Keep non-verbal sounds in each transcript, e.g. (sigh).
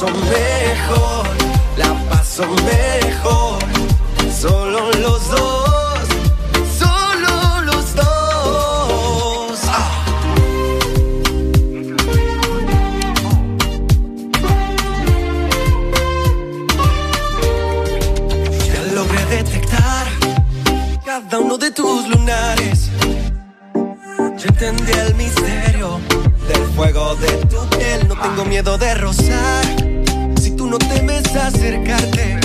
paso mejor, la paso mejor. Solo los dos, solo los dos. Ah. Ya logré detectar cada uno de tus lunares. Ya entendí el misterio del fuego de tu piel. No tengo miedo de rozar. No temes acercarte,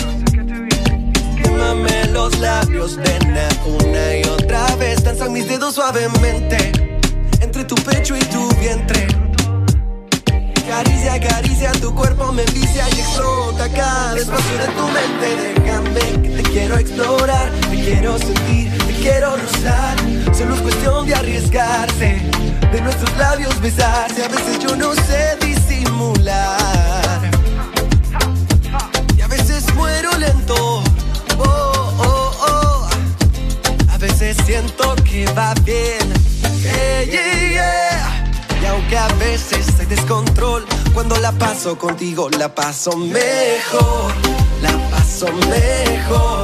quémame los labios, nena, una y otra vez. Danzan mis dedos suavemente entre tu pecho y tu vientre. Caricia, caricia, tu cuerpo me envicia y explota cada espacio de tu mente. Déjame te quiero explorar, te quiero sentir, te quiero rozar. Solo es cuestión de arriesgarse, de nuestros labios besarse. A veces yo no sé disimular. Siento que va bien. Yeah, yeah. Y aunque a veces hay descontrol, cuando la paso contigo la paso mejor, la paso mejor.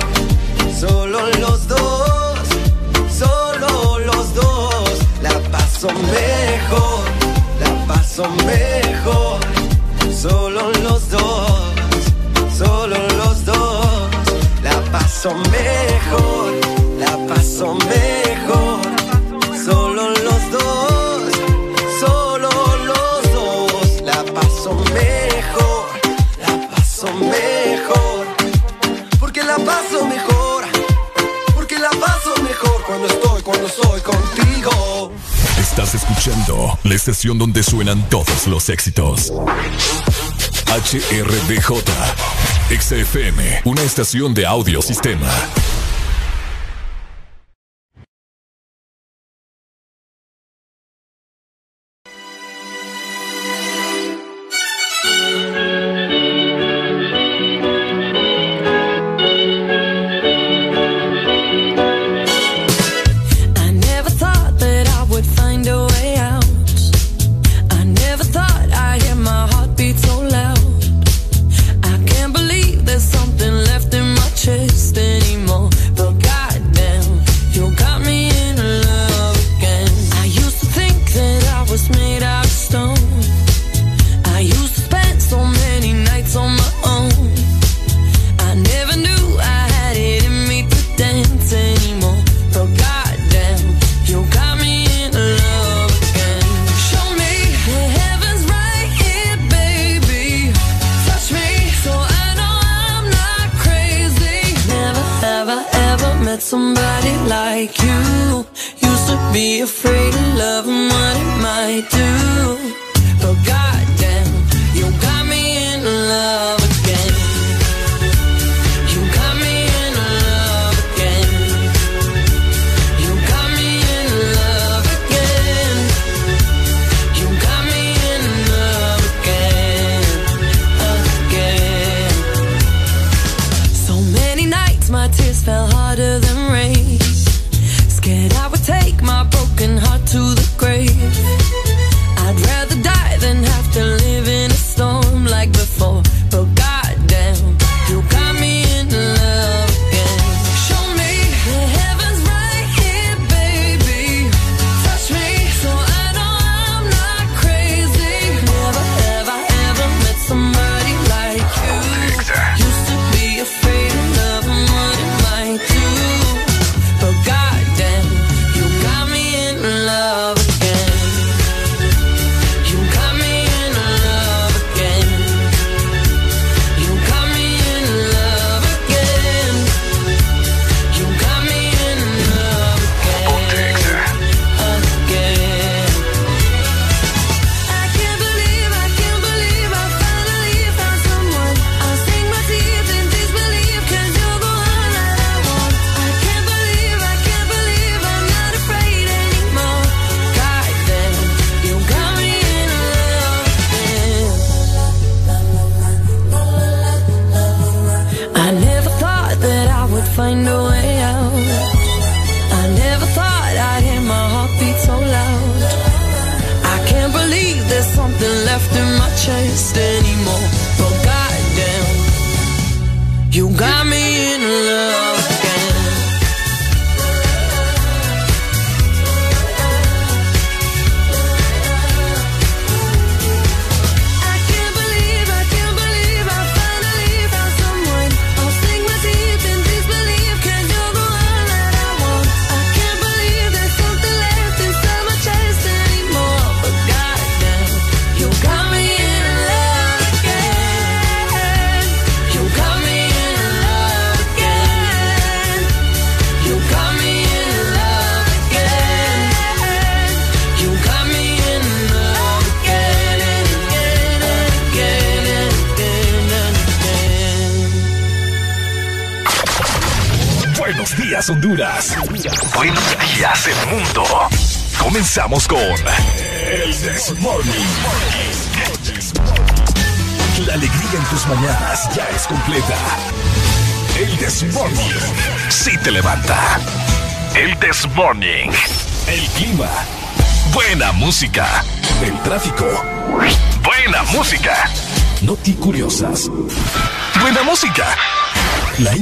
Solo los dos, solo los dos, la paso mejor, la paso mejor. Solo los dos, solo los dos, la paso mejor, paso mejor. Solo los dos, solo los dos, la paso mejor, la paso mejor, porque la paso mejor, porque la paso mejor cuando estoy, cuando soy contigo. Estás escuchando la estación donde suenan todos los éxitos. HRDJ, XFM, una estación de audio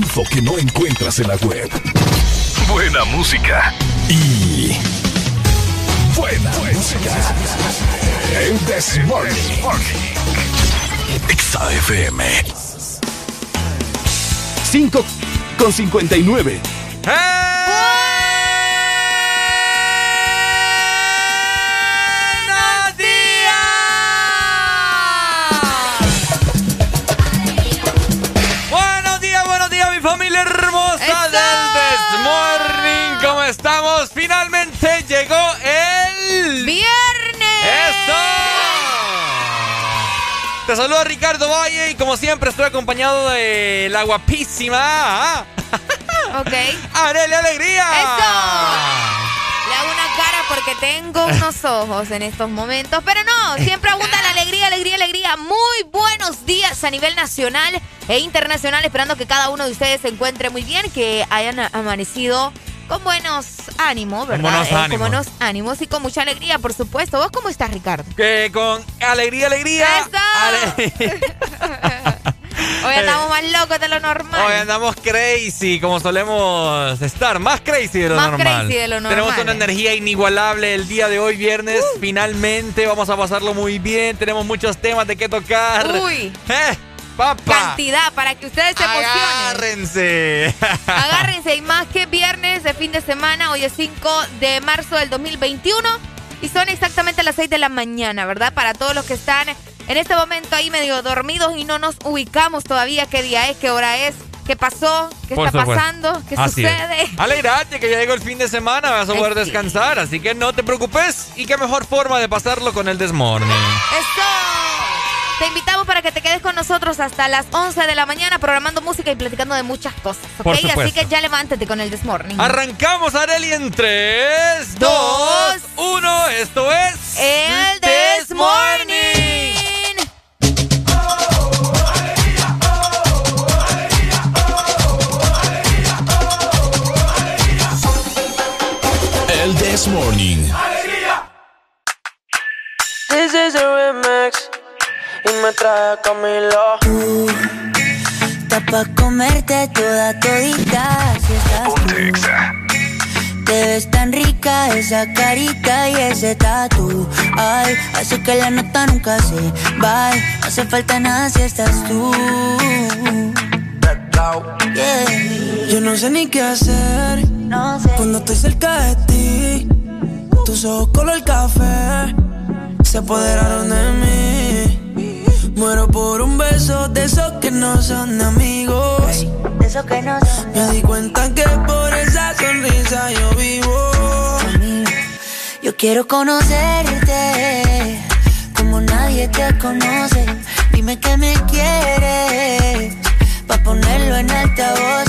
info que no encuentras en la web buena música y buena, música. El This Morning. XAFM. 5 con 59. Te saluda Ricardo Valle y como siempre estoy acompañado de la guapísima. Ok. (laughs) Arelia Alegría. ¡Eso! Le hago una cara porque tengo unos ojos en estos momentos. Pero no, siempre abunda la alegría, alegría, alegría. Muy buenos días a nivel nacional e internacional. Esperando que cada uno de ustedes se encuentre muy bien, que hayan amanecido con buenos ánimos, ¿verdad? Con buenos eh, ánimos. Con buenos ánimos y con mucha alegría, por supuesto. ¿Vos cómo estás, Ricardo? Que con alegría, alegría. ¡Eso! Hoy (laughs) andamos más locos de lo normal. Hoy andamos crazy, como solemos estar. Más crazy de lo Más normal. crazy de lo Tenemos normal, una eh. energía inigualable el día de hoy, viernes. Uh. Finalmente vamos a pasarlo muy bien. Tenemos muchos temas de qué tocar. Uy. (laughs) ¡Eh! ¡Papá! Cantidad para que ustedes se emocionen. Agárrense. (laughs) Agárrense, y más que viernes de fin de semana, hoy es 5 de marzo del 2021 y son exactamente las 6 de la mañana, ¿verdad? Para todos los que están en este momento ahí medio dormidos y no nos ubicamos todavía qué día es, qué hora es, qué pasó, qué Por está supuesto. pasando, qué Así es. sucede. Alegrate que ya llegó el fin de semana, vas a poder Ay, sí. descansar, así que no te preocupes. Y qué mejor forma de pasarlo con el Desmorning. ¡Eso! Te invitamos para que te quedes con nosotros hasta las 11 de la mañana programando música y platicando de muchas cosas, ¿ok? Por Así que ya levántate con el Desmorning. Arrancamos, Areli, en 3, 2, Dos. 1. Esto es. El This Morning. This is a remix y me trae Camilo. Está pa' comerte toda todita si estás Ponte Exa. Te ves tan rica esa carita y ese tatu Ay, hace que la nota nunca se va No hace falta nada si estás tú Yeah. Yo no sé ni qué hacer No sé cuando estoy cerca de ti. Tus ojos color café se apoderaron de mí. Muero por un beso de esos que no son de amigos. de eso que no son Me di cuenta que por esa sonrisa yo vivo. Yo quiero conocerte como nadie te conoce. Dime que me quieres pa ponerlo en altavoces,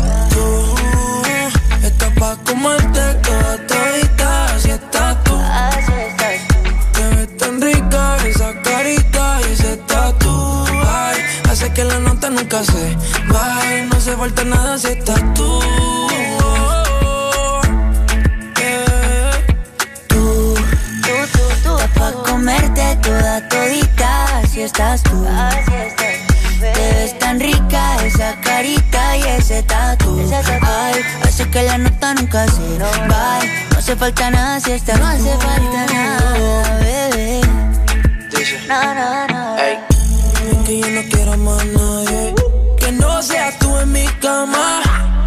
pa' comerte toda todita, así estás tú. Te ves tan rica esa carita y ese tatu. Ay, hace que la nota nunca se vaya, no se falta nada si estás tú. tú tú Pa' comerte toda todita, así estás tú. Así estás ves tan rica esa carita y ese tatu. Ay, hace que la nota nunca se Bye, no hace falta nada si estás No hace falta nada, bebé. No, no, no. Que yo no quiero más nadie. Que no seas tú en mi cama.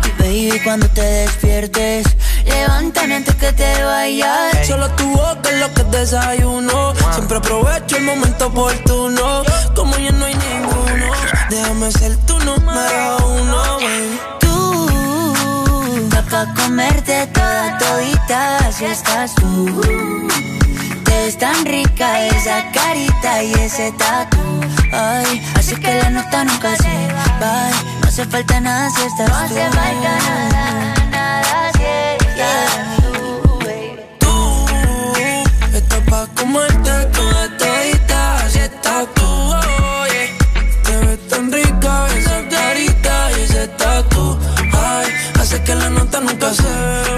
Y baby, cuando te despiertes, levántame antes que te vayas. Solo tu boca es lo que desayuno. Siempre aprovecho el momento oportuno. Como ya no hay ninguno, déjame ser tu número uno, baby. Tú, pa' comerte toda todita si estás tú. Te ves tan rica esa carita y ese tatu. Ay, así que la nota nunca se va. No hace falta nada si estás No tú. hace falta nada comerte toda todita si estás tú. oye. Te ves tan rica esa carita y ese tatu. Ay, hace que la nota nunca se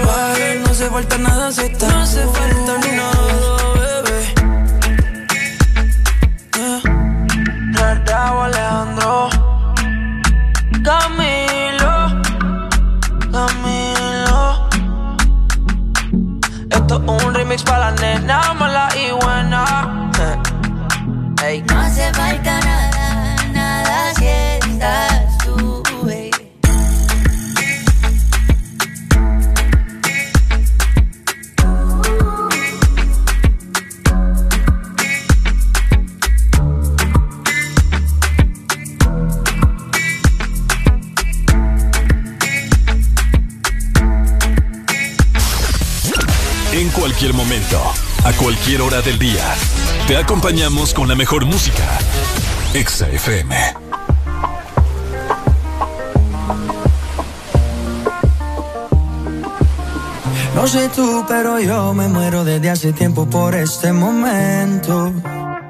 vaya. No hace falta nada si estás No hace falta nada, bebé. Eh. Raúl Alejandro Camilo Camilo Esto es un para la mala y buena. (laughs) No hace falta cualquier momento, a cualquier hora del día, te acompañamos con la mejor música. Exa FM. No sé tú, pero yo me muero desde hace tiempo por este momento.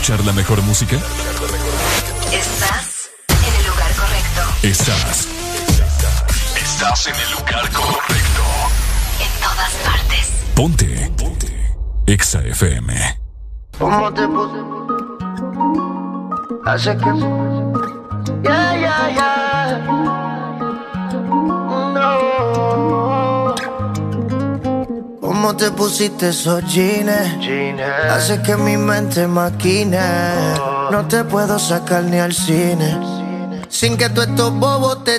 Escuchar la mejor música? Estás en el lugar correcto. Estás. Estás en el lugar correcto. Ponte. Ponte. Exa FM. ¿Cómo te puse? Hace que. Ya, ya, ya. No. ¿Cómo te pusiste esos jeans? Hace que mi mente maquine. No te puedo sacar ni al cine. Sin que tú estos bobos te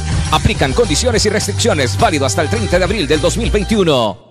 Aplican condiciones y restricciones válido hasta el 30 de abril del 2021.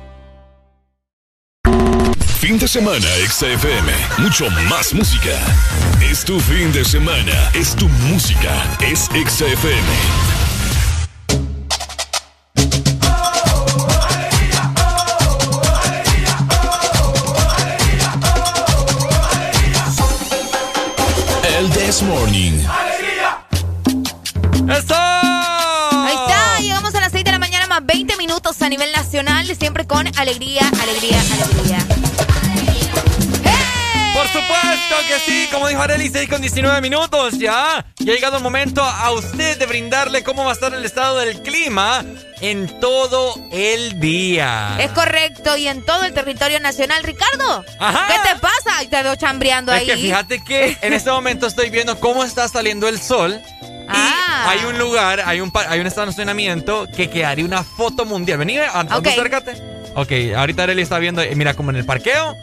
Fin de semana, XFM. Mucho más música. Es tu fin de semana. Es tu música. Es XFM. This Morning. ¡Eso! Ahí está, llegamos a las 6 de la mañana más 20 minutos a nivel nacional, siempre con alegría, alegría, alegría. Por supuesto que sí, como dijo Arely, 6 con 19 minutos ya. Ya ha llegado el momento a usted de brindarle cómo va a estar el estado del clima en todo el día. Es correcto, y en todo el territorio nacional. Ricardo, Ajá. ¿qué te pasa? Te veo chambreando Es ahí. que fíjate que en este momento estoy viendo cómo está saliendo el sol. Ah. Y hay un lugar, hay un, hay un estacionamiento que quedaría una foto mundial. Vení, a- a- Ok. acércate. Ok, ahorita Arely está viendo, eh, mira, como en el parqueo.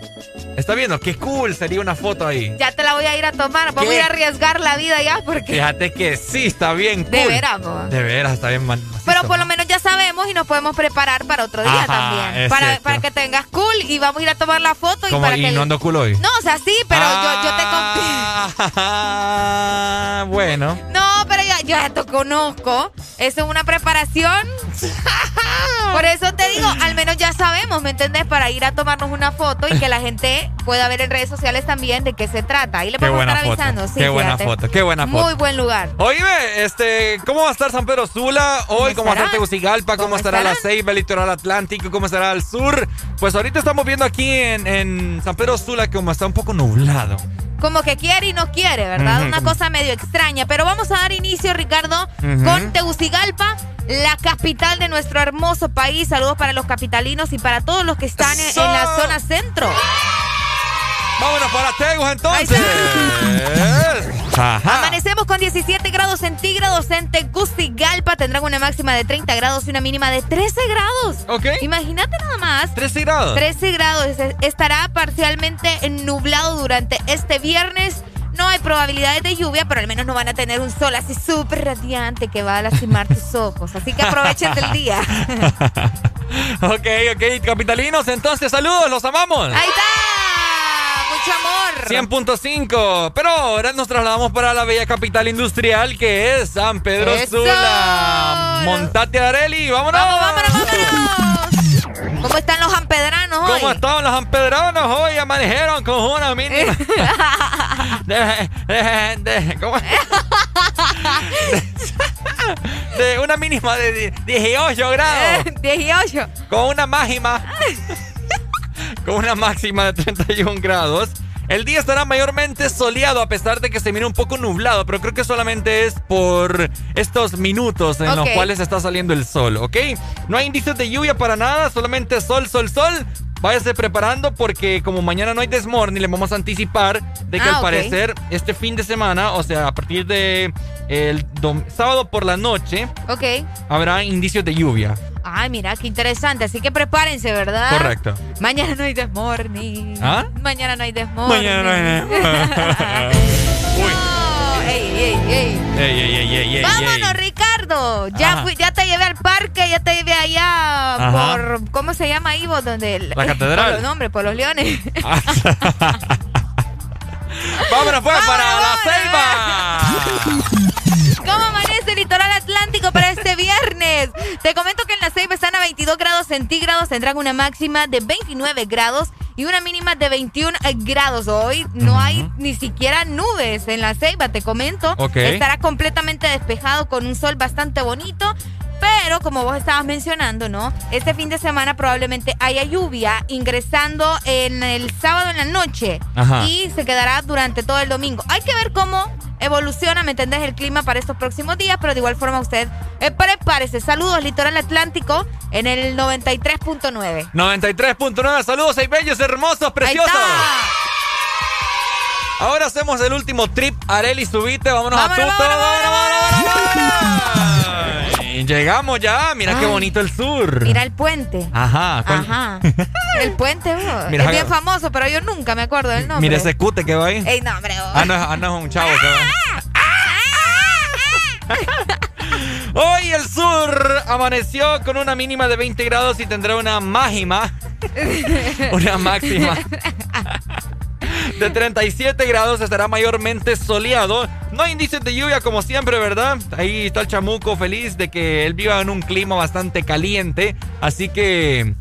Está viendo, qué cool sería una foto ahí. Ya te la voy a ir a tomar. Vamos a ir a arriesgar la vida ya porque... Fíjate que sí, está bien cool. De veras, po. De veras, está bien macizo, Pero por lo menos ya sabemos y nos podemos preparar para otro día Ajá, también. Para, que tengas cool y vamos a ir a tomar la foto y para ¿Y que... no ando cool hoy? No, o sea, sí, pero yo, yo te conté. Ah, (laughs) bueno. No, pero ya, yo ya te conozco. Eso es una preparación. (laughs) Por eso te digo, al menos ya sabemos, ¿me entendés? Para ir a tomarnos una foto y que la gente pueda ver en redes sociales también de qué se trata. Ahí le podemos estar foto. avisando. Sí, qué buena foto, qué buena foto. Muy buen lugar. Oíme, este, ¿cómo va a estar San Pedro Sula? Hoy, ¿cómo va a estar? Tegucigalpa? ¿Cómo, ¿Cómo estará la? Ceiba, el litoral atlántico? ¿Cómo estará el sur? Pues ahorita estamos viendo aquí en, en San Pedro Sula como está un poco nublado. Como que quiere y no quiere, ¿verdad? Una cosa medio extraña. Pero vamos a dar inicio, Ricardo, con Tegucigalpa, la capital de nuestro hermoso país. Saludos para los capitalinos y para todos los que están en la zona centro. Vámonos para Tegus entonces. Ajá. Amanecemos con 17 grados centígrados en Tegucigalpa. Tendrán una máxima de 30 grados y una mínima de 13 grados. Ok. Imagínate nada más. 13 grados. 13 grados. Es- Estará parcialmente nublado durante este viernes. No hay probabilidades de lluvia, pero al menos no van a tener un sol así súper radiante que va a lastimar tus (laughs) ojos. Así que aprovechen del día. (laughs) ok, ok, capitalinos, entonces saludos, los amamos. Ahí está. Amor. 100.5. Pero ahora nos trasladamos para la bella capital industrial que es San Pedro ¡Eso! Sula. Montate Areli, vámonos. Vamos, vámonos, vámonos. ¿Cómo están los ampedranos hoy? ¿Cómo estaban los ampedranos hoy? Amanecieron con una mínima. (laughs) de, una mínima de die- 18 grados. (laughs) 18. Con una máxima. Con una máxima de 31 grados. El día estará mayormente soleado a pesar de que se mira un poco nublado, pero creo que solamente es por estos minutos en los cuales está saliendo el sol, ¿ok? No hay indicios de lluvia para nada, solamente sol, sol, sol. Váyase preparando porque como mañana no hay desmorning, le vamos a anticipar de que Ah, al parecer este fin de semana, o sea, a partir de el sábado por la noche, Ok. habrá indicios de lluvia. Ay, mira, qué interesante. Así que prepárense, ¿verdad? Correcto. Mañana no hay desmorning. ¿Ah? Mañana no hay desmorning. Mañana no hay (laughs) (laughs) Uy. Ey, ey, ey. Vámonos. Ricardo. Ya, fui, ya te llevé al parque, ya te llevé allá Ajá. por. ¿Cómo se llama ahí vos? Donde el- La catedral. (laughs) Por los nombres, por los leones. (laughs) Vámonos pues para la. Ceiba. ¿Cómo amanece el litoral atlántico para este viernes? Te comento Ceiba están a 22 grados centígrados, tendrán una máxima de 29 grados y una mínima de 21 grados. Hoy no hay ni siquiera nubes en la Ceiba, te comento. Estará completamente despejado con un sol bastante bonito. Pero como vos estabas mencionando, ¿no? Este fin de semana probablemente haya lluvia ingresando en el sábado en la noche Ajá. y se quedará durante todo el domingo. Hay que ver cómo evoluciona, ¿me entendés? El clima para estos próximos días, pero de igual forma usted eh, prepárese. Saludos, Litoral Atlántico, en el 93.9. 93.9, saludos, hay bellos, hermosos, Ahí preciosos. está. Ahora hacemos el último trip. Areli, subite, vámonos, Vámonos, a Tuto. vámonos, vámonos, Llegamos ya, mira qué Ay. bonito el sur. Mira el puente. Ajá. ¿cuál- Ajá. (laughs) El puente. Mira, es bien famoso, pero yo nunca me acuerdo del nombre. Mira ese cute que va ahí. Ey, no, hombre. vos. Ah, no, ah, no es un chavo que va. (laughs) Hoy el sur amaneció con una mínima de 20 grados y tendrá una máxima (laughs) Una máxima de 37 grados estará mayormente soleado. No hay indicios de lluvia como siempre, ¿verdad? Ahí está el chamuco feliz de que él viva en un clima bastante caliente. Así que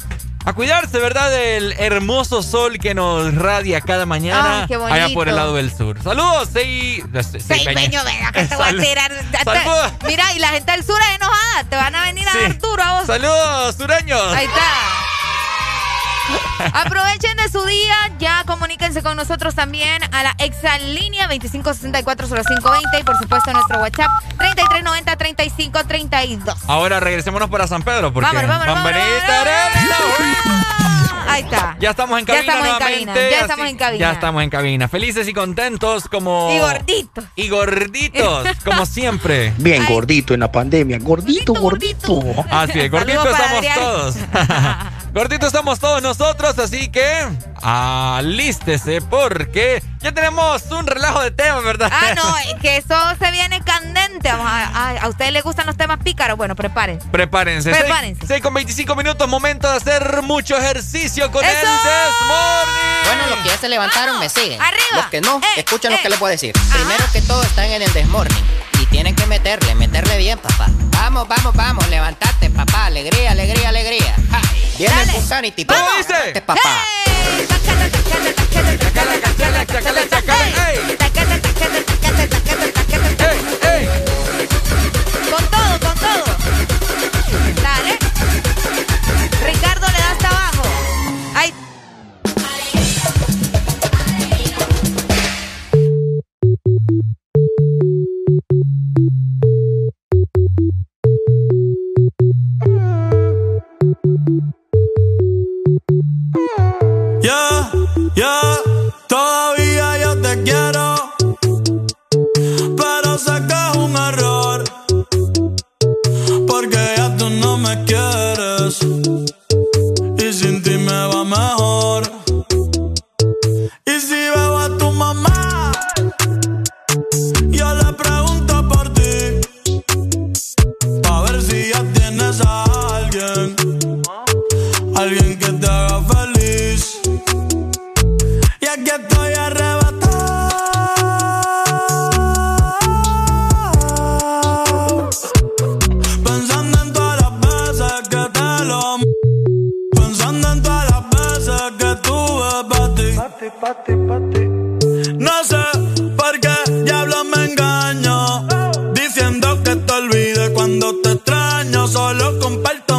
a cuidarse, ¿verdad? Del hermoso sol que nos radia cada mañana Ay, qué allá por el lado del sur. Saludos, Sei... Seipeño, venga, que te voy a tirar. Saludos. Mira, y la gente del sur es enojada. Te van a venir a Sí. dar duro a vos. Saludos, sureños. Ahí está. (laughs) Aprovechen de su día, ya comuníquense con nosotros también a la exalínea 25640520 y por supuesto a nuestro WhatsApp 3390-3532. Ahora regresémonos para San Pedro porque Vámonos, vámonos, venir Ahí está. Ya estamos en Ya cabina estamos en cabina, ya así- estamos en cabina. Ya estamos en cabina. Felices y contentos como... Y gorditos. Y gorditos, como (laughs) siempre. Bien gordito en la pandemia, gordito, gordito. Así es, para estamos todos. (laughs) gorditos estamos todos nosotros, así que alístese porque ya tenemos un relajo de temas, ¿verdad? Ah, no, (laughs) que eso se viene candente. Vamos a, a, a ustedes les gustan los temas pícaros. Bueno, prepárense. Prepárense. Prepárense. 6 con 25 minutos, momento de hacer mucho ejercicio con el ¡Eso! Desmorning. Bueno, los que ya se levantaron me siguen. Arriba. Los que no, Eh, escuchen lo eh. que les a decir. Primero que todo están en el desmorning. Tienen que meterle, meterle bien, papá. Vamos, vamos, vamos, levantate, papá. Alegría, alegría, alegría. Ja. Viene el Pulsanity, papá. ¿Cómo dice? Papá. ¡Ey! Tacata, tacata, tacata, tacata, Chacala, chacala, chacala, ey. tacata, tacata, tacata, tacata, tacata. ¡Ey, ey! Con todo, con todo. Dale. Ricardo le da hasta abajo. Ya,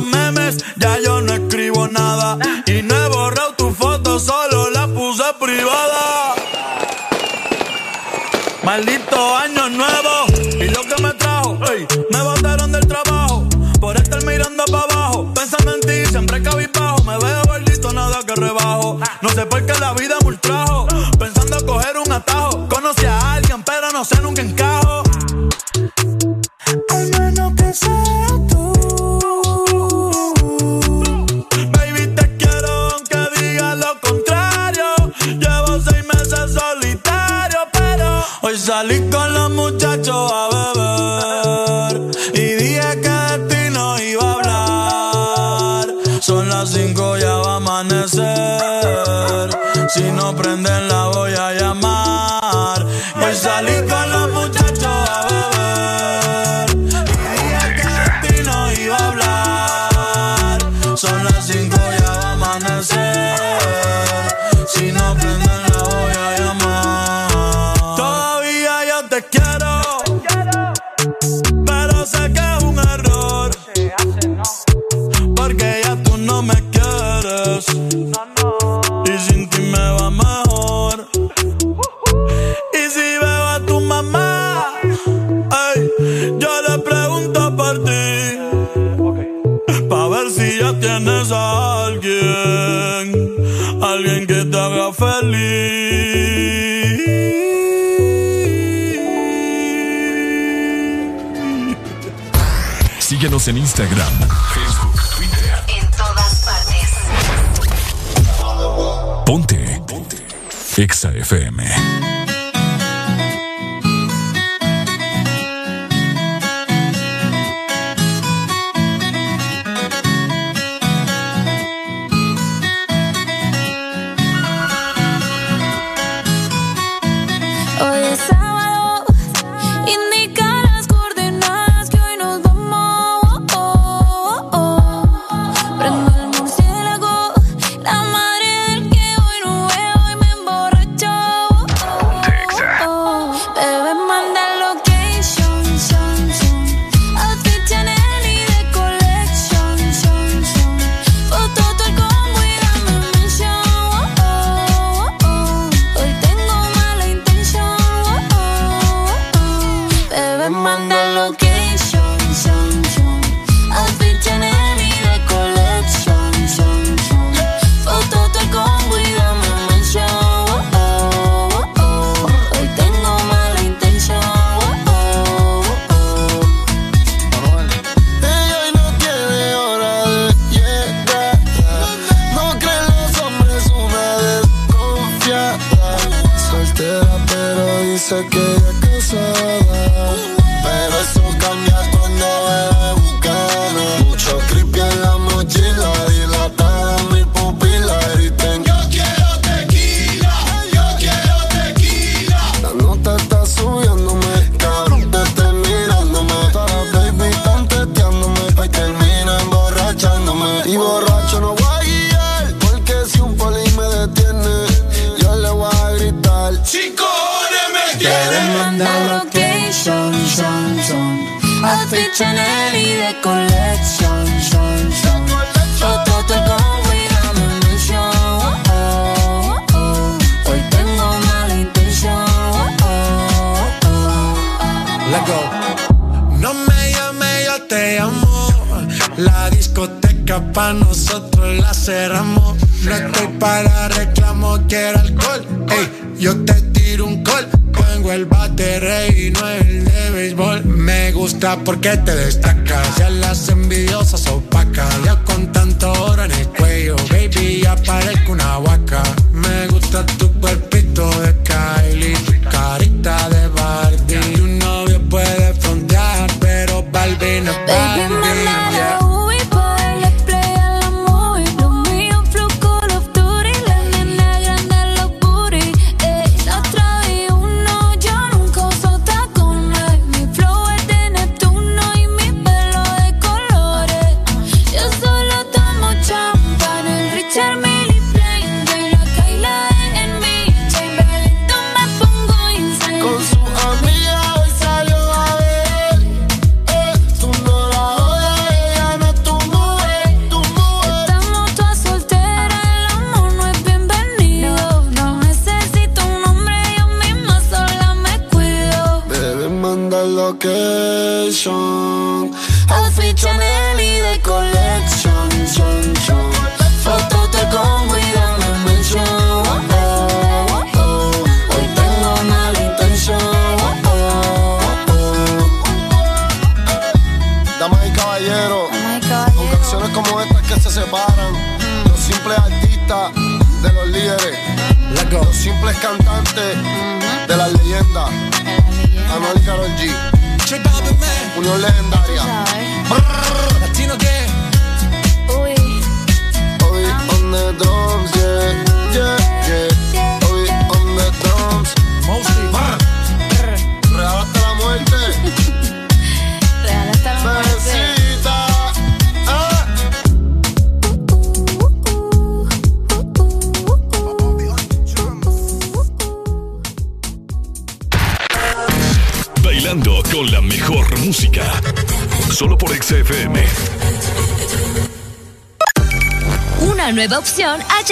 memes, ya yo no escribo nada. Y no he borrado tu foto, solo la puse privada. Maldito año nuevo y lo que me trajo. me botaron del trabajo por estar mirando para abajo. Pensando en ti, siempre cabizbajo. Me veo gordito, nada que rebajo. No sé por qué la vida me ultrajo. Pensando coger un atajo. Conocí a alguien, pero no sé nunca encajo. Al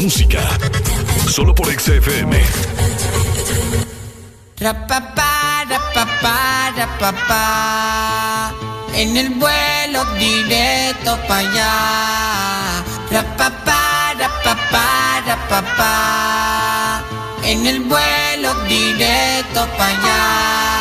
Música. Solo por XFM. Rapapá, rapapá, rapapá. En el vuelo directo para allá. Rapapá, rapapá, rapapá. En el vuelo directo para allá.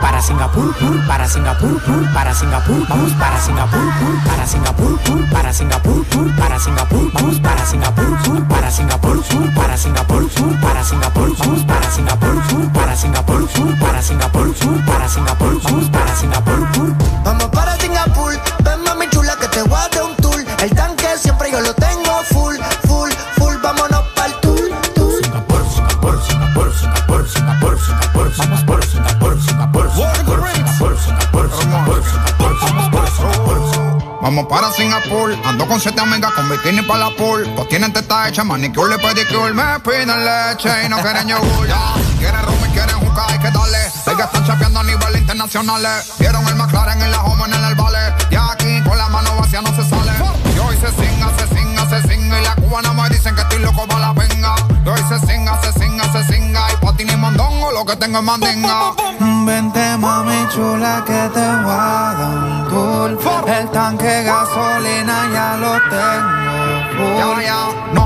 Para Singapur, pur, para Singapur, pur, para Singapur, vamos para Singapur, pur, para Singapur, pur, para Singapur, pur, para Singapur, vamos para Singapur, pur, para Singapur, pur, para Singapur, pur, para Singapur, para Singapur, pur, para Singapur, pur, para Singapur, pur, para Singapur, para Singapur, pur. Vamos para Singapur, ven mami chula que te voy a un tour. El tanque siempre yo lo tengo full, Vamos para Singapur. Ando con siete amigas con bikini para la pool. Pues tienen teta hecha, manicure y pedicure. Me piden leche y no quieren yogur. Ya, quieren rum y quieren juca, hay que darle. Hay que están chapeando a nivel internacional. Vieron el McLaren en la home en el vale. Y aquí con la mano vacía no se sale. Y hoy se singa, se singa, se singa. Y la cubana me dicen que estoy loco para la venga. Y hoy se singa, se singa. Que tengo mandinga. Vente mami chula que te voy a dar un tour. El tanque gasolina ya lo tengo. Ya, ya, no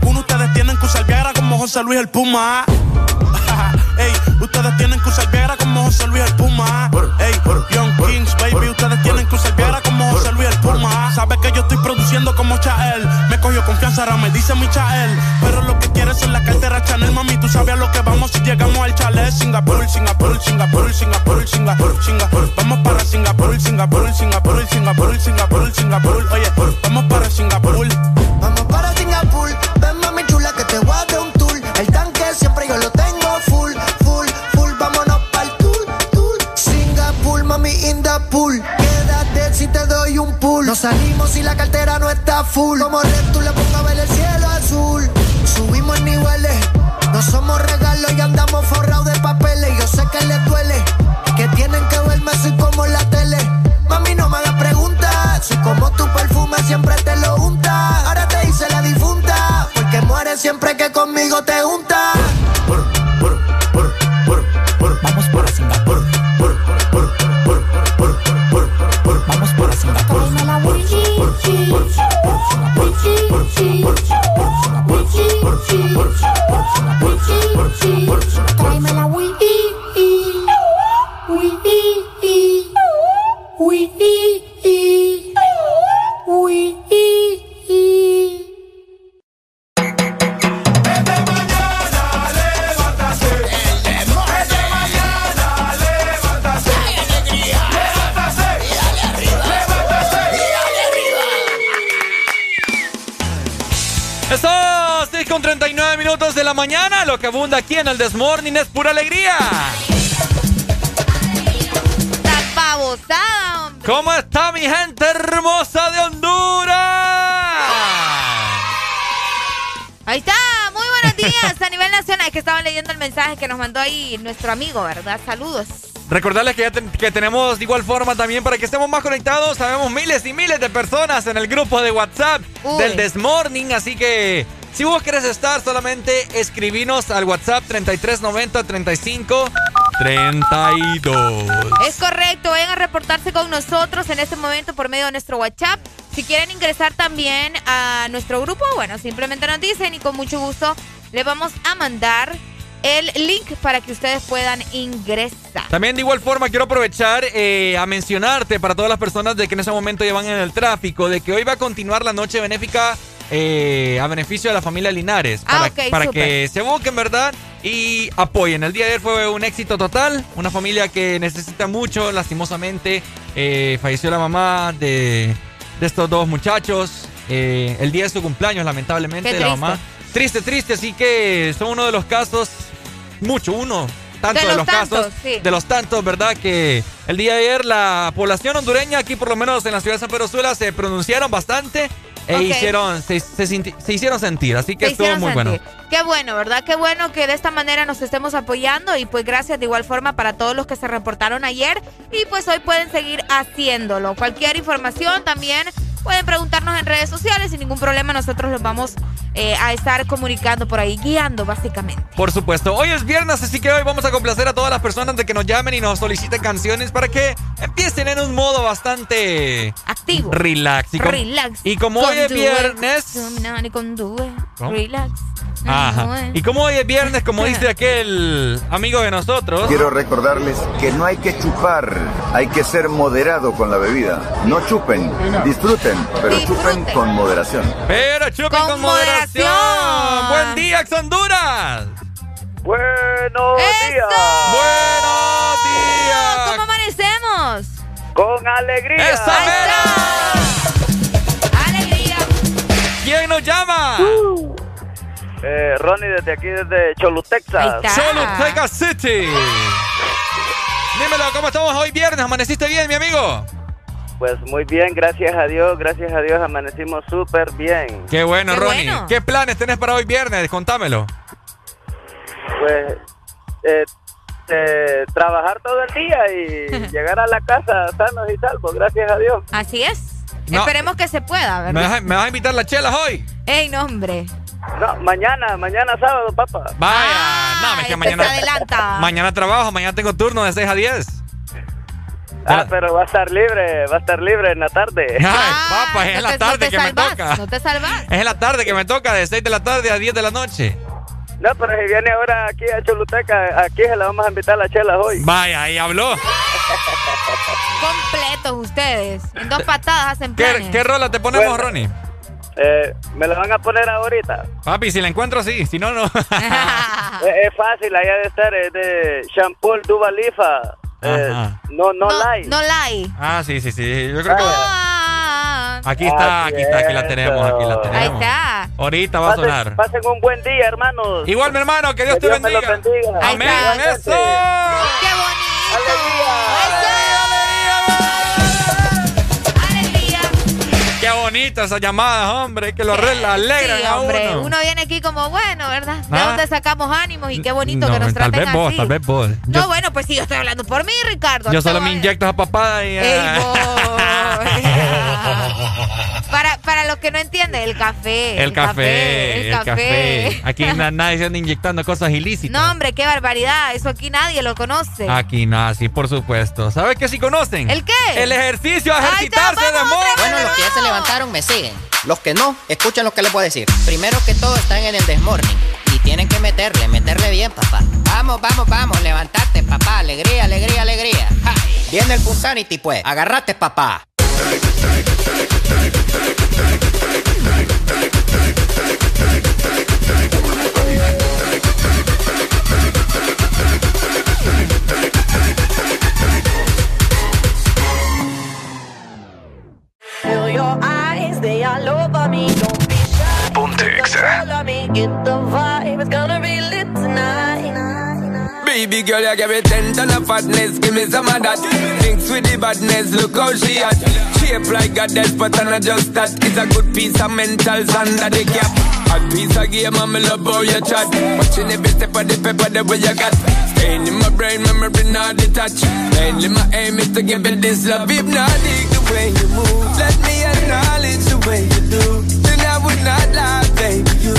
que usar Viagra como José Luis el Puma. (laughs) Ey, ustedes tienen que usar Viagra como José Luis el Puma. Ey, Young Kings, baby, ustedes tienen que usar Viagra como José Luis el Puma. Sabes que yo estoy produciendo como Chael. Me cogió confianza, ahora me dice mi Chael. Pero lo que quieres es la cartera Chanel, mami. Tú sabes a lo que vamos si llegamos al chalet. Singapur, Singapur, Singapur, Singapur, Singapur, Singapur. Vamos para Singapur, Singapur, Singapur, Singapur, Singapur, Singapur. Oye, vamos para Singapur. Vamos para Singapur, ven mami chula que te voy a dar un tour. El tanque siempre yo lo tengo full, full, full. Vámonos pa'l tour, tour. Singapur, mami in the pool. Quédate si te doy un pool. Nos salimos y la cartera no está full. Como red, tú le pongo ver el cielo azul. Subimos en niveles. No somos regalos y andamos forrados de papeles. Yo sé que les duele. Que tienen que verme así como la tele. Mami, no me hagas preguntas. Soy como tu perfume, siempre conmigo te juntas. Que nos mandó ahí nuestro amigo, ¿verdad? Saludos. Recordarles que ya que tenemos de igual forma también para que estemos más conectados. Sabemos miles y miles de personas en el grupo de WhatsApp Uy. del Desmorning. Así que si vos querés estar, solamente escribinos al WhatsApp 3390 35 32. Es correcto, vayan a reportarse con nosotros en este momento por medio de nuestro WhatsApp. Si quieren ingresar también a nuestro grupo, bueno, simplemente nos dicen y con mucho gusto les vamos a mandar el link para que ustedes puedan ingresar. También de igual forma quiero aprovechar eh, a mencionarte para todas las personas de que en ese momento llevan en el tráfico, de que hoy va a continuar la noche benéfica eh, a beneficio de la familia Linares. Ah, Para, para que se busquen, ¿verdad? Y apoyen. El día de ayer fue un éxito total. Una familia que necesita mucho. Lastimosamente eh, falleció la mamá de, de estos dos muchachos. eh, el día de su cumpleaños, lamentablemente, Qué la triste. mamá. Triste, triste. Así que son uno de los casos mucho, uno tanto De de, los tantos, casos, sí. de los tantos, ¿verdad? Que el día de ayer la población hondureña, aquí por lo menos en la ciudad de San Pedro Sula, se pronunciaron bastante e hicieron, se, se sinti- se hicieron sentir, así que Se estuvo muy bueno. Qué bueno, ¿verdad? Qué bueno que de esta manera nos estemos apoyando y pues gracias de igual forma para todos los que se reportaron ayer y pues hoy pueden seguir haciéndolo. Cualquier información también pueden preguntarnos en redes sociales sin ningún problema nosotros los vamos eh, a estar comunicando por ahí, guiando básicamente. Por supuesto, hoy es viernes, así que hoy vamos a complacer a todas las personas de que nos llamen y nos soliciten canciones para que empiecen en un modo bastante activo, relax. Y Relax. Y como hoy es viernes. Relax. Ajá. Y como hoy es viernes, como dice aquel amigo de nosotros. Quiero recordarles que no hay que chupar, hay que ser moderado con la bebida. No chupen, disfruten, pero chupen con moderación. Pero chupen con, moderación. Buen día, ex Honduras. Buenos días. Buenos días. ¿Cómo amanecemos? Con alegría. ¡Esa ¡Alegría! ¿Quién nos llama? Eh, Ronnie desde aquí, desde Cholu, Texas. Choluteca City. Dímelo, ¿cómo estamos hoy viernes? ¿Amaneciste bien, mi amigo? Pues muy bien, gracias a Dios, gracias a Dios amanecimos súper bien. Qué bueno, Qué Ronnie. bueno. ¿Qué planes tenés para hoy viernes? Contámelo. Pues eh, eh, trabajar todo el día y (laughs) llegar a la casa sanos y salvos, gracias a Dios. Así es. No. Esperemos que se pueda, ¿Me ¿verdad? vas, a, me vas a invitar las chelas hoy? Ey, no, hombre. No, mañana, mañana sábado, papá. Vaya, no, es que Este mañana. se adelanta. Mañana trabajo, mañana tengo turno de 6 a 10. Ah, pero va a estar libre, va a estar libre en la tarde. (laughs) Ay, papá, es en no la te- no tarde te que me toca. No te salvas. Es en la tarde que me toca, de 6 de la tarde a 10 de la noche. No, pero si viene ahora aquí a Choluteca, aquí se la vamos a invitar a la chela hoy. Vaya, ahí habló. (laughs) Completos ustedes. En dos patadas hacen ¿Qué, planes. qué rola te ponemos, Bueno. Ronnie? Eh, me la van a poner ahorita. Papi, si la encuentro, sí. Si no, no. (laughs) Eh, es fácil, allá de estar, es de Shampoo Duba Lifa. Eh, no, no, no, like. no lie. Ah, sí, sí, sí. Yo creo que. Ah, Aquí está, aquí está, aquí la tenemos, aquí la ahí tenemos. está. Ahorita va a sonar. pasen un buen día, hermanos. Igual, mi hermano, que Dios te bendiga. bendiga. Ahí Amén. Eso. ¡Qué bonito! ¡Alegría! Qué bonita esa llamada, hombre, que lo arregla, alegran Sí, a hombre. uno. Uno viene aquí como, bueno, ¿verdad? ¿De Ah. dónde sacamos ánimos? Y qué bonito No, que nos tal traten vez vos, así. tal vez vos. No, Yo, bueno, pues sí, yo estoy hablando por mí, Ricardo. yo No solo me inyecto esa papada y. Ey, vos. (laughs) para, para los que no entienden, el café. El café, El café. Aquí na- nadie se anda inyectando cosas ilícitas. No, hombre, qué barbaridad. Eso aquí nadie lo conoce. Aquí nada, sí, por supuesto. ¿Sabes qué sí conocen? ¿El qué? El ejercicio, ejercitarse de amor. Bueno, los que ya se levantaron me siguen. Los que no, escuchen lo que les voy a decir. Primero que todo están en el desmorning. Y tienen que meterle, meterle bien, papá. Vamos, vamos, vamos, levantate, papá. Alegría, alegría, alegría. Ja. Viene el Punsanity, pues. Agarrate, papá. Pontexa. Get the vibe, it's gonna be Baby girl, you give me ten ton of fatness, give me some of that. Thinks with the badness, look how she at. Shape like a death, but I'm not just that. It's a good piece of mental under the cap. A piece of game, I'm love how you chat. Watching every step of the paper, the way you got. Staying in my brain, memory not detached. Mainly my aim is to give you this love. Hypnotic the way you move. Let me acknowledge the way you do. Then I would not lie, baby. You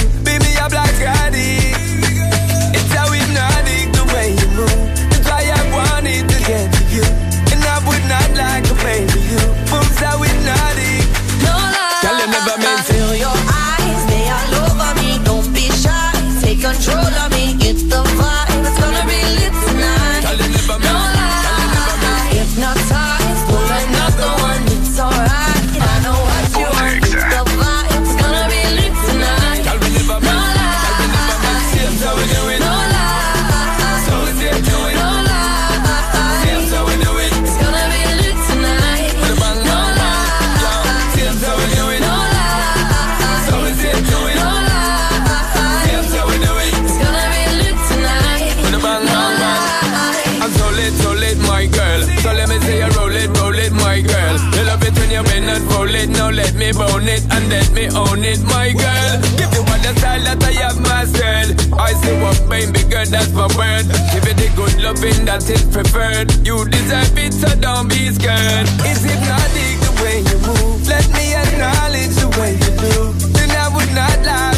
me bone it and let me own it, my girl. Give you all the style that I have mastered. I see what baby girl, that's my word. Give you the good loving that is it preferred. You deserve it, so don't be scared. Is it not the way you move? Let me acknowledge the way you do. Then I would not lie,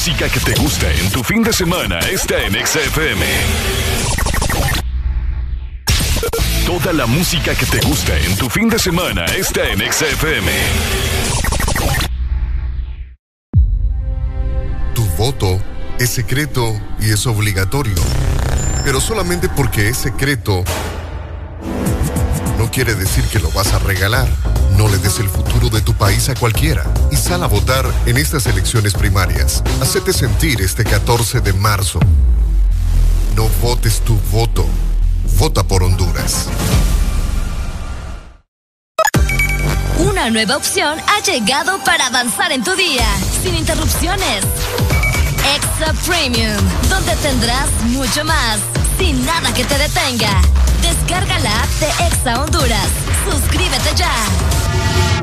música que te gusta en tu fin de semana está en XFM. Toda la música que te gusta en tu fin de semana está en XFM. Tu voto es secreto y es obligatorio. Pero solamente porque es secreto no quiere decir que lo vas a regalar. No le des el futuro de tu país a cualquiera y sal a votar en estas elecciones primarias. Hacete sentir este 14 de marzo. No votes tu voto. Vota por Honduras. Una nueva opción ha llegado para avanzar en tu día, sin interrupciones. Extra Premium, donde tendrás mucho más, sin nada que te detenga. Descarga la app de Exa Honduras. Suscríbete ya.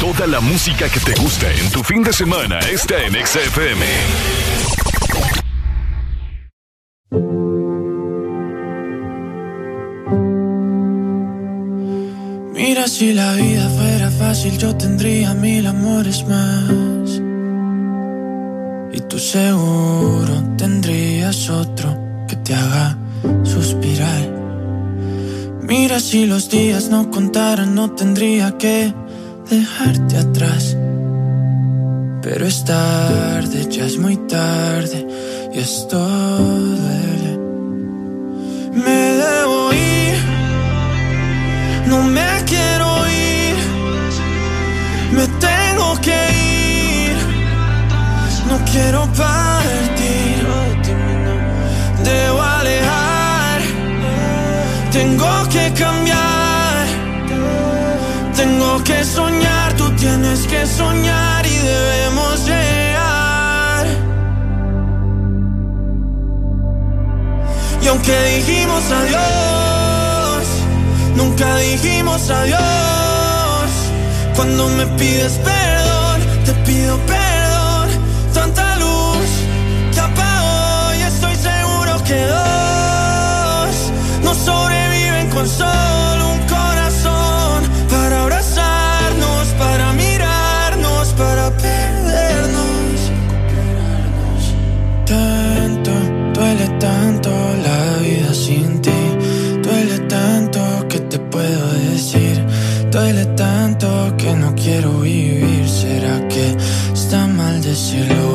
Toda la música que te gusta en tu fin de semana está en XFM. Mira, si la vida fuera fácil, yo tendría mil amores más. Y tú seguro tendrías otro que te haga suspirar. Mira, si los días no contaran, no tendría que dejarte atrás. Pero es tarde, ya es muy tarde, y esto duele. Me debo ir, no me quiero ir, me tengo que ir, no quiero partir, debo alejar, tengo que cambiar, que soñar, tú tienes que soñar y debemos llegar. Y aunque dijimos adiós, Nunca dijimos adiós. Cuando me pides perdón, te pido perdón. Tanta luz que apagó y estoy seguro que dos no sobreviven con solo Duele tanto que no quiero vivir. ¿Será que está mal decirlo?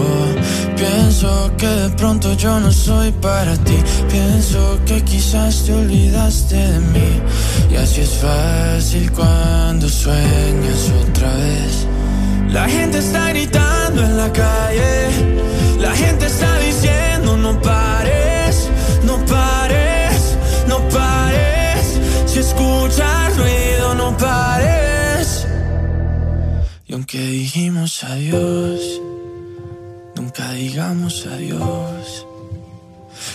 Pienso que de pronto yo no soy para ti. Pienso que quizás te olvidaste de mí. Y así es fácil cuando sueñas otra vez. La gente está gritando en la calle. La gente está diciendo no pares, no pares, no pares. Si escuchas ruido, Y aunque dijimos adiós, nunca digamos adiós.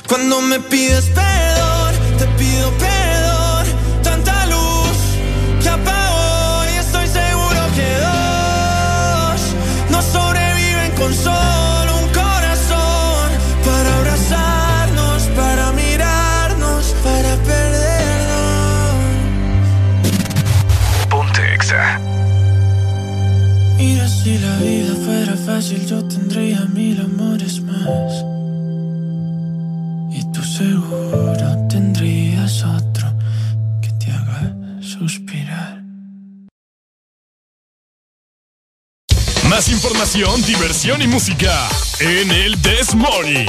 Cuando me pides perdón, te pido perdón. Fácil, yo tendría mil amores más. Y tú seguro tendrías otro que te haga suspirar. Más información, diversión y música en el This Morning.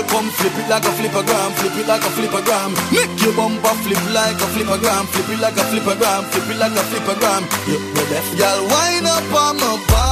Girl, come flip it like a flippergram, flip it like a flippergram. Make your bumper flip like a flippergram, flip it like a flippergram, flip it like a flippergram. Know that, girl, wind up on my body,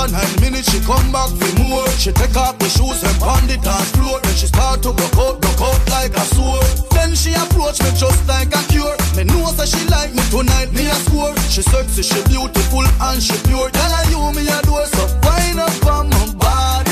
After nine minutes, she come back for more. She take off the shoes and pound it on floor. Then she start to broke out, broke out like a sword. Then she approach me just like a cure. Me know that she like me tonight, me a score. She sexy, she beautiful and she pure. Tell her you me adore, so wind up on my body,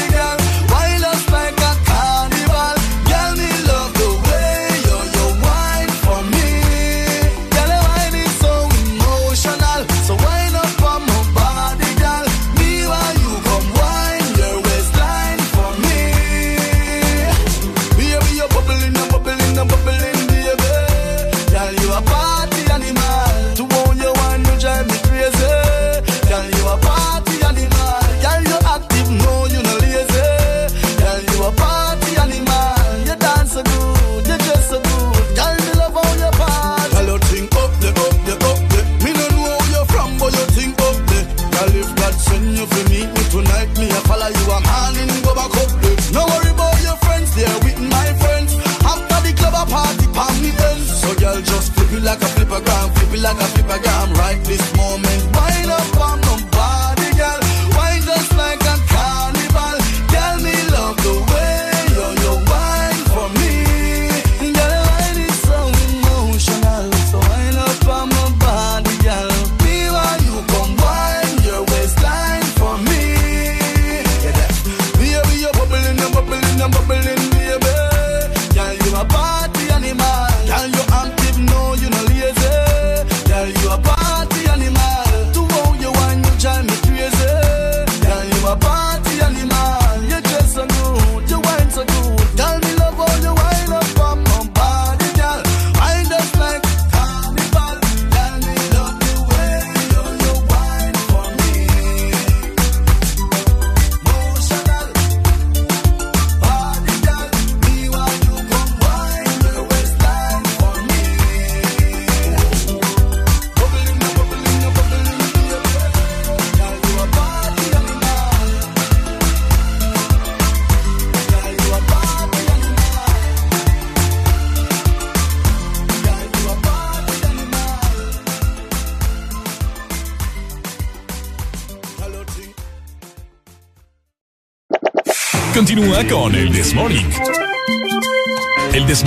like a flippergram. Right continúa con el This Morning. El This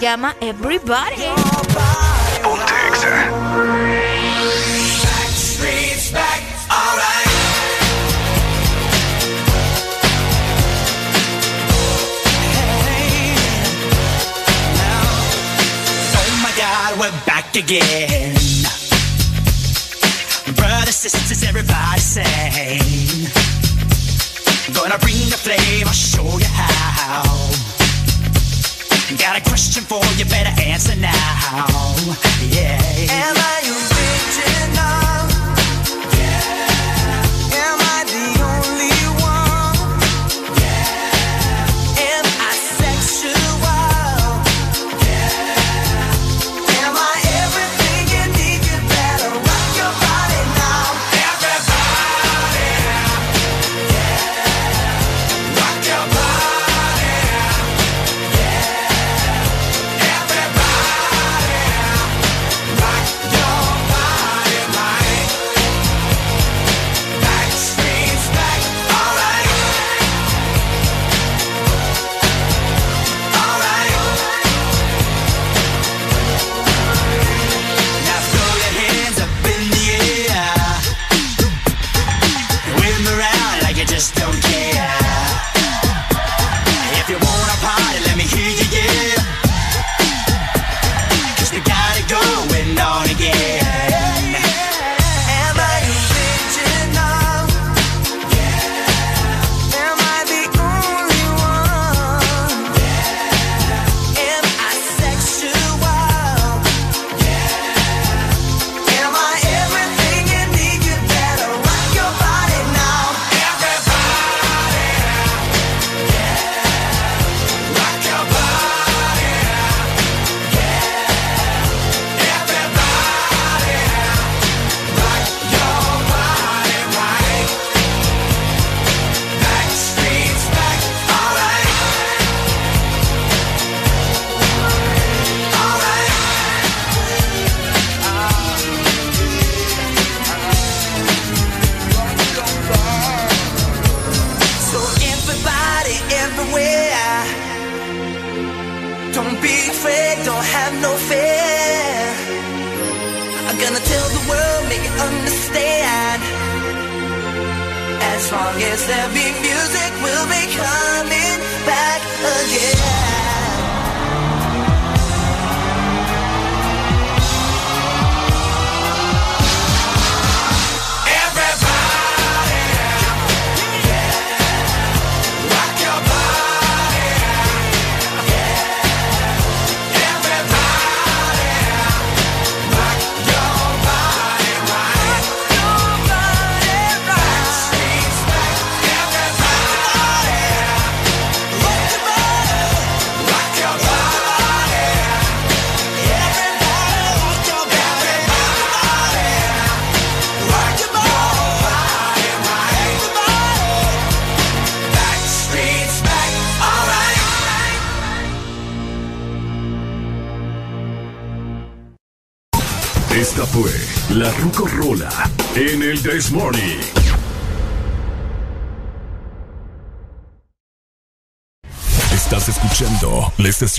llama Everybody.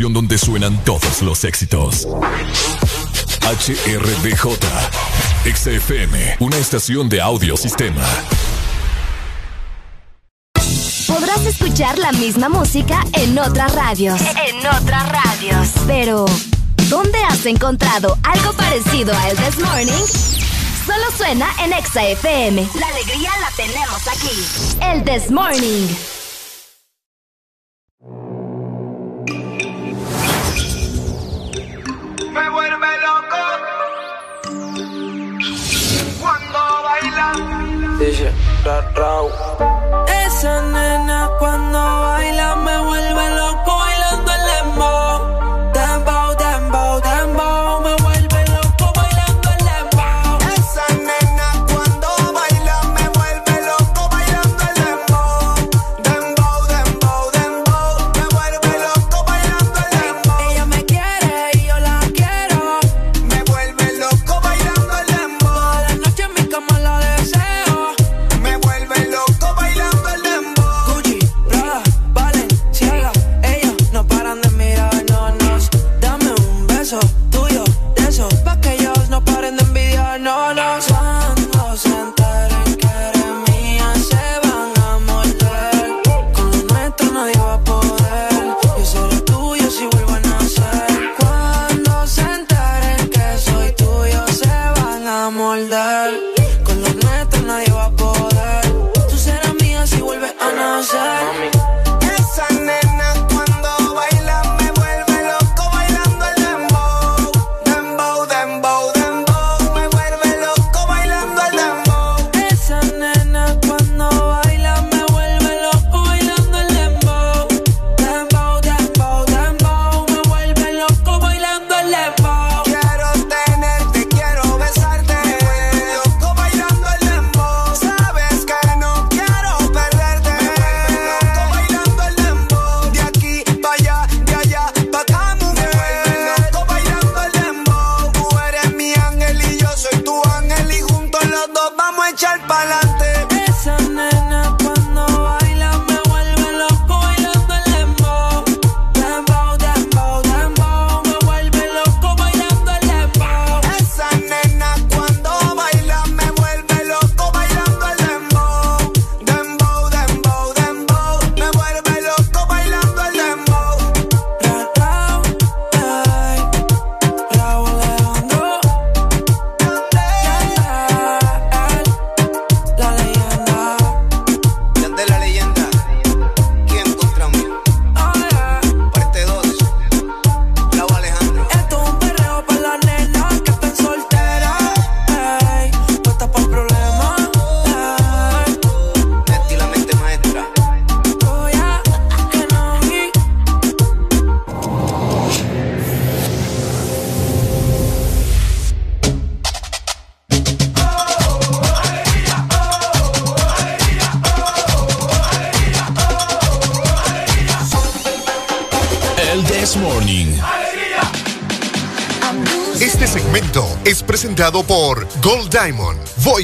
donde suenan todos los éxitos. HRDJ, XFM, una estación de audiosistema. Podrás escuchar la misma música en otras radios. En otras radios. Pero, ¿dónde has encontrado algo parecido a El This Morning? Solo suena en ExaFM. La alegría la tenemos aquí. El This Morning.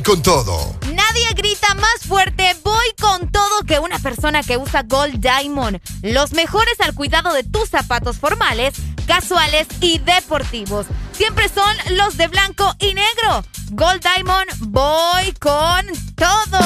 con todo. Nadie grita más fuerte, voy con todo que una persona que usa Gold Diamond. Los mejores al cuidado de tus zapatos formales, casuales y deportivos. Siempre son los de blanco y negro. Gold Diamond, voy con todo.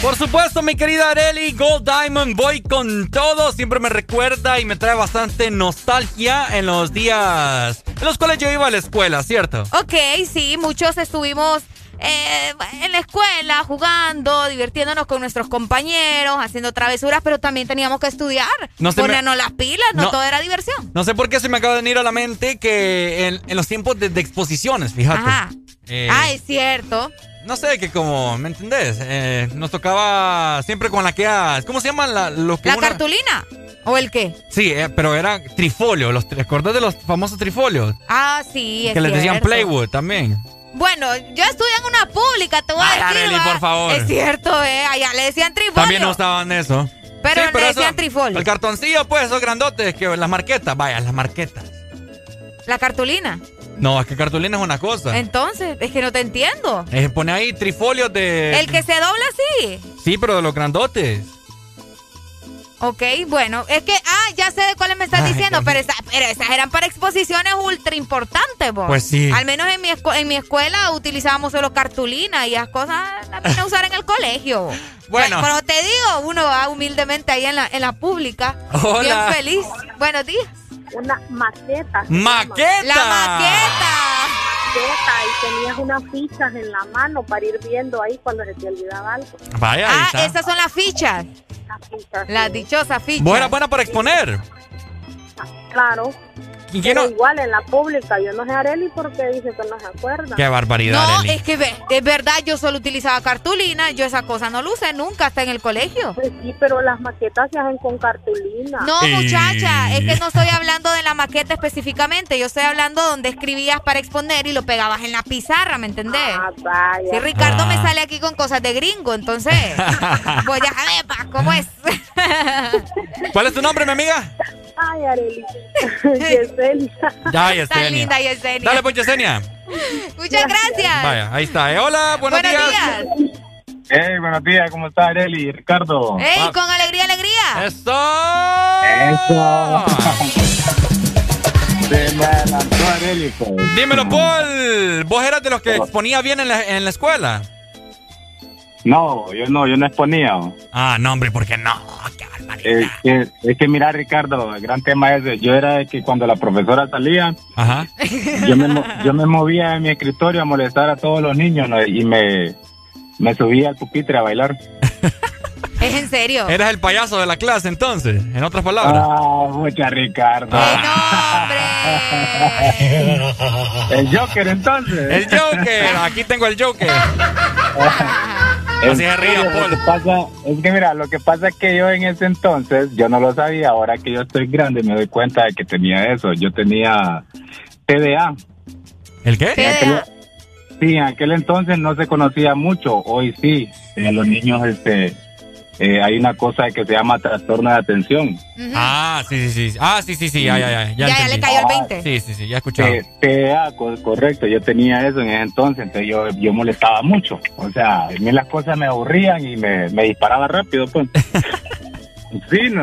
Por supuesto, mi querida Areli, Gold Diamond, voy con todo. Siempre me recuerda y me trae bastante nostalgia en los días en los cuales yo iba a la escuela, ¿cierto? Ok, sí, muchos estuvimos eh, en la escuela jugando, divirtiéndonos con nuestros compañeros, haciendo travesuras, pero también teníamos que estudiar, No se me- ponernos las pilas, no, No. todo era diversión. No sé por qué se me acaba de venir a la mente que en, en los tiempos de, de exposiciones, fíjate. Ajá. eh, Ah, es cierto. No sé, que como, ¿me entendés? Eh, nos tocaba siempre con la que... ah, ¿Cómo se llaman la, que ¿La una- cartulina? ¿O el qué? Sí, eh, pero era trifolio. Los, ¿Te acordás de los famosos trifolios? Ah, sí, es que les decían cierto. Playwood también. Bueno, yo estudié en una pública, te voy Ay, a decir. Arely, por favor. Es cierto, eh. Allá le decían trifolio. También no estaban eso. Pero Sí, le eso- decían trifolio. El cartoncillo, pues, esos grandotes, que las marquetas, vaya, las marquetas. La cartulina. No, es que cartulina es una cosa. Entonces, es que no te entiendo. Eh, pone ahí trifolios de... El que se dobla así. Sí, pero de los grandotes. Ok, bueno, es que, ah, ya sé de cuáles me estás Ay, diciendo, pero, esa- pero esas eran para exposiciones ultra importantes, vos. Pues sí. Al menos en mi, escu- en mi escuela utilizábamos solo cartulina y esas cosas las vine a usar en el colegio. Bueno. Pero te digo, uno va humildemente ahí en la, en la pública. Hola. Bien feliz. Buenos días. Una maqueta. ¡Maqueta! La maqueta. Maqueta, y tenías unas fichas en la mano para ir viendo ahí cuando se te olvidaba algo. Vaya, Ah, está. esas son las fichas. Las fichas. Las dichosas fichas. Buena, buena para exponer. Claro. ¿Y quién Pero no? igual en la pública, yo no sé Areli porque dice que no se acuerda. Qué barbaridad, No, Arely. es que es verdad, yo solo utilizaba cartulina, yo esa cosa no lo usé nunca hasta en el colegio. Pues sí, pero las maquetas se hacen con cartulina. No, Y- muchacha, es que no estoy hablando de la maqueta específicamente, yo estoy hablando donde escribías para exponer y lo pegabas en la pizarra, ¿me entendés? Ah, vaya. Si Ricardo me Ah. sale aquí con cosas de gringo, entonces, (laughs) pues ya ¿cómo es? ¿Cuál es tu nombre, mi amiga? Ay, Areli. (laughs) Yesenia. (laughs) Ya, Tan Yesenia. linda Yesenia. Dale, pues, Yesenia. Muchas gracias. Vaya, ahí está. Eh, hola, buenos, Buenos días. días. Hey, buenos días, ¿cómo está Areli? Ricardo. ¡Ey, con alegría, alegría! ¡Eso! Eso. Se me adelantó Areli, pues. Dímelo, Paul. ¿Vos eras de los que exponía bien en la, en la escuela? No, yo no, yo no exponía. Ah, no, hombre, ¿por qué no? Es que, es que mira, Ricardo, el gran tema es, de- yo era de que cuando la profesora salía, Ajá. yo me, mo- yo me movía en mi escritorio a molestar a todos los niños ¿no? y me, me subía al pupitre a bailar. (laughs) Es en serio. Eras el payaso de la clase, entonces, en otras palabras. Ah, mucha Ricardo. (laughs) el Joker, entonces. El Joker, aquí tengo el Joker. (laughs) En Así se ríe, serio, Paul. Lo que pasa, es que mira, lo que pasa es que yo en ese entonces, yo no lo sabía, ahora que yo estoy grande me doy cuenta de que tenía eso. Yo tenía TDA. ¿El qué? Sí, en aquel entonces no se conocía mucho, hoy sí. En los niños este, eh, hay una cosa que se llama trastorno de atención. Ah, sí, sí, sí. Ah, sí, sí, sí, ya, ya, ya. Ya, ya entendí. le cayó el 20. Sí, sí, sí, ya. T- TDA, co- correcto, yo tenía eso en ese entonces, entonces yo, yo molestaba mucho. O sea, a mí las cosas me aburrían y me, me disparaba rápido, pues. (laughs) Sí, no.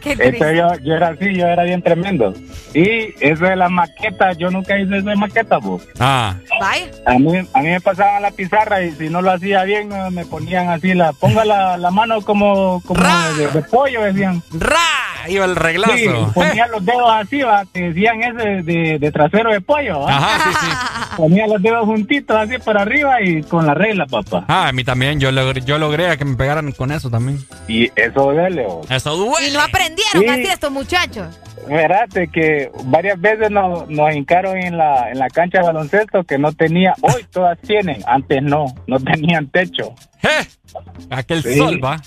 Qué Entonces yo, yo era así, yo era bien tremendo. Y eso de la maqueta, yo nunca hice eso de maqueta, pues. Ah. Vaya. A mí, a mí me pasaban la pizarra y si no lo hacía bien, me ponían así, la ponga la, la mano como, como de, de pollo, decían. ¡Ra! Iba el reglazo. Sí, ponía los dedos así, va, te decían ese de, de trasero de pollo, ¿va? Ajá, sí, sí. (laughs) Ponía los dedos juntitos así para arriba y con la regla, papá. Ah, a mí también, yo logré, yo logré a que me pegaran con eso también. Y eso duele, ¿o? Eso duele. Y no aprendieron Sí. así estos muchachos. Espérate que varias veces nos, nos hincaron en la, en la cancha de baloncesto que no tenía, hoy todas tienen, antes no, no tenían techo. ¡Eh! (laughs) Aquel Sí. sol, va.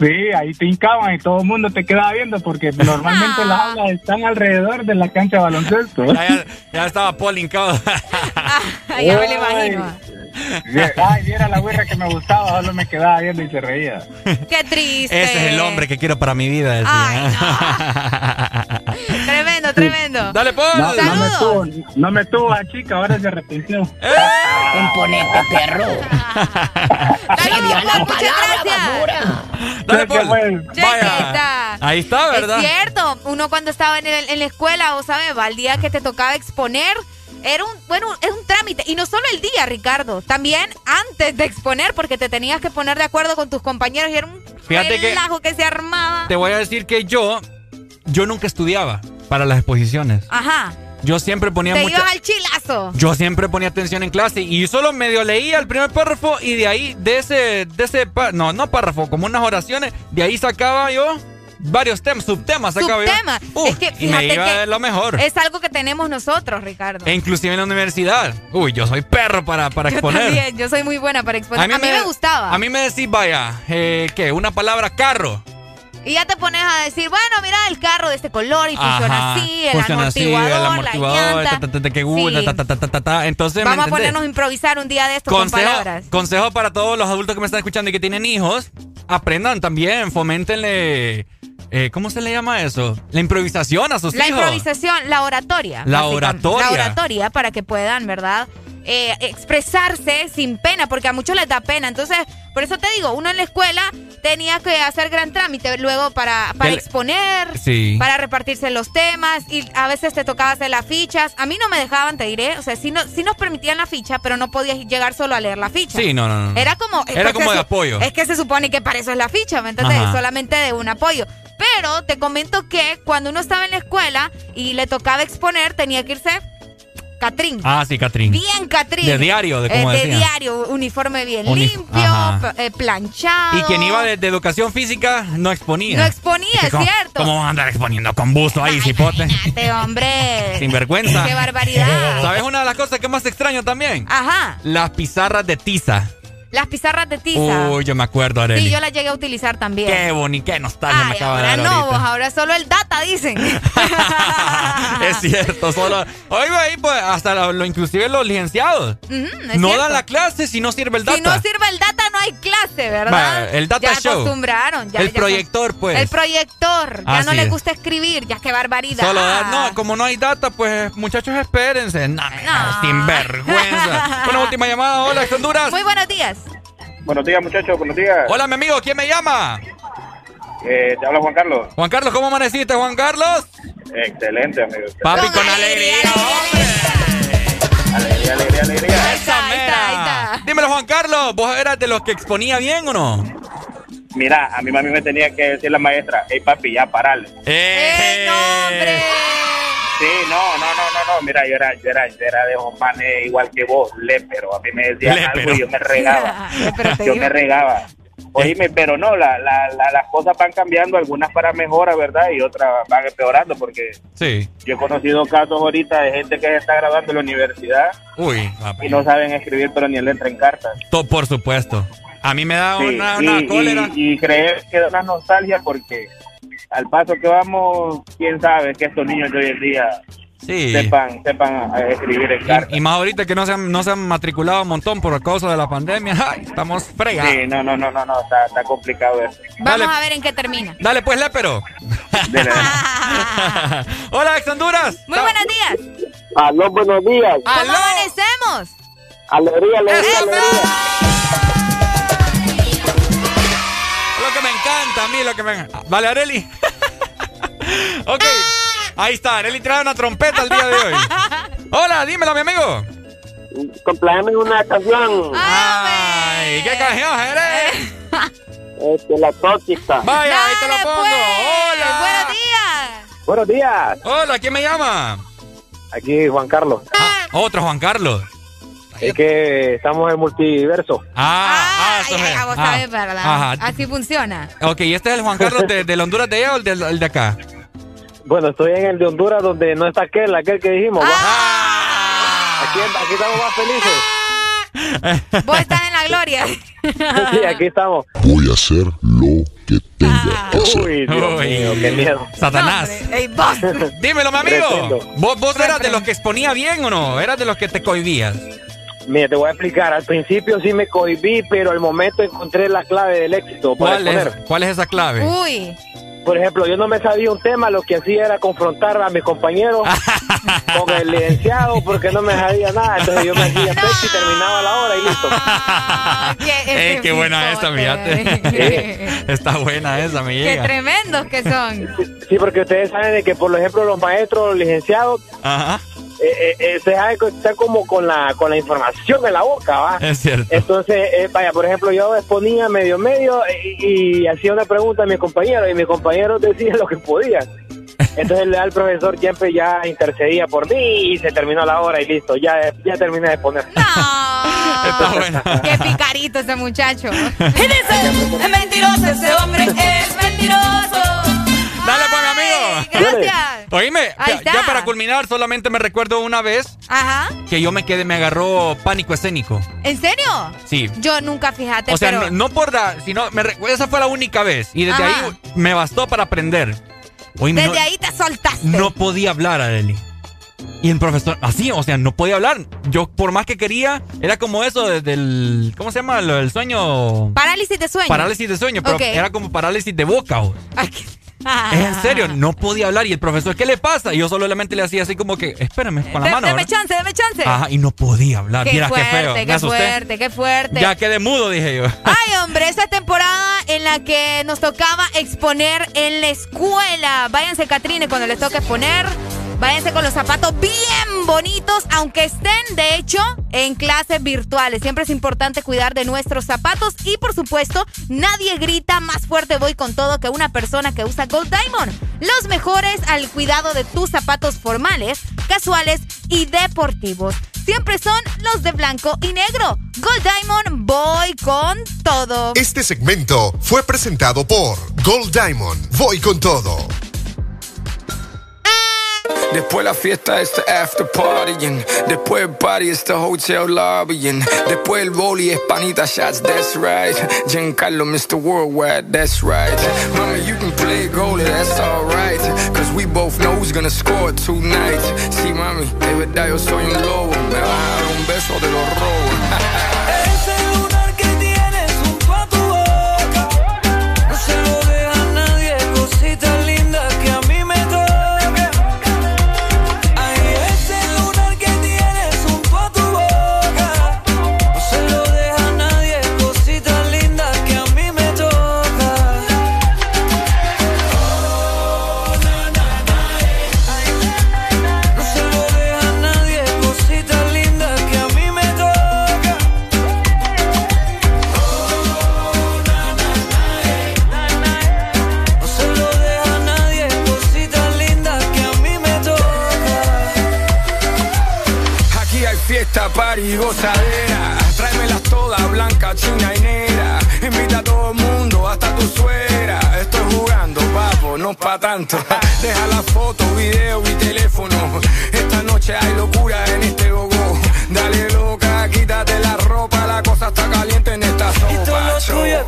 Sí, ahí te hincaban y todo el mundo te quedaba viendo porque normalmente (laughs) las aulas están alrededor de la cancha de baloncesto. Ya, ya, ya estaba Paul hincado. (laughs) ya me lo imagino. Ay, viera la güera que me gustaba, solo me quedaba viendo y se reía. Qué triste. Ese es el hombre que quiero para mi vida. decía. (laughs) Tremendo, tremendo. Dale, Paul. No, no me Saludos. tuvo, no me tuvo a chica, ahora se arrepintió. Componente, perro. (laughs) Saludos, Paul, muchas gracias. Dale, Paul. Cheque, está. Ahí está, ¿verdad? Es cierto, uno cuando estaba en, el- en la escuela, o sabes, va al día que te tocaba exponer, Era un, bueno, es un trámite. Y no solo el día, Ricardo. También antes de exponer, porque te tenías que poner de acuerdo con tus compañeros y era un Fíjate que- relajo que, se armaba. Te voy a decir que yo, yo nunca estudiaba para las exposiciones. Ajá. Yo siempre ponía Te mucha... ibas al chilazo. Yo siempre ponía atención en clase y solo medio leía el primer párrafo y de ahí, de ese, de ese, no, no párrafo, como unas oraciones, de ahí sacaba yo varios temas, subtemas sacaba Subtema. yo. Uf, es que y me iba que lo mejor. Es algo que tenemos nosotros, Ricardo. E inclusive en la universidad. Uy, yo soy perro para, para Yo exponer. también, yo soy muy buena para exponer. A mí, me, gustaba. A mí me decís, vaya, eh, ¿qué? Una palabra carro. Y ya te pones a decir, bueno, mira el carro de este color y funciona Ajá, así, el funciona así, el amortiguador, amortiguador, la ta, llanta. Entonces, ¿me Vamos a ponernos a improvisar un día de esto con palabras. consejo para todos los adultos que me están escuchando y que tienen hijos. Aprendan también, foméntenle. eh, ¿Cómo se le llama eso? La improvisación a sus La hijos. improvisación, la oratoria. La oratoria. La oratoria para que puedan, ¿verdad? Eh, expresarse sin pena, porque a muchos les da pena. Entonces, por eso te digo, uno en la escuela tenía que hacer gran trámite luego para, exponer, Sí. para repartirse los temas y a veces te tocaba hacer las fichas. A mí no me dejaban, te diré, o sea, sí, no, sí nos permitían la ficha, pero no podías llegar solo a leer la ficha. Sí, no, no, no. Era como... Era como de apoyo. Es que se supone que para eso es la ficha, ¿me entiendes? Solamente de un apoyo. Pero te comento que cuando uno estaba en la escuela y le tocaba exponer, tenía que irse Catrín. Ah, sí, Catrín. Bien, Catrín. De diario, de Eh, como de decían. diario, uniforme bien Unif- limpio, eh, planchado. Y quien iba de, de educación física no exponía. No exponía, Es que es ¿cómo- cierto. ¿Cómo vas a andar exponiendo con busto ahí, cipote? Este (laughs) hombre. Sin vergüenza. Qué barbaridad. ¿Sabes una de las cosas que más extraño también? Ajá. Las pizarras de tiza. Las pizarras de tiza. Uy, yo me acuerdo, Arely. sí, yo las llegué a utilizar también. Qué bonito, qué nostalgia me Ay, acaba de ahora dar no, ahorita. vos, ahora solo el data, dicen. (laughs) Es cierto, solo. Oiga, ahí pues hasta lo, lo- inclusive los licenciados. No cierto. dan la clase si no sirve el data. Si no sirve el data, no hay clase, ¿verdad? El data ya show. acostumbraron. Ya, El ya- proyector, pues. El proyector. Ya Así no les es. gusta escribir. Ya qué barbaridad. Solo da- no, como no hay data, pues muchachos, espérense. No, sin vergüenza. (laughs) Una última llamada. Hola, Honduras. Muy buenos días. Buenos días, muchachos, buenos días. Hola, mi amigo, ¿quién me llama? Eh, te habla Juan Carlos. Juan Carlos, ¿cómo amaneciste, Juan Carlos? Excelente, amigo. Papi, con, alegría. Alegría, alegría, alegría. Esa mera. Dímelo, Juan Carlos, ¿vos eras de los que exponía bien o no? Mira, a mi mami me tenía que decir la maestra, hey papi, ya parale. ¡Eh! Sí, no, no, no, no, no, mira, yo era, yo era, yo era de esos manes igual que vos, lépero, a mí me decían algo y yo me regaba, (laughs) Pero yo digo- me regaba. Oíme, pero no, la, la, la- las cosas van cambiando, algunas para mejora, ¿verdad? Y otras van empeorando, porque Sí. yo he conocido casos ahorita de gente que se está graduando en la universidad Uy, y no saben escribir, pero ni le entran cartas. To- por supuesto. A mí me da Sí, una, y, una y- cólera. y creer que da una nostalgia porque al paso que vamos, quién sabe que estos niños de hoy en día Sí. sepan, sepan eh, escribir en cartas. Y, y más ahorita que no se, han, no se han matriculado un montón por causa de la pandemia. (laughs) Ay, estamos fregados. Sí, no, no, no, no, no, está, está complicado eso. Vamos a ver en qué termina. Dale, pues, lépero. (laughs) Hola, ex Honduras. Muy buenos días. Aló, buenos días. ¿Cómo amanecemos? Alegría, alegría, Lo a mí, lo que me Vale, Areli. (laughs) ok. Ahí está, Areli trae una trompeta el día de hoy. Hola, dímelo, mi amigo. Complájame una canción. Ay, ¿qué canción eres? (laughs) Este, la tóxica. Vaya, ahí te lo pongo. Hola. pues. Buenos días. Buenos días. Hola, ¿quién me llama? Aquí Juan Carlos. Ah, otro Juan Carlos. Es que estamos en multiverso. Ah, ah, Ay, ay, a vos Ah, sabés, ¿verdad? Ajá. Así funciona. Ok, ¿y este es el Juan Carlos de, de Honduras de allá o el de, el de acá? Bueno, estoy en el de Honduras donde no está aquel, aquel que dijimos. Ah. Aquí, aquí estamos más felices. Vos estás en la gloria. (laughs) Sí, aquí estamos. Voy a hacer lo que tenga que hacer. Uy, Dios Uy. mío, qué miedo. Satanás. Ey, vos. (laughs) Dímelo, mi amigo. ¿Vos, vos eras de los que exponía bien o no? ¿Eras de los que te cohibías? Mira, te voy a explicar. Al principio sí me cohibí, pero al momento encontré la clave del éxito para ¿Cuál es. ¿Cuál es esa clave? Uy. Por ejemplo, yo no me sabía un tema, lo que hacía era confrontar a mis compañeros (laughs) con el licenciado porque no me sabía nada. Entonces yo me hacía (laughs) pecho y terminaba la hora y listo. (laughs) Ey, qué buena esa, fíjate. Está buena esa, me Qué tremendos que son. Sí, porque ustedes saben de que, por ejemplo, los maestros, los licenciados, Ajá. Eh, eh, se deja de estar como con la, con la información en la boca, ¿va? Es cierto. Entonces, eh, vaya, por ejemplo, yo exponía medio medio y, y hacía una pregunta a mi compañero y mis compañeros (laughs) decían lo que podían. Entonces el profesor siempre ya intercedía por mí y se terminó la hora y listo, ya, ya terminé de poner. (laughs) Qué picarito ese muchacho. (laughs) Y dice, es mentiroso ese hombre, es mentiroso. Dale, pues, Gracias. Oíme, ya- para culminar, solamente me recuerdo una vez Ajá. que yo me quedé, me agarró pánico escénico. ¿En serio? Sí. Yo nunca, fíjate, O sea, pero... no, no por da, sino me esa fue la única vez. Y desde Ajá. ahí me bastó para aprender. Oíme, Desde no, ahí te soltaste. no podía hablar, Adeli. Y el profesor, así, o sea, no podía hablar. Yo, por más que quería, era como eso desde el. ¿Cómo se llama? Del sueño. Parálisis de sueño. Parálisis de sueño, pero era como parálisis de boca. Ah. Es en serio, no podía hablar. Y el profesor, ¿qué le pasa? Y yo solamente le hacía así como que, espérame, con la De- mano. deme ¿verdad? chance, deme chance. Ajá, y no podía hablar. Qué qué fuerte, feo. Me qué fuerte, qué fuerte. Ya quedé mudo, dije yo. (laughs) Ay, hombre, esta temporada en la que nos tocaba exponer en la escuela. Váyanse, Catrine, cuando les toque exponer. Váyanse con los zapatos bien bonitos, aunque estén, de hecho, en clases virtuales. Siempre es importante cuidar de nuestros zapatos y, por supuesto, nadie grita más fuerte voy con todo que una persona que usa Gold Diamond. Los mejores al cuidado de tus zapatos formales, casuales y deportivos. Siempre son los de blanco y negro. Gold Diamond, voy con todo. Este segmento fue presentado por Gold Diamond. Voy con todo. Después la fiesta es the after partying. Después el party es the hotel lobbying. Después el boli es panita shots, that's right. Giancarlo, Mr. Worldwide, that's right. Mama, you can play goalie, that's alright. Cause we both know who's gonna score tonight. Sí, mami, de verdad yo soy un lobo. Me vas a dar un beso de los y gozadera. Tráemelas todas, blanca, china y negra. Invita a todo el mundo, hasta tu suegra. Estoy jugando, papo, no pa' tanto. Deja la foto, video y teléfono. Esta noche hay locura en este gogo. Dale loca, quítate la ropa, la cosa está caliente en esta sopa. Lo tuyo es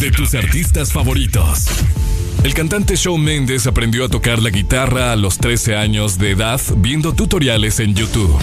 de tus artistas favoritos. El cantante Shawn Mendes aprendió a tocar la guitarra a los 13 años de edad viendo tutoriales en YouTube.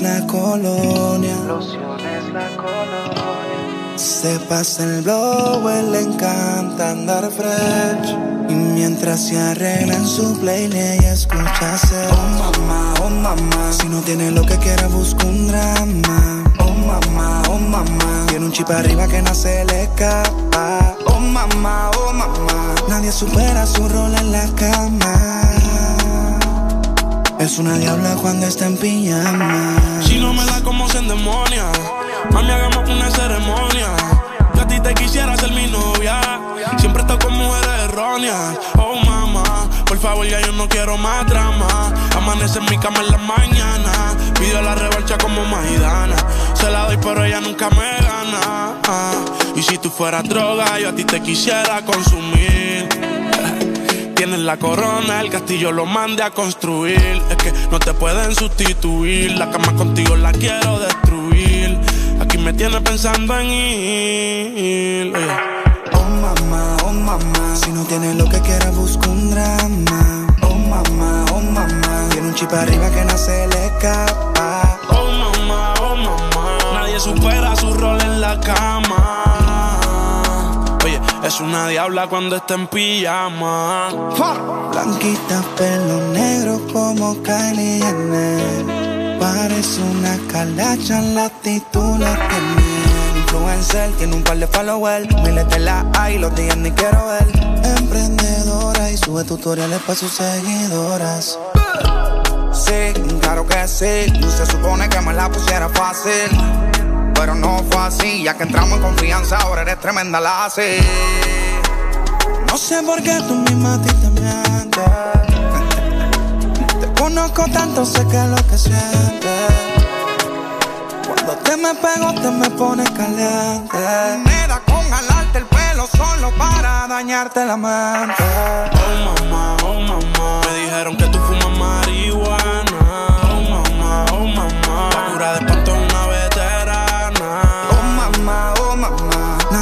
La colonia. Se pasa el blow, él le encanta andar fresh. Y mientras se arregla en su playlist, ella escucha Oh mamá, oh mamá. Si no tiene lo que quiere, busca un drama. Oh mamá, oh mamá. Tiene un chip arriba que no se le escapa. Oh mamá, oh mamá. Nadie supera su rol en la cama. Es una diabla cuando está en pijama. Si no me da como se endemonia, mami, hagamos una ceremonia. Yo a ti te quisiera ser mi novia. Siempre estoy con mujeres erróneas. Oh, mamá, por favor, ya yo no quiero más drama. Amanece en mi cama en la mañana. Pido la revancha como Maidana. Se la doy, pero ella nunca me gana. Ah, Y si tú fueras droga, yo a ti te quisiera consumir. Tienes la corona, el castillo lo mande a construir. Es que no te pueden sustituir. La cama contigo la quiero destruir. Aquí me tienes pensando en ir. Oye. Oh mamá, oh mamá. Si no tiene lo que quiere, busca un drama. Oh mamá, oh mamá. Tiene un chip arriba que no se le escapa. Oh mamá, oh mamá. Nadie supera su rol en la cama. Es una diabla cuando está en pijama. Blanquita, pelo negro como Kylie Jenner. Parece una calacha, la actitud la tiene. Influencer, tiene un par de followers. Miles de la hay, los días ni quiero ver. Emprendedora y sube tutoriales para sus seguidoras. Sí, claro que sí. Se supone que me la pusiera fácil. Pero no fue así, ya que entramos en confianza, ahora eres tremenda la así. No sé por qué tú misma a ti te mientes. Te conozco tanto, sé que es lo que sientes. Cuando te me pego, te me pones caliente. Me da con jalarte el pelo solo para dañarte la mente. Oh mamá, oh mamá. Me dijeron que tú fumas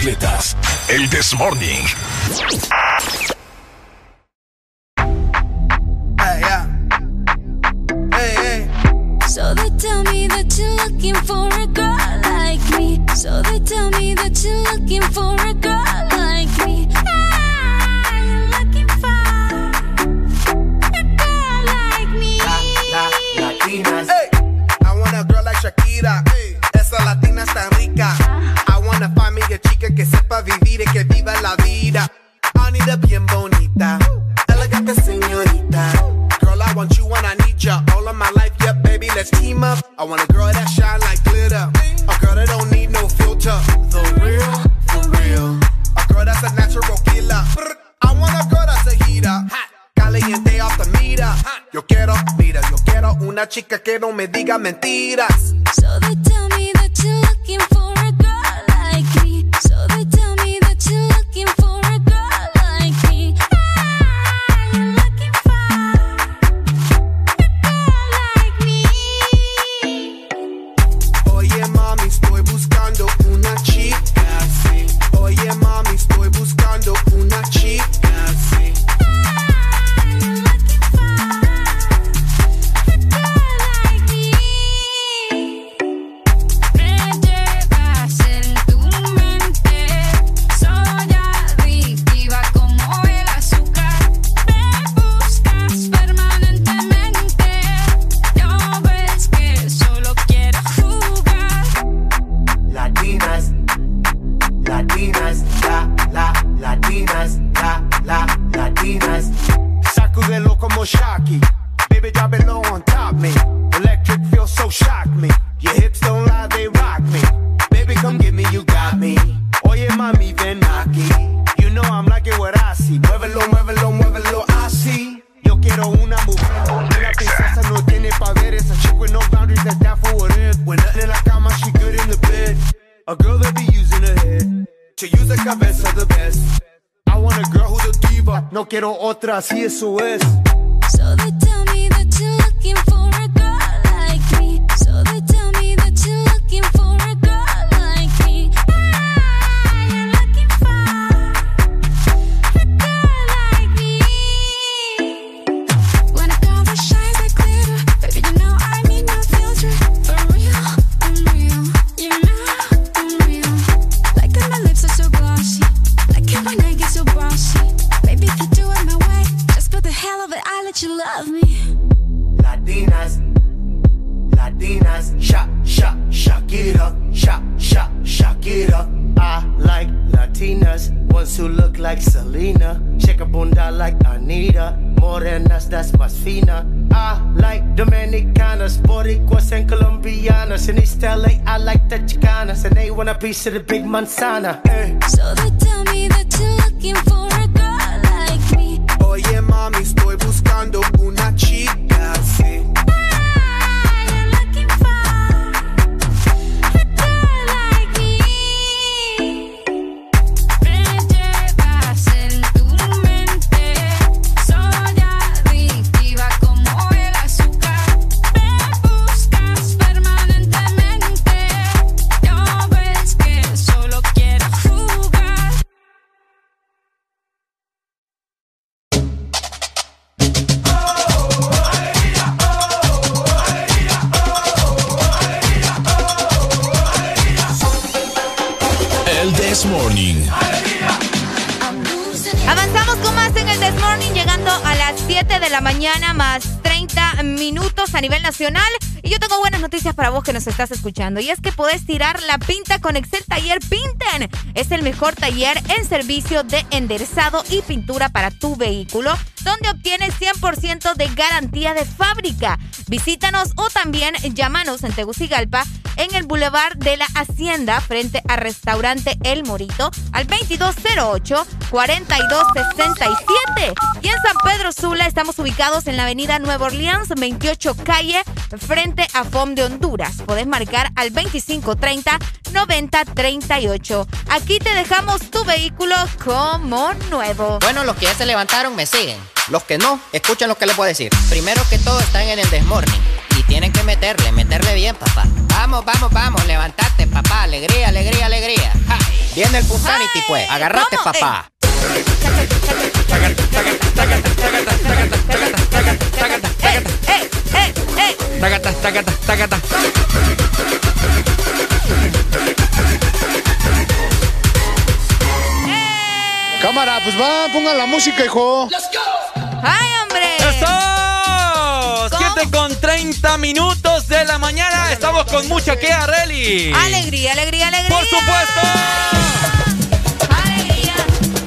Completas. El This Morning. Hey, yeah. Hey, hey. So they tell me that you're looking for a girl like me. So they tell me that you're looking for a girl chica que sepa vivir y que viva la vida. Anita bien bonita. Elegante señorita. Girl, I want you when I need ya. All of my life, yeah, baby, let's team up. I want a girl that shine like glitter. A girl that don't need no filter. The real, for real. A girl that's a natural killer. I want a girl that's a heater. Caliente off meter. Yo quiero, mira, yo quiero una chica que no me diga mentiras. So they tell me No quiero otra, así eso es. So Dominicanas, Boricuas and Colombianas. In East LA, I like the Chicanas, and they want a piece of the big manzana. eh. So they tell me that you're looking for a girl like me. Oye mami, estoy buscando una chica minutos a nivel nacional. Y yo tengo buenas noticias para vos que nos estás escuchando. Y es que podés tirar la pinta con Excel Taller Pinten. Es el mejor taller en servicio de enderezado y pintura para tu vehículo, donde obtienes 100% de garantía de fábrica. Visítanos o también llámanos en Tegucigalpa en el Boulevard de la Hacienda frente al restaurante El Morito al 2208-4267. Y en San Pedro Sula estamos ubicados en la avenida Nueva Orleans, 28 calle, frente a FOM de Honduras. Podés marcar al 2530-9038. Aquí te dejamos tu vehículo como nuevo. Bueno, los que ya se levantaron me siguen. Los que no, escuchen lo que les voy a decir. Primero que todo están en el desmorning. Y tienen que meterle, meterle bien, papá. Vamos, vamos, vamos, levantate, papá. Alegría, alegría, alegría. Ja. Viene el Punsanity, pues. Agarrate, ¿cómo? papá. Tagata, tagata, tagata. Cámara, pues va, pongan la música, hijo. ¡Ay, hombre! ¡Eso! 7 con 30 minutos de la mañana. Estamos con mucha que Areli. Alegría, alegría, alegría. Por supuesto.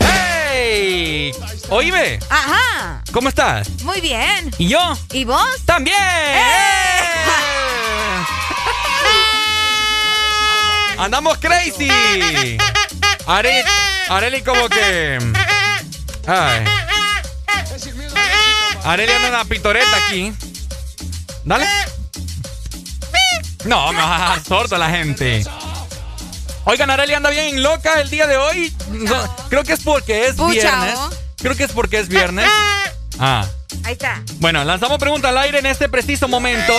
¡Hey! Oíme, Ajá. ¿cómo estás? Muy bien. ¿Y yo? ¿Y vos? ¡También! ¡Andamos crazy! (laughs) Are- Areli como que... Ay. Areli anda en la pitoreta aquí. Dale. No, me vas a dejar sordo la gente. Oigan, Areli anda bien loca el día de hoy. No, creo que es porque es viernes. Creo que es porque es viernes. Ah. Ahí está. Bueno, lanzamos pregunta al aire en este preciso momento.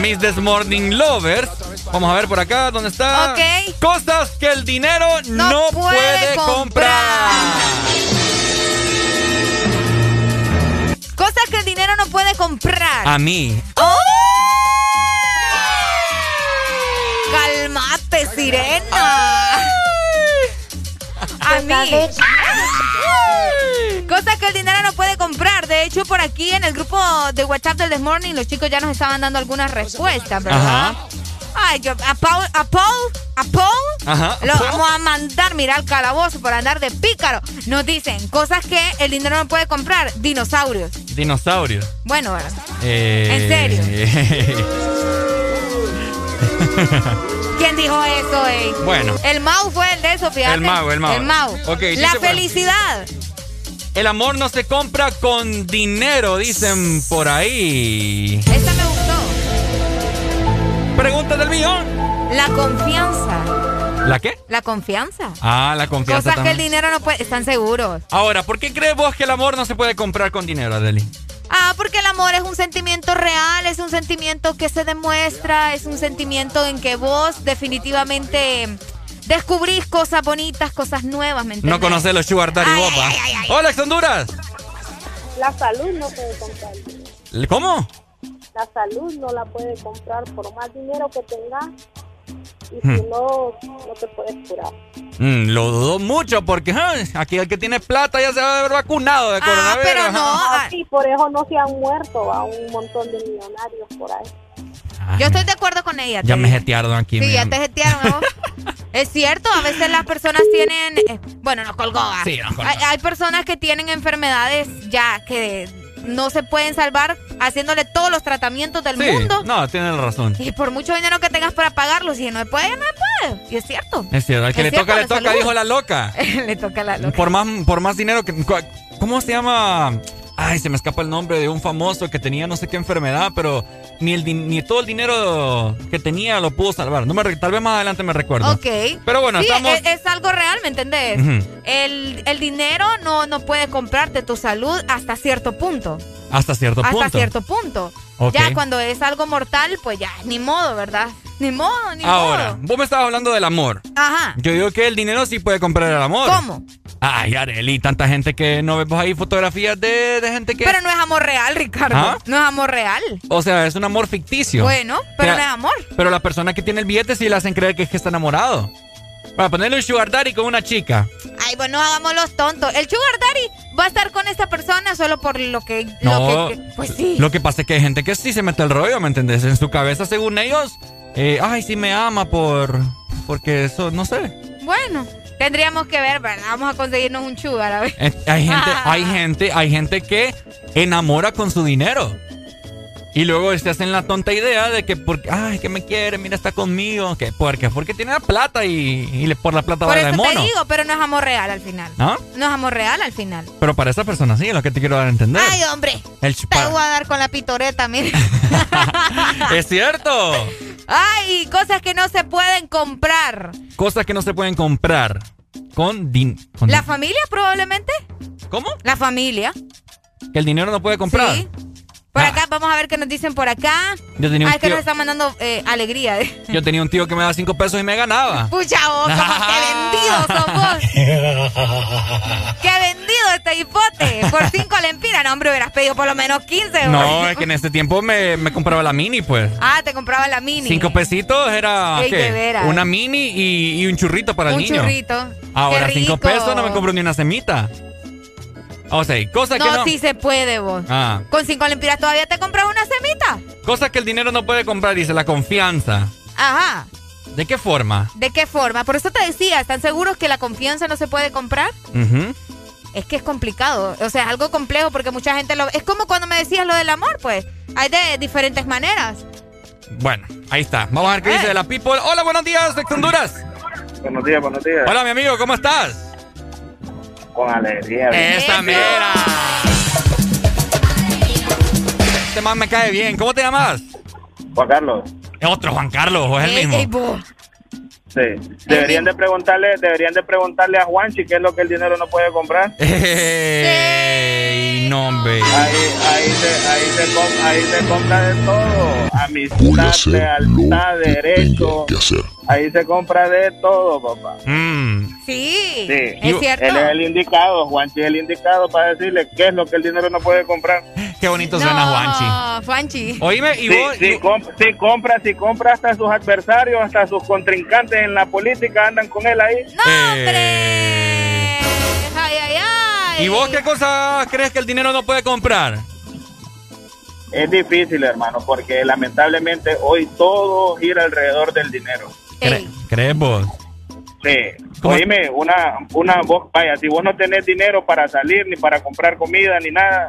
Mis This Morning Lovers. Vamos a ver por acá, ¿dónde está? Ok. Cosas que el dinero no, No puede, puede comprar. Cosas que el dinero no puede comprar. A mí. Calmate, sirena. A mí. Cosas que el dinero no puede comprar. De hecho, por aquí en el grupo de WhatsApp del This Morning, los chicos ya nos estaban dando algunas respuestas, ¿verdad? Ajá. Ay, yo, a Paul, a Paul, a Paul, Ajá. lo vamos a mandar, mira, al calabozo por andar de pícaro. Nos dicen cosas que el dinero no puede comprar. Dinosaurios. Dinosaurio. Bueno. Eh, (laughs) ¿Quién dijo eso, eh? Bueno. El Mau fue el de eso, fíjate. El Mau, el Mau. El Mau. Ok, La felicidad. El amor no se compra con dinero, dicen por ahí. Esta me gustó. Pregunta del millón. La confianza ¿La qué? La confianza. Ah, la confianza Cosas que el dinero no puede. Están seguros. Ahora, ¿por qué crees vos que el amor no se puede comprar con dinero, Adeli? Ah, porque el amor es un sentimiento real, es un sentimiento que se demuestra, es un sentimiento en que vos definitivamente descubrís cosas bonitas, cosas nuevas, ¿me entiendes? No conoces los Sugar Daddy Ay, Boba. ay, ay, ay. Hola, ex Honduras. La salud no puede comprar. ¿Cómo? La salud no la puede comprar por más dinero que tengas. Y Hmm. si no, no te puedes curar. Mm, lo dudo mucho porque ay, aquí el que tiene plata ya se va a haber vacunado de coronavirus. pero (laughs) ajá. sí, por eso no se han muerto a un montón de millonarios por ahí. Yo estoy de acuerdo con ella. Ya me jetearon aquí. Sí, ya te jetearon. ¿no? (laughs) es cierto, a veces las personas tienen. eh, bueno, nos colgó. ah. Sí, nos colgó. Hay, hay personas que tienen enfermedades ya que no se pueden salvar haciéndole todos los tratamientos del Sí, mundo. no, tienes razón. Y por mucho dinero que tengas para pagarlo, si no puede, no puede. Y es cierto. Es cierto, al que le cierto, toca, le toca, salud. dijo la loca. (laughs) Le toca la loca. Por más, por más dinero que. ¿Cómo se llama? Ay, se me escapa el nombre de un famoso que tenía no sé qué enfermedad, pero ni el ni todo el dinero que tenía lo pudo salvar. No me, tal vez más adelante me recuerdo. Ok. Pero bueno, Sí, estamos. es, es algo real, ¿me entendés? El, el dinero no, no puede comprarte tu salud hasta cierto punto. Hasta cierto hasta punto. cierto punto. Ya cuando es algo mortal, pues ya, ni modo, ¿verdad? Ni modo, ni Ahora, modo. vos me estabas hablando del amor. Ajá. Yo digo que el dinero sí puede comprar el amor. ¿Cómo? Ay, Areli, tanta gente que no vemos ahí fotografías de, de gente que. Pero no es amor real, Ricardo. ¿Ah? No es amor real. O sea, es un amor ficticio. Bueno, pero O sea, no es amor. Pero la persona que tiene el billete sí le hacen creer que es que está enamorado. Para ponerle un sugar daddy con una chica. Ay, bueno, hagamos los tontos. El sugar daddy va a estar con esta persona solo por lo que... No, Lo que pues sí. Lo que pasa es que hay gente que sí se mete el rollo, ¿me entendés? En su cabeza, según ellos, eh, ay, sí me ama por... Porque eso, no sé. Bueno, tendríamos que ver, ¿verdad? Vamos a conseguirnos un sugar, a ver. Eh, Hay gente, (laughs) hay gente, hay gente que enamora con su dinero. Y luego se hacen la tonta idea de que porque, ay, que me quiere, mira, está conmigo. que porque, porque tiene la plata y, y le- por la plata Por eso de te mono. digo, pero no es amor real al final. ¿No? No es amor real al final. Pero para esa persona sí, es lo que te quiero dar a entender. Ay, hombre. El Te voy a dar con la pitoreta, mira. (laughs) es cierto. Ay, cosas que no se pueden comprar. Cosas que no se pueden comprar con din con ¿La familia probablemente? ¿Cómo? La familia. que el dinero no puede comprar. Sí. Por acá, vamos a ver qué nos dicen por acá. Yo tenía un Ah, es que tío- nos están mandando eh, alegría. (laughs) Yo tenía un tío que me daba cinco pesos y me ganaba. Pucha vos, que vendido sos vos. (laughs) Qué vendido este hipote. Por cinco lempiras. No, hombre, hubieras pedido por lo menos 15. No, es que en ese tiempo me, me compraba la mini, pues. Ah, te compraba la mini. Cinco pesitos era Ey, ¿qué? una mini y, y un churrito para el Un niño. churrito. Ahora, Qué cinco pesos no me compro ni una semita. O sea, cosas No, que no. sí se puede vos. Ah, Con cinco lempiras todavía te compras una semita. cosas que el dinero no puede comprar, dice la confianza. Ajá. ¿De qué forma? ¿De qué forma? Por eso te decía, ¿están seguros que la confianza no se puede comprar? Ujú. Es que es complicado. O sea, es algo complejo porque mucha gente lo... Es como cuando me decías lo del amor, pues. Hay de diferentes maneras. Bueno, ahí está. Vamos a ver qué Eh. dice la people. Hola, buenos días, de Honduras. Buenos días, buenos días. Hola, mi amigo, ¿cómo estás? Con alegría. Esa mera. Este man me cae bien. ¿Cómo te llamas? Juan Carlos. Es otro Juan Carlos, o es el mismo. Sí. Deberían de preguntarle, deberían de preguntarle a Juanchi qué es lo que el dinero no puede comprar. (laughs) Ey, no, hombre. Ahí, ahí, se, ahí, se com- ahí se compra de todo. Amistad, lealtad, derecho. tenga que hacer. Ahí se compra de todo, papá. Mm. Sí, Sí. es cierto. Él es el indicado, Juanchi es el indicado para decirle qué es lo que el dinero no puede comprar. Qué bonito suena Juanchi. No, Juanchi. Oíme, y Sí, vos. sí, comp- sí, compra, sí, compra hasta sus adversarios, hasta sus contrincantes en la política andan con él ahí. ¡No, hombre! ¡Ay, ay, ay! ¿Y vos qué cosas crees que el dinero no puede comprar? Es difícil, hermano, porque lamentablemente hoy todo gira alrededor del dinero. ¿Cre- ¿Crees vos? Sí. Oíme, una, una, vos, vaya, si vos no tenés dinero para salir, ni para comprar comida, ni nada,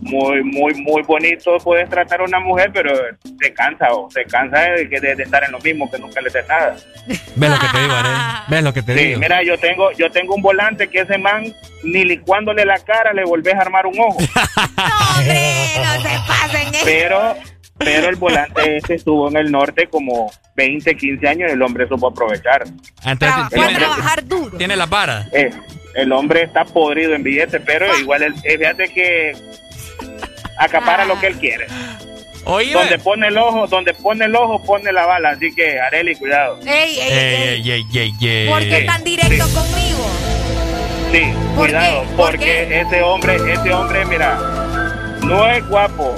muy, muy, muy bonito puedes tratar a una mujer, pero te cansa, o te cansa de, que- de- de estar en lo mismo, que nunca le des nada. ¿Ves lo que te digo, Arel? ¿Ves lo que te Sí, digo? mira, yo tengo, yo tengo un volante que ese man, ni licuándole la cara, le volvés a armar un ojo. (laughs) ¡Hombre, no se pasen! eh. pero Pero el volante este estuvo en el norte como 20, 15 años y el hombre supo aprovechar. Entonces, Fue a tiene, trabajar duro. tiene las varas. Eh, el hombre está podrido en billetes, pero igual, el, eh, fíjate que acapara lo que él quiere. Oye, Donde pone el ojo, donde pone el ojo, pone la bala. Así que, Areli, cuidado. Ey, ey, ey. Ey, ey, ey, ey. ¿Por qué tan directo conmigo? Sí, ¿Por cuidado, qué? ¿Por porque ese hombre, ese hombre, mira, no es guapo,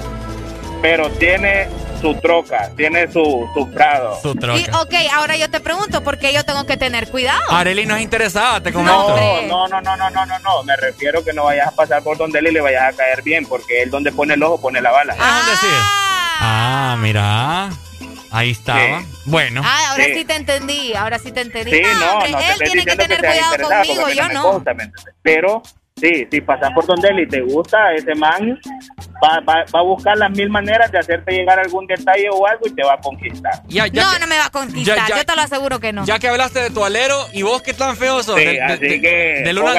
pero tiene su troca, tiene su, su prado. Su Y, ok, ahora yo te pregunto, ¿por qué yo tengo que tener cuidado? Arely no es interesada, te No, comento. no, no, no, no, no, no, no, me refiero que no vayas a pasar por donde él y le vayas a caer bien, porque él donde pone el ojo pone la bala. Ah, mira. Ahí estaba. Bueno. Ah, ahora Sí. sí. te entendí, ahora sí te entendí. Sí, no, hombre, no te él tiene que tener cuidado conmigo, yo no. Pero sí, si pasas por donde él y te gusta ese man, va, va, va a buscar las mil maneras de hacerte llegar algún detalle o algo y te va a conquistar. Ya, ya no, que- no me va a conquistar, ya- ya- yo te lo aseguro que no. Ya que hablaste de tu alero, ¿y vos qué tan feo sos? Sí, De- así de- que del uno al-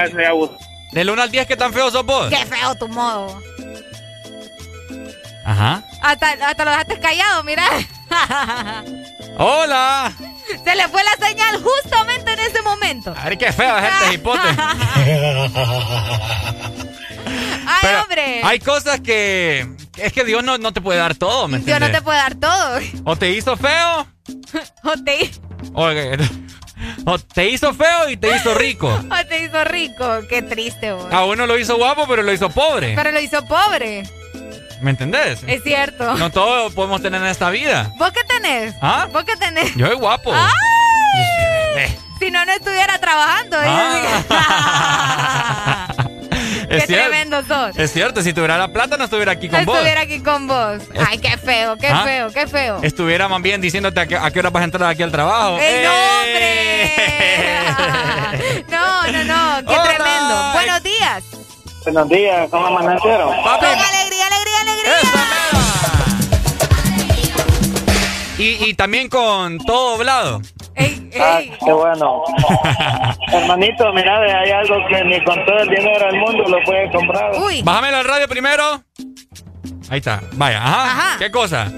1 al 10, ¿qué tan feo sos vos? Qué feo tu modo. Ajá. Hasta, hasta lo dejaste callado, mira. (laughs) Hola. Se le fue la señal justamente en ese momento. A ver qué feo es este hipote. (laughs) Ay, Pero hombre. Hay cosas que. Es que Dios no, no te puede dar todo, ¿me Dios no entiendes? te puede dar todo. O te hizo feo, (laughs) O te, o, (laughs) o te hizo feo y te hizo rico. o te hizo rico. Qué triste, vos. A uno lo hizo guapo, pero lo hizo pobre. Pero lo hizo pobre. ¿Me entendés? Es cierto. No todo podemos tener en esta vida. ¿Vos qué tenés? ¿Ah? ¿Vos qué tenés? Yo soy guapo. ¡Ay! Eh, Si no, no estuviera trabajando. Ah. (laughs) Qué es cierto. tremendo sos. Es cierto, si tuviera la plata no estuviera aquí No con vos. estuviera aquí con vos. Ay, qué feo, qué ¿Ah? feo, qué feo. Estuviera más bien diciéndote a qué, a qué hora vas a entrar aquí al trabajo. ¡Ey, no, ¡Eh! (laughs) No, no, no, qué tremendo. Buenos días. Buenos días, ¿cómo amanecieron? Papi, Con alegría. Y, y también con todo doblado. Ey, Ah, ey. qué bueno. (laughs) Hermanito, mira, ve, hay algo que ni con todo el dinero del mundo lo puede comprar. Uy. Bájamelo al radio primero. Ahí está. Vaya, ajá. Ajá. ¿Qué cosa?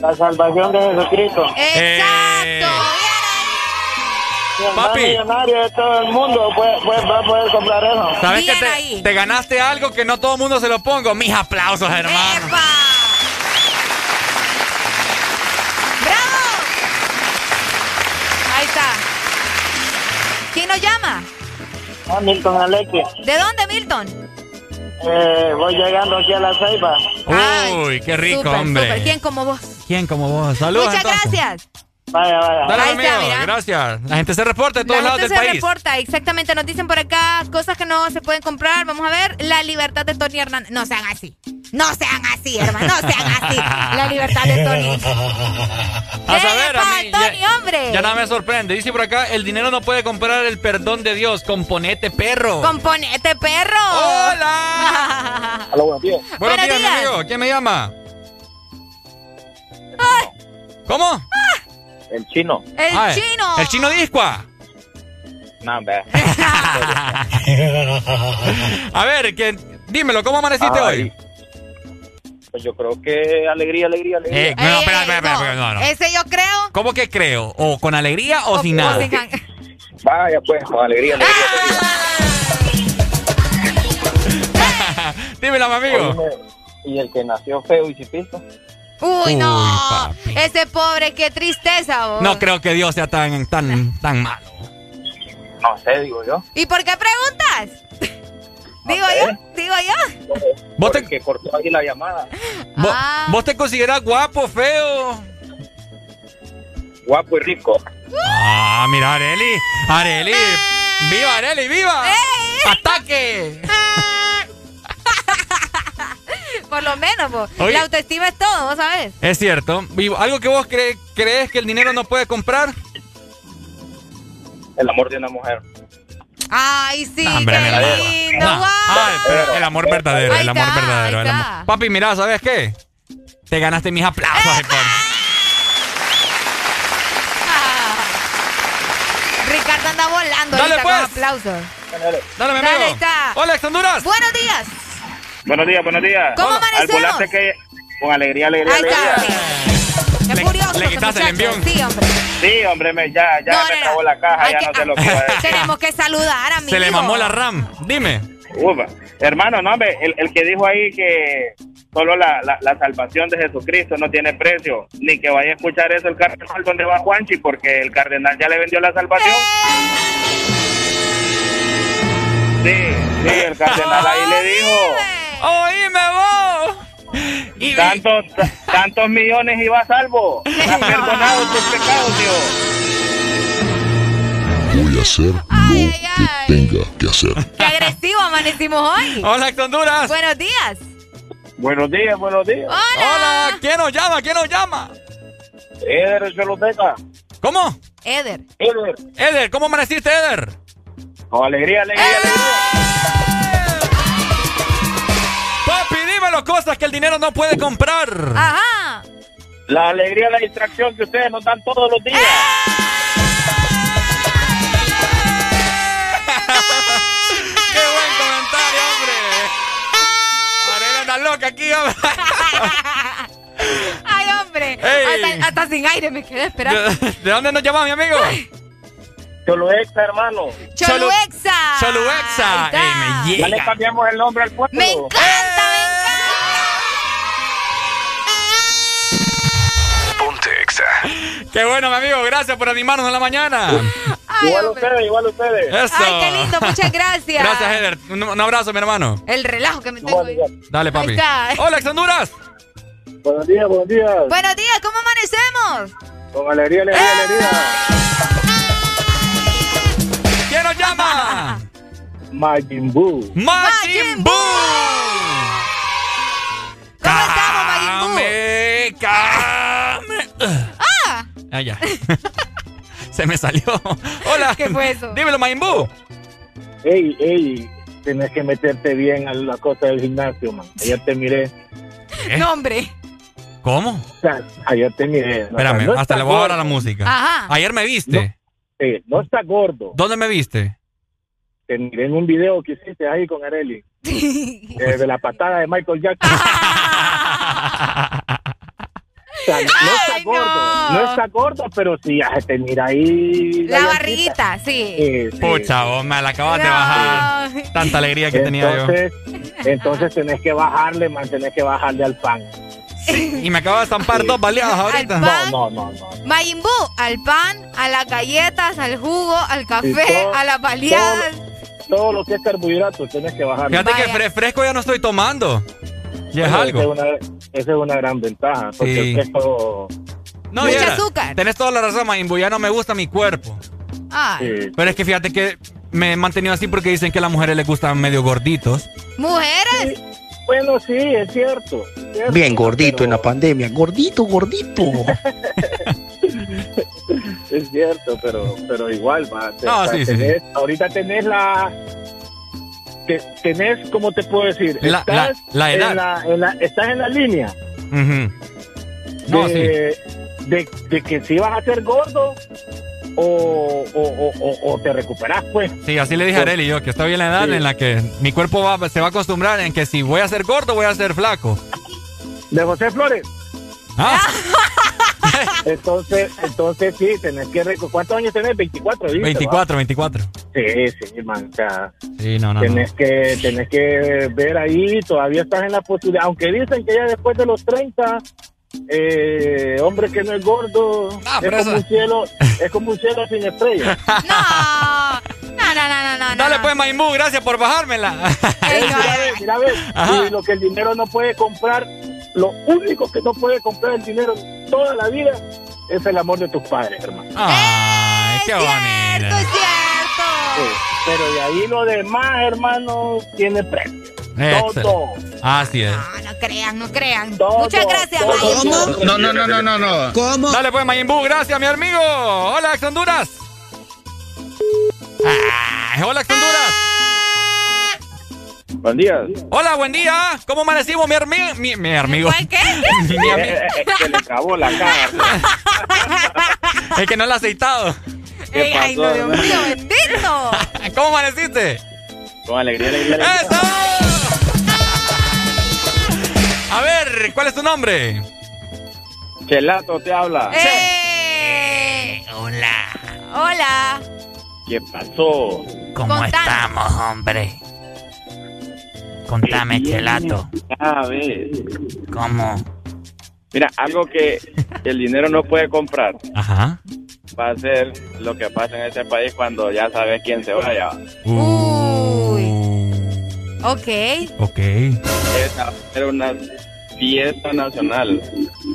La salvación de Jesucristo. Eh, Mi hermano Papi. millonario de todo el mundo puede, puede- va a poder comprar eso. ¿Sabes que te, ahí. te ganaste algo que no todo el mundo se lo pongo? Mis aplausos, hermano. ¡Epa! ¡Bravo! Ahí está. ¿Quién nos llama? Ah, Milton Alexis. ¿De dónde, Milton? Eh, voy llegando aquí a la Ceiba. Uy, qué rico, hombre. ¿Quién como vos? ¿Quién como vos? Saludos. Muchas entonces. gracias. Vaya, vaya. Dale, amigo. está. Gracias. La gente se reporta de todos La lados gente del se país. reporta, exactamente. Nos dicen por acá cosas que no se pueden comprar. Vamos a ver. La libertad de Tony Hernández. No sean así. No sean así, hermano. No sean así. La libertad de Tony. A saber, a ¡Epa, mí. Tony, ya, hombre! ya nada me sorprende. Dice por acá: el dinero no puede comprar el perdón de Dios. Componete, perro. Componete, perro. ¡Hola! (laughs) Hola, buenos días. Buenos, Buenos días, mi días. amigo. ¿Quién me llama? ¿Cómo? El chino. El Ah, chino. El chino discua. No. (laughs) A ver, que, dímelo, ¿cómo amaneciste Ay. hoy? Pues yo creo que alegría, alegría, alegría. Eh, no, Ey, espera, ey, espera, espera, no. espera, no, no. Ese yo creo. ¿Cómo que creo? ¿O con alegría o, sin nada? sin- Vaya, pues, con alegría, alegría, alegría. (laughs) Dímelo, mi amigo. Y el que nació feo y chipisto. Uy, no. Papi. Ese pobre, qué tristeza, vos. No creo que Dios sea tan, tan, tan malo. No sé, digo yo. ¿Y por qué preguntas? digo sé. yo, digo yo. ¿Vos te, Porque cortó ahí la llamada. vos, Ah. vos te consideras guapo, feo? Guapo y rico. Ah, mira, Areli. Areli. ¡Viva, Areli, viva! ¡Ey! ¡Ataque! Por lo menos, vos. Oye. La autoestima es todo, vos sabés. Es cierto. Y ¿Algo que vos cre- crees que el dinero no puede comprar? El amor de una mujer. Ay, sí, No, hombre, qué mira. lindo. No. guau. Ay, pero el amor verdadero, el amor está, verdadero. el amor. Papi, mira, ¿sabes qué? Te ganaste mis aplausos. por- Ah. Ricardo anda volando Dale, ahorita pues. con aplausos. Dale, mi Dale, amigo. ahí está. Hola, Honduras. Buenos días. Buenos días, buenos días. ¿Cómo Al amanecieron? volante que con alegría, alegría, Ahí alegría. está. Qué curioso. le este quitaste el envión. Sí, hombre. Sí, hombre, me, ya, ya No, me no, trabó la caja, Hay ya que- no sé lo que a (laughs) decir. Tenemos que saludar a mi Se le mamó la RAM. Dime. Ufa. Hermano, no, hombre, el, el que dijo ahí que solo la, la, la salvación de Jesucristo no tiene precio, ni que vaya a escuchar eso el cardenal donde va Juanchi, porque el cardenal ya le vendió la salvación. Sí, sí, el cardenal ahí le dijo. ¡Oíme vos! Tantos, tantos millones iba a salvo. Ha perdonado tus pecados, Dios. Voy a hacer lo que tenga que hacer. Qué agresivo amanecimos hoy. Hola, Honduras. Buenos días. Buenos días, buenos días. Hola. ¿Quién nos llama? ¿Quién nos llama? Eder Choloteca. ¿Cómo? Eder. Eder. Eder, ¿cómo amaneciste, Eder? Con alegría, alegría, alegría. Dímelo cosas que el dinero no puede comprar. Ajá. La alegría, la distracción que ustedes nos dan todos los días. ¡Qué buen comentario, hombre! Arena loca aquí, hombre. (laughs) Ay, hombre. Hasta, hasta sin aire me quedé esperando. ¿De, de dónde nos llama mi amigo? Choluexa, hermano. Choluexa. Choluexa. Ey, Ya le cambiamos el nombre al pueblo. Me encanta, Qué bueno, mi amigo. Gracias por animarnos en la mañana. Ay, igual hombre. ustedes, igual ustedes. Eso. Ay, qué lindo. Muchas gracias. Gracias, Eder. Un, un abrazo, mi hermano. El relajo que me tengo. Dale, papi. Ahí está. Hola, ex Honduras. Buenos días, buenos días. Buenos días, ¿cómo amanecemos? Con alegría, alegría, alegría. ¿Quién nos llama? Majin Buu. Majin Buu. ¿Cómo estamos, Majin Buu? Ah, ya. (laughs) Se me salió. (laughs) Hola. ¿Qué fue eso? Dímelo, Majin Buu. Ey, ey, tenés que meterte bien a la cosa del gimnasio, man. Ayer te miré. ¿Eh? no, hombre. ¿Cómo? O sea, ayer te miré. O sea, Espérame, no hasta le voy a dar a la música. Ajá. Ayer me viste. Eh, no está gordo. ¿Dónde me viste? Te miré en un video que hiciste ahí con Areli. (laughs) eh, de la patada de Michael Jackson. Sea, no está Ay, gordo. no. No. está gordo, pero sí, ya se te mira ahí. La llancita. barriguita, sí. Sí, sí. Pucha, vos me la acabas de bajar. No. Tanta alegría que tenía yo. entonces, entonces tenés que bajarle, man, tenés que bajarle al pan. Y me acabo de estampar dos baleadas ahorita. Pan. No, no, no, no. Majin Buu, al pan, a las galletas, al jugo, al café, todo- a las baleadas. Todo lo que es carbohidrato tenés que bajarle. Fíjate que Vaya. fre- fresco ya no estoy tomando. Es Esa algo. es una, esa es una gran ventaja, porque Sí. el queso... No, Mucho viera, azúcar. Tenés toda la razón, Maimbu. Ya no me gusta mi cuerpo. Ay. sí. Pero es que fíjate que me he mantenido así porque dicen que a las mujeres les gustan medio gorditos. Mujeres. Bueno, sí, es cierto. es cierto, Bien gordito en la pandemia, gordito, gordito. (laughs) Es cierto, pero, pero igual, va. No, sí, sí, Ahorita tenés la... te- tenés, ¿cómo te puedo decir? La- la- la edad. En la, en la- estás en la línea. No, sí. de, de, de que si vas a ser gordo o, o, o, o- o te recuperas, pues. Sí, así le dije a Arely yo, que estoy en la edad Sí. en la que mi cuerpo va- se va a acostumbrar en que si voy a ser gordo, voy a ser flaco. De José Flores. Ah, (laughs) Entonces, entonces sí, tenés que... recu- ¿Cuántos años tenés? 24, ¿viste, 24, 24. va? Sí, sí, man. O sea, Sí, no, no, no. tenés, que, tenés que ver ahí, todavía estás en la posibilidad. Aunque dicen que ya después de los 30, eh, hombre que no es gordo, es, como un cielo, es como un cielo sin estrellas. (laughs) No. No, no, no, no, no. Dale no. pues, Maimbu, gracias por bajármela. No, mira, mira, y lo que el dinero no puede comprar, lo único que no puede comprar el dinero toda la vida es el amor de tus padres, hermano. Ay, qué Es bonito. cierto, es cierto. Sí, Pero de ahí lo demás, hermano, tiene precio. Todo. Así es. No, no crean, no crean. Todo, Muchas gracias. ¿Cómo? No, no, no, no, no, no. ¿Cómo? Dale pues, Mayimbu, gracias, mi amigo. Hola, ex Honduras. Ay, hola, ex Honduras. Buen día. Hola, buen día. ¿Cómo amanecimos, mi, hermi- mi, mi amigo? ¿Cuál qué? (laughs) Mi ami- Se le acabó la cara. (laughs) Es que no lo he aceitado. Ey, ay, no, Dios mío, bendito. (laughs) ¿Cómo amaneciste? Con alegría, alegría, alegría. ¡Eso! A ver, ¿cuál es tu nombre? Chelato te habla. ¡Eh! Hola. Hola. ¿Qué pasó? ¿Cómo estamos, hombre? Contame, Chelato. ¿Cómo? Mira, algo que el dinero no puede comprar Ajá. va a ser lo que pasa en este país cuando ya sabes quién se vaya. Ok. Ok. Esa va a ser una fiesta nacional.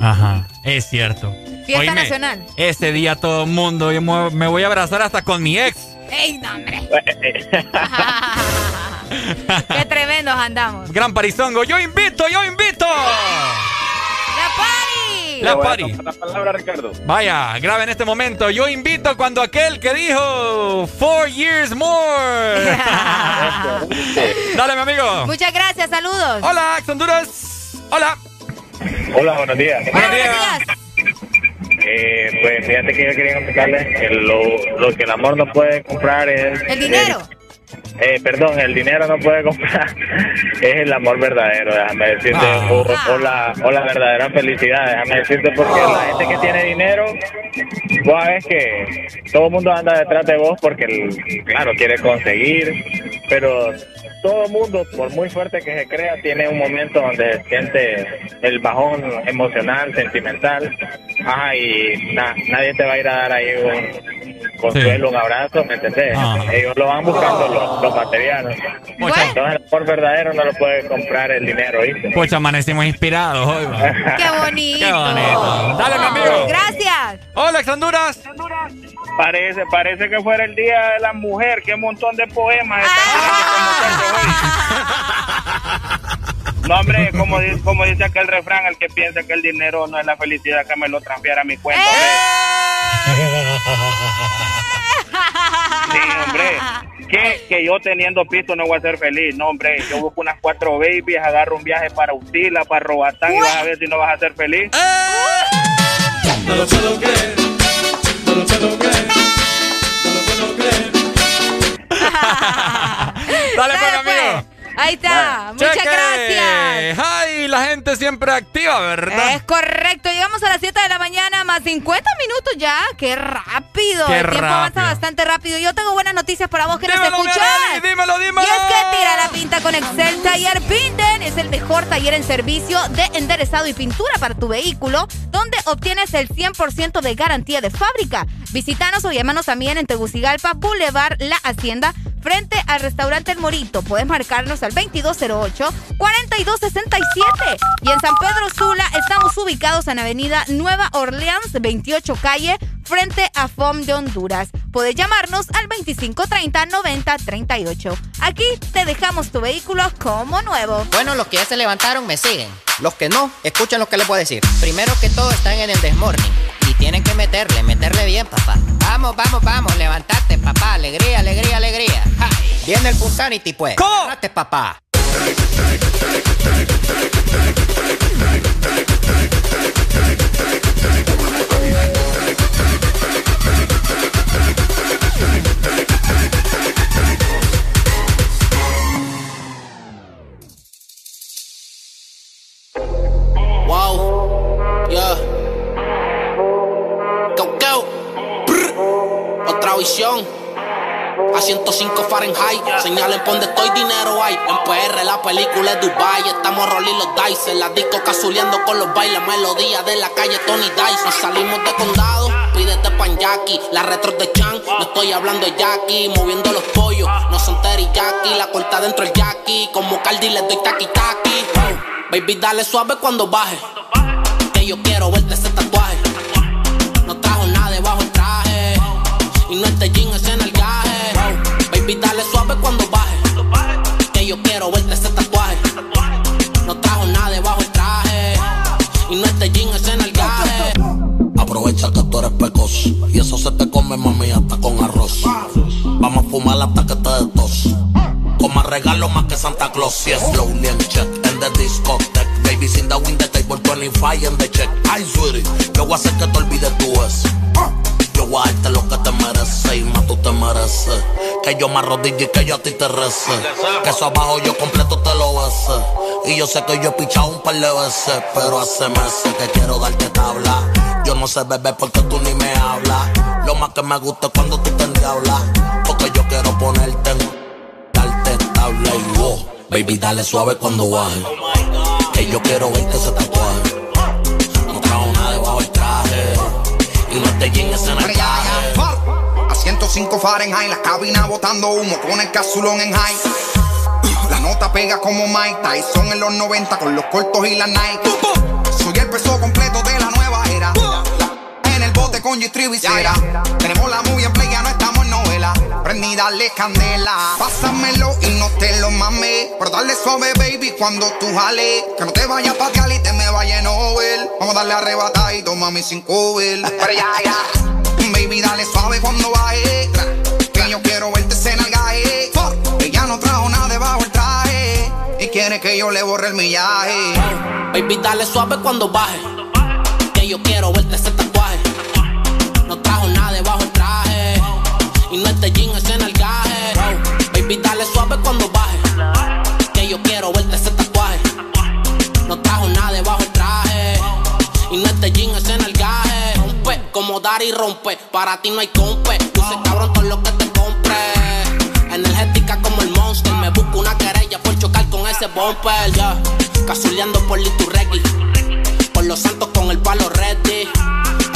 Ajá. Es cierto. Fiesta Oíme, nacional. Ese día todo el mundo, yo me me voy a abrazar hasta con mi ex. ¡Ey, no, hombre! (laughs) ¡Qué tremendos andamos! Gran parizongo. Yo invito, yo invito. ¡La party! La tomar La palabra, Ricardo. Vaya, grave en este momento. Yo invito cuando aquel que dijo Four years more. (laughs) Dale, mi amigo. Muchas gracias, saludos. Hola, Honduras. Hola. Hola, buenos días. Buenos días. Eh, pues fíjate que yo quería comentarles que lo, lo que el amor no puede comprar es... El dinero. Eh, perdón, el dinero no puede comprar, (laughs) es el amor verdadero, déjame decirte, Ah. o, o la, o la verdadera felicidad, déjame decirte, porque la gente que tiene dinero, vos sabes que todo el mundo anda detrás de vos porque, el- claro, quiere conseguir, pero todo el mundo, por muy fuerte que se crea, tiene un momento donde siente el bajón emocional, sentimental, ajá, y na- nadie te va a ir a dar ahí un consuelo, un abrazo, ¿me entendés? Ah. Ellos lo van buscando los, los materiales. Mucha- Entonces el amor verdadero no lo puede comprar el dinero, ¿viste? Pucha, amanecimos inspirados hoy. va. ¡Qué bonito! Qué bonito. Dale, mi amigo. Gracias. Hola, ex Honduras. Parece, parece que fuera el día de la mujer, qué montón de poemas están hoy. (laughs) No, hombre, como, di- como dice aquel refrán, el que piensa que el dinero no es la felicidad, que me lo transfiera a mi cuenta. hombre. Sí, hombre. Que, que yo teniendo pisto no voy a ser feliz. No, hombre, yo busco unas cuatro babies, agarro un viaje para Utila, para Robatán y vas a ver si no vas a ser feliz. No lo puedo creer. No lo puedo creer. No lo puedo creer. (laughs) Dale, pues, amigo. Ahí está. Muchas Cheque. gracias. Ay, la gente siempre activa, ¿verdad? Es correcto, llegamos a las 7 de la mañana, más 50 minutos ya. ¡Qué rápido! Qué El tiempo avanza rápido. bastante rápido. Yo tengo buenas noticias para vos que nos Dímelo, escuchás. Melanie, dímelo, dímelo. Y es que tira la pinta con Excel Taller Pinten. Es el mejor taller en servicio de enderezado y pintura para tu vehículo, donde obtienes el 100% de garantía de fábrica. Visítanos o llámanos también en Tegucigalpa, Boulevard La Hacienda, frente al restaurante El Morito. Puedes marcarnos al 2208-4267. Y en San Pedro Sula estamos ubicados en Avenida Nueva Orleans, 28 calle, frente a FOM de Honduras. Puedes llamarnos al 2530-9038. Aquí te dejamos tu vehículo como nuevo. Bueno, los que ya se levantaron me siguen. Los que no, escuchen lo que les voy a decir. Primero que todo están en el desmorning. Tienen que meterle, meterle bien, papá. Vamos, vamos, vamos, levantate, papá. Alegría, alegría, alegría. Ja. Viene el Punsanity, pues. ¿Cómo? Levantate, papá. Wow, yeah. Otra visión. A 105 Fahrenheit. Señalen por donde estoy, dinero hay. En PR la película es Dubai. Estamos rolling los dice. La disco casuleando con los bailes. Melodía de la calle Tony Dice. Nos salimos de condado. Pídete pan Jackie. La retro de Chan. No estoy hablando de Jackie. Moviendo los pollos. No son teriyaki. La corta dentro el Jackie. Como Cardi les doy taki. Oh, Baby, dale suave cuando baje. Que yo quiero verte ese tatuaje. No este jean es en el gaje. Baby, dale suave cuando baje. Que yo quiero verte ese tatuaje. No trajo nada debajo el traje. Y no este jean es en el gaje. Aprovecha que tú eres pecoso y eso se te come, mami, hasta con arroz. Vamos a fumar hasta que te dé tos. Con más regalo más que Santa Claus. Yes, slowly and check en the discotheque. Babies in the window table 25 en the check. Ay, sweetie, yo voy a hacer que te olvides tú es. Yo lo que te mereces y más tú te mereces. Que yo me arrodille y que yo a ti te rece. Que eso abajo yo completo te lo besé. Y yo sé que yo he pichado un par de veces. Pero hace meses que quiero darte tabla. Yo no sé beber porque tú ni me hablas. Lo más que me gusta es cuando tú te endiablas. Porque yo quiero ponerte en darte tabla y wow. Baby, dale suave cuando baje. Que yo quiero verte ese tatuaje. Y no te llenes en el. A 105 Fahrenheit, la cabina botando humo con el casulón en high. La nota pega como Mike Tyson en los 90 con los cortos y la Nike. Soy el peso completo de la nueva era. En el bote con Sierra. Tenemos la movie en play, ya no novela. Prendí, dale candela. Pásamelo y no te lo mames. Pero dale suave, baby, cuando tú jales. Que no te vayas pa' Cali te me vaya en. Vamos a darle arrebatada y toma mi cinco Pero ya, ya. Baby, dale suave cuando baje. Que yo quiero verte en el gaje. Ella no trajo nada debajo el traje. Y quiere que yo le borre el millaje. Baby, dale suave cuando baje. Que yo quiero verte ese Y no este jean es en el gaje. Baby, dale suave cuando baje. Que yo quiero verte ese tatuaje. No trajo nada debajo el traje. Y no este jean es en el gaje. Rompe como dar y rompe. Para ti no hay compe. Yo sé cabrón todo lo que te compre. Energética como el monster. Me busco una querella por chocar con ese bumper. Ya. Cazuleando por Liturregui. Por los santos con el palo ready.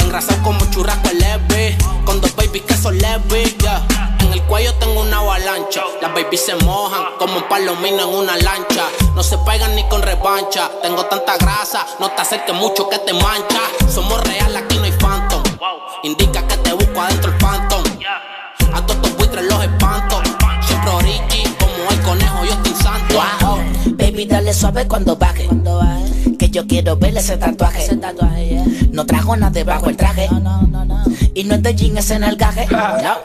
Engrasado como churrasco leve. Con dos babies que son leves. ya. En el cuello tengo una avalancha. Las babies se mojan como un palomino en una lancha. No se pegan ni con revancha. Tengo tanta grasa, no te acerques mucho que te mancha. Somos real, aquí no hay phantom. Indica que te busco adentro el phantom. A todos estos buitres los espanto. Siempre origi, como el conejo, yo estoy santo. Baby, dale suave cuando baje. Que yo quiero ver ese tatuaje. No trajo nada debajo el traje. Y no es de jean, es en el gaje.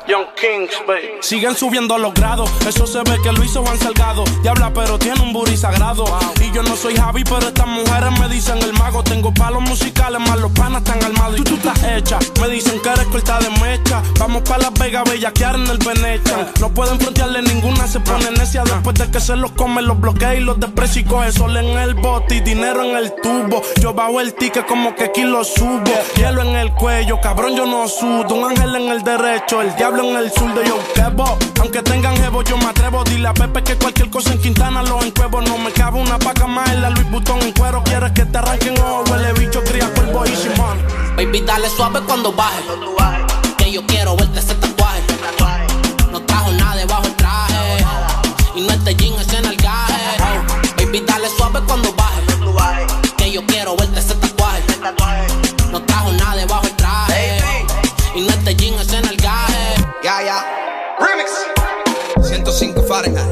Young Kings, baby. Siguen subiendo los grados. Eso se ve que lo hizo Juan Salgado. Diabla, pero tiene un booty sagrado. Y yo no soy Javi, pero estas mujeres me dicen el mago. Tengo palos musicales, más los panas están armados. Y tú, tú estás hecha. Me dicen que eres corta de mecha. Vamos pa' Las Vegas, bellaquear en el Venechan. No pueden frontearle ninguna, se pone necia. Después de que se los comen, los bloquea y los desprecia y coge sol en el bote y dinero en el tubo. Yo bajo el ticket como que aquí lo subo. Hielo en el cuello, cabrón, yo no sudo. Un ángel en el derecho, el diablo en el sur de yo quebo. Aunque tengan jevo, yo me atrevo. Dile a Pepe que cualquier cosa en Quintana lo encuevo. No me cabe una paca más en la Louis Vuitton en cuero. Quieres que te arranquen ojo, huele bicho, cría cuervo y Simón. Baby, dale suave cuando baje. Que yo quiero verte ese tatuaje. No trajo nada debajo el traje. Y no este jean es. Baby, dale suave cuando baje. Que yo quiero verte ese tatuaje. No trajo nada debajo el traje. Y no este jean es en el gaje. Ya, ya. Remix. 105 Fahrenheit.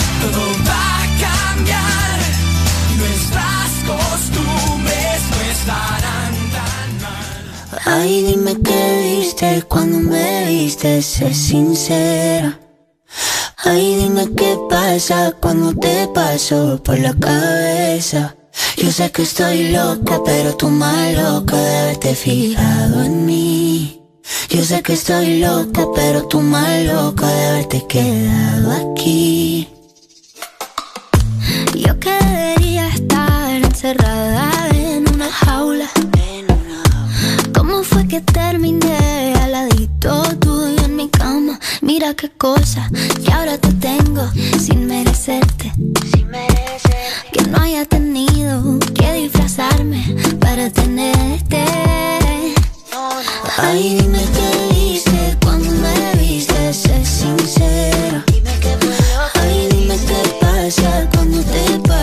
todo va a cambiar. Nuestras costumbres no estarán tan mal. Ay, dime qué viste cuando me viste, sé sincera. Ay, dime qué pasa cuando te paso por la cabeza. Yo sé que estoy loca, pero tú más loca de haberte fijado en mí. Yo sé que estoy loca, pero tú más loca de haberte quedado aquí. Encerrada en una jaula. ¿Cómo fue que terminé al ladito tuyo en mi cama? Mira qué cosa, que ahora te tengo sin merecerte. Que no haya tenido que disfrazarme para tenerte. Ay, dime qué viste cuando me viste, sé sincera.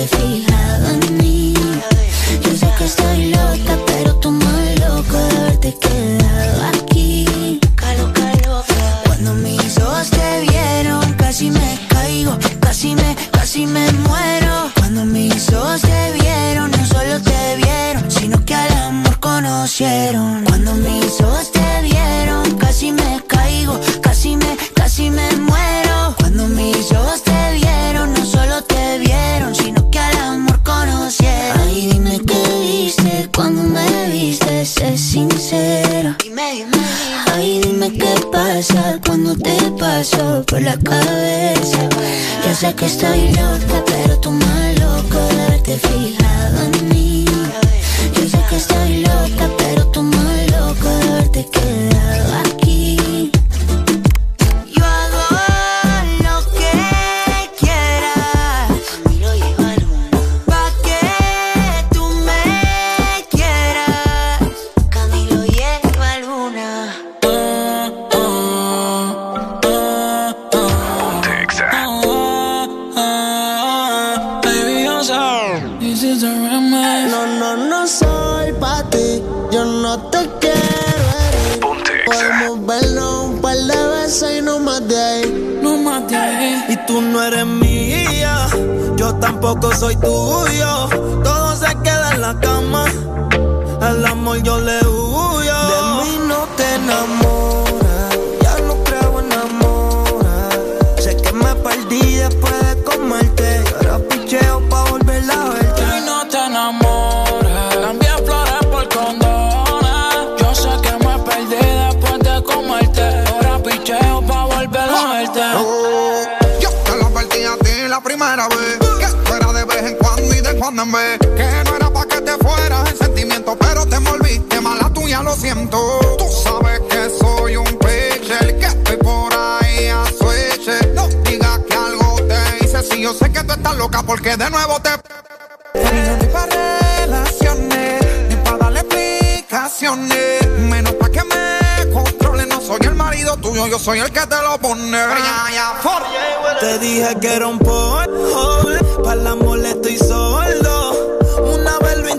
haberte fijado en mí. Yo sé que estoy loca, pero tú más loco de haberte quedado aquí. Cuando mis ojos te vieron, casi me caigo, casi me, casi me muero. Cuando mis ojos te vieron, no solo te vieron, sino que al amor conocieron. Qué pasa cuando te paso por la cabeza. Yo sé que estoy loca, pero tú más loco de haberte fijado en mí. Yo sé que estoy loca, pero tú más loco de haberte quedado tampoco soy tuyo. Todo se queda en la cama. Al amor yo le Que no era pa' que te fueras en sentimiento Pero te envolviste, mala tuya, lo siento. Tú sabes que soy un pitcher Que estoy por ahí a switch No digas que algo te hice Si yo sé que tú estás loca porque de nuevo te... Ni pa' relaciones Ni pa' darle explicaciones. Menos pa' que me controle No soy el marido tuyo, yo soy el que te lo pone. Te dije que era un polvo, para el amor estoy sordo.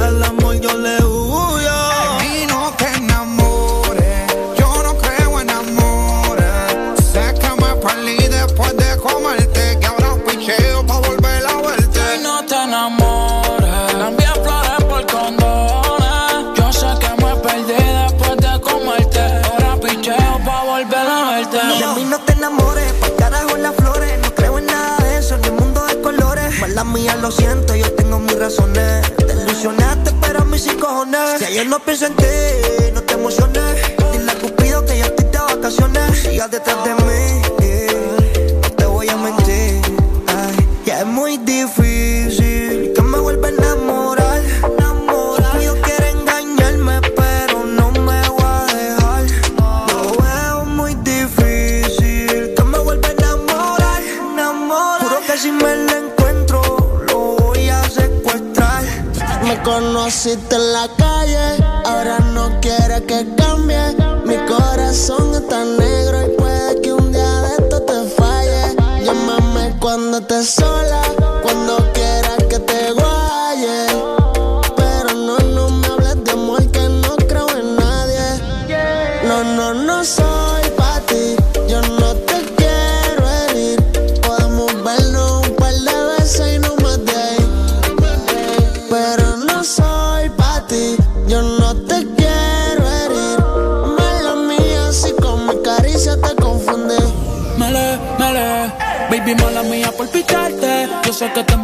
Al amor yo le huyo. Y no te enamores, yo no creo en amores. Sé que me perdí después de comerte, que ahora picheo pa' volver a verte. Y no te enamores. Cambié flores por condones. Yo sé que me perdí después de comerte. Ahora picheo pa' volver a verte. De mí no te enamores, pa' carajo las flores. No creo en nada de eso, ni un mundo de colores. Mala mía, lo siento, yo tengo mis razones. Si ayer no pienso en ti, no te emociones. Dile a Cupido que ya estoy de vacaciones. Sigas detrás de mí, no te voy a mentir. Ay, ya es muy difícil que me vuelva a enamorar. Cupido quiere engañarme, pero no me voy a dejar. Lo veo muy difícil que me vuelva a enamorar, enamorar. Juro que si me la encuentro, lo conociste en la calle, ahora no quiere que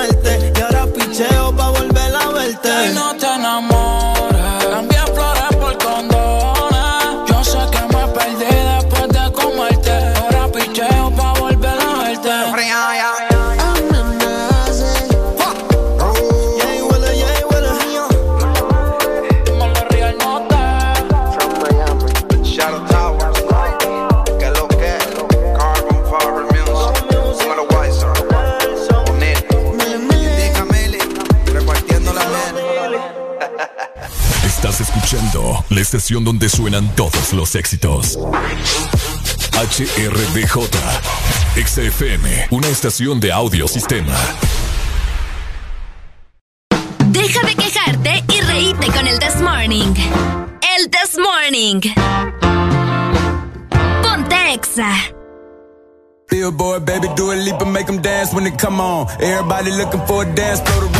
comerte. Y ahora picheo pa' volver a verte. Y no te enamores. Estación donde suenan todos los éxitos. HRDJ, XFM, una estación de audio sistema. Deja de quejarte y reíte con el This Morning. El This Morning. Ponte Exa. Billboard, baby, do a leap and make them dance when they come on. Everybody looking for a dance floor to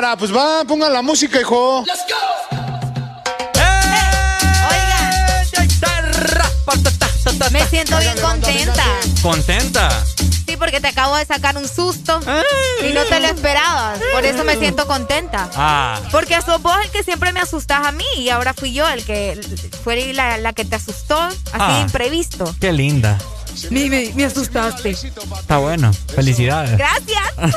Cámara, pues va, pongan la música, hijo. Me siento bien contenta. ¿Contenta? Sí, porque te acabo de sacar un susto y no te lo esperabas. Por eso me siento contenta. Ah. Porque sos vos el que siempre me asustás a mí y ahora fui yo el que fue la, la que te asustó así Ah. imprevisto. Qué linda. Me, me, me asustaste. Está bueno. Felicidades. Gracias. (laughs)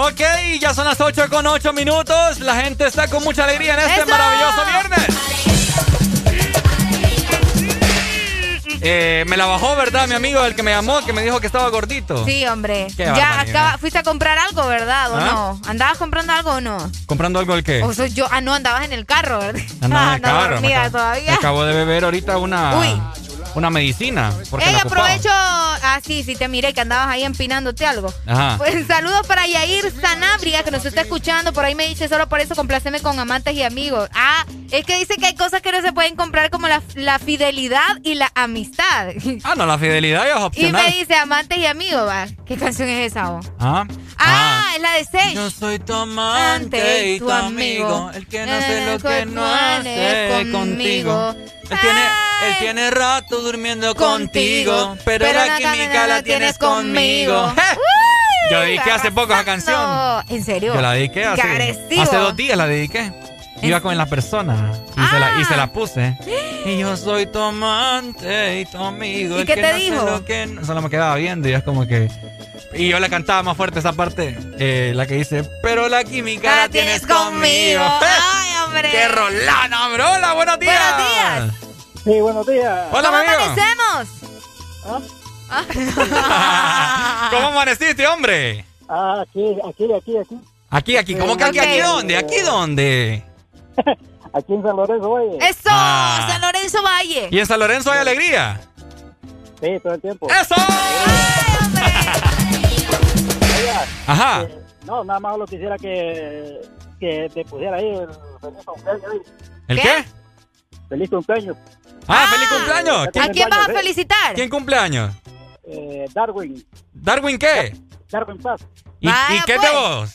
¡Ay, ¡Qué emoción! Ok, ya son las 8 con 8 minutos. La gente está con mucha alegría en este ¡Eso! maravilloso viernes. Eh, me la bajó, ¿verdad? Mi amigo, el que me llamó, que me dijo que estaba gordito. Sí, hombre. Qué ya acaba, fuiste a comprar algo, ¿verdad? ¿O ¿Ah? no? ¿Andabas comprando algo o no? ¿Comprando algo del qué? O soy yo. Ah, no, andabas en el carro, ¿verdad? Andaba en (laughs) ah, el carro, acabo- todavía. me acabo de beber ahorita una, Uy. Una medicina. Porque Ey, aprovecho. Ah, sí, sí, te miré que andabas ahí empinándote algo. Ajá. Pues saludos para Yair Sanabria, que nos está escuchando. Por ahí me dice, solo por eso compláceme con amantes y amigos. Ah, es que dice que hay cosas que no se pueden comprar como la, la fidelidad y la amistad. Ah, no, la fidelidad es (laughs) Y opcional. me dice amantes y amigos, va. ¿Qué canción es esa, vos? Ah. Ah, es la de Sage. Yo soy tu amante y tu amigo, el que no hace lo que no hace contigo. Él tiene, él tiene rato durmiendo contigo, pero, la química la tienes conmigo. (laughs) Yo dediqué hace poco esa canción. ¿En serio? Yo la dediqué Qué hace, hace dos días la dediqué. Iba con la persona y, se la, y se la puse. Y yo soy tu amante y tu amigo. ¿Y qué que te no dijo? lo que no- Solo me quedaba viendo y es como que... Y yo le cantaba más fuerte esa parte, eh, la que dice, pero la química la, tienes conmigo. Ay, hombre. (laughs) ¡Qué rolana, hombre! ¡Hola, buenos días! Buenos días. Sí, buenos días. Hola, ¿Cómo mi amigo. amanecemos? ¿Cómo amaneciste, hombre? Ah, aquí, aquí, aquí, aquí. Aquí, aquí. ¿Cómo que aquí? Ok. ¿Aquí dónde? ¿Aquí dónde? Aquí en San Lorenzo, oye. Eso, Ah. San Lorenzo Valle. ¿Y en San Lorenzo hay alegría? Sí, todo el tiempo. ¡Eso! Ajá. Eh, no, nada más lo quisiera que, que te pusiera ahí el feliz cumpleaños. ¿El qué? Feliz cumpleaños. Ah, feliz cumpleaños. ¿A quién vas a felicitar? ¿Quién cumpleaños? Eh, Darwin. ¿Darwin qué? Darwin Paz. ¿Y, Vaya, y qué pues. de vos?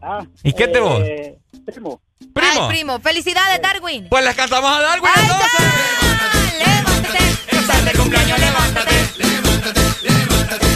Ah, ¿Y qué te vos? eh, Primo. Primo. Ay, primo. Felicidades, Darwin. Pues les cantamos a Darwin Ahí entonces. Levántate. Estás de cumpleaños, levántate. Correcto,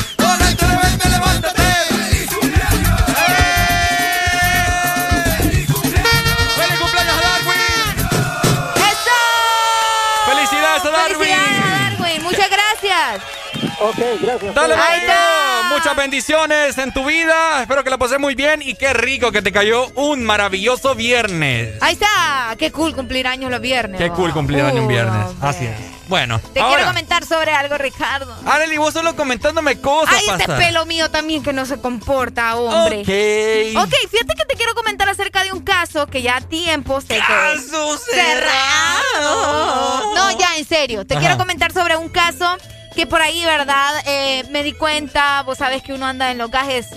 gracias. Ok, gracias. Dale, Ahí está. Muchas bendiciones en tu vida. Espero que la pases muy bien y qué rico que te cayó un maravilloso viernes. Ahí está. Qué cool cumplir años los viernes. Qué cool cumplir año un Uh, viernes. hombre. Así es. Bueno, Te quiero comentar sobre algo, Ricardo. Arely, vos solo comentándome cosas. Ay, este pasa. pelo mío también que no se comporta, hombre. Ok. Ok, fíjate que te quiero comentar acerca de un caso que ya a tiempo se Caso cerrado. No, ya, en serio. Te Ajá. quiero comentar sobre un caso que por ahí, ¿verdad? Eh, me di cuenta, vos sabes que uno anda en los gajes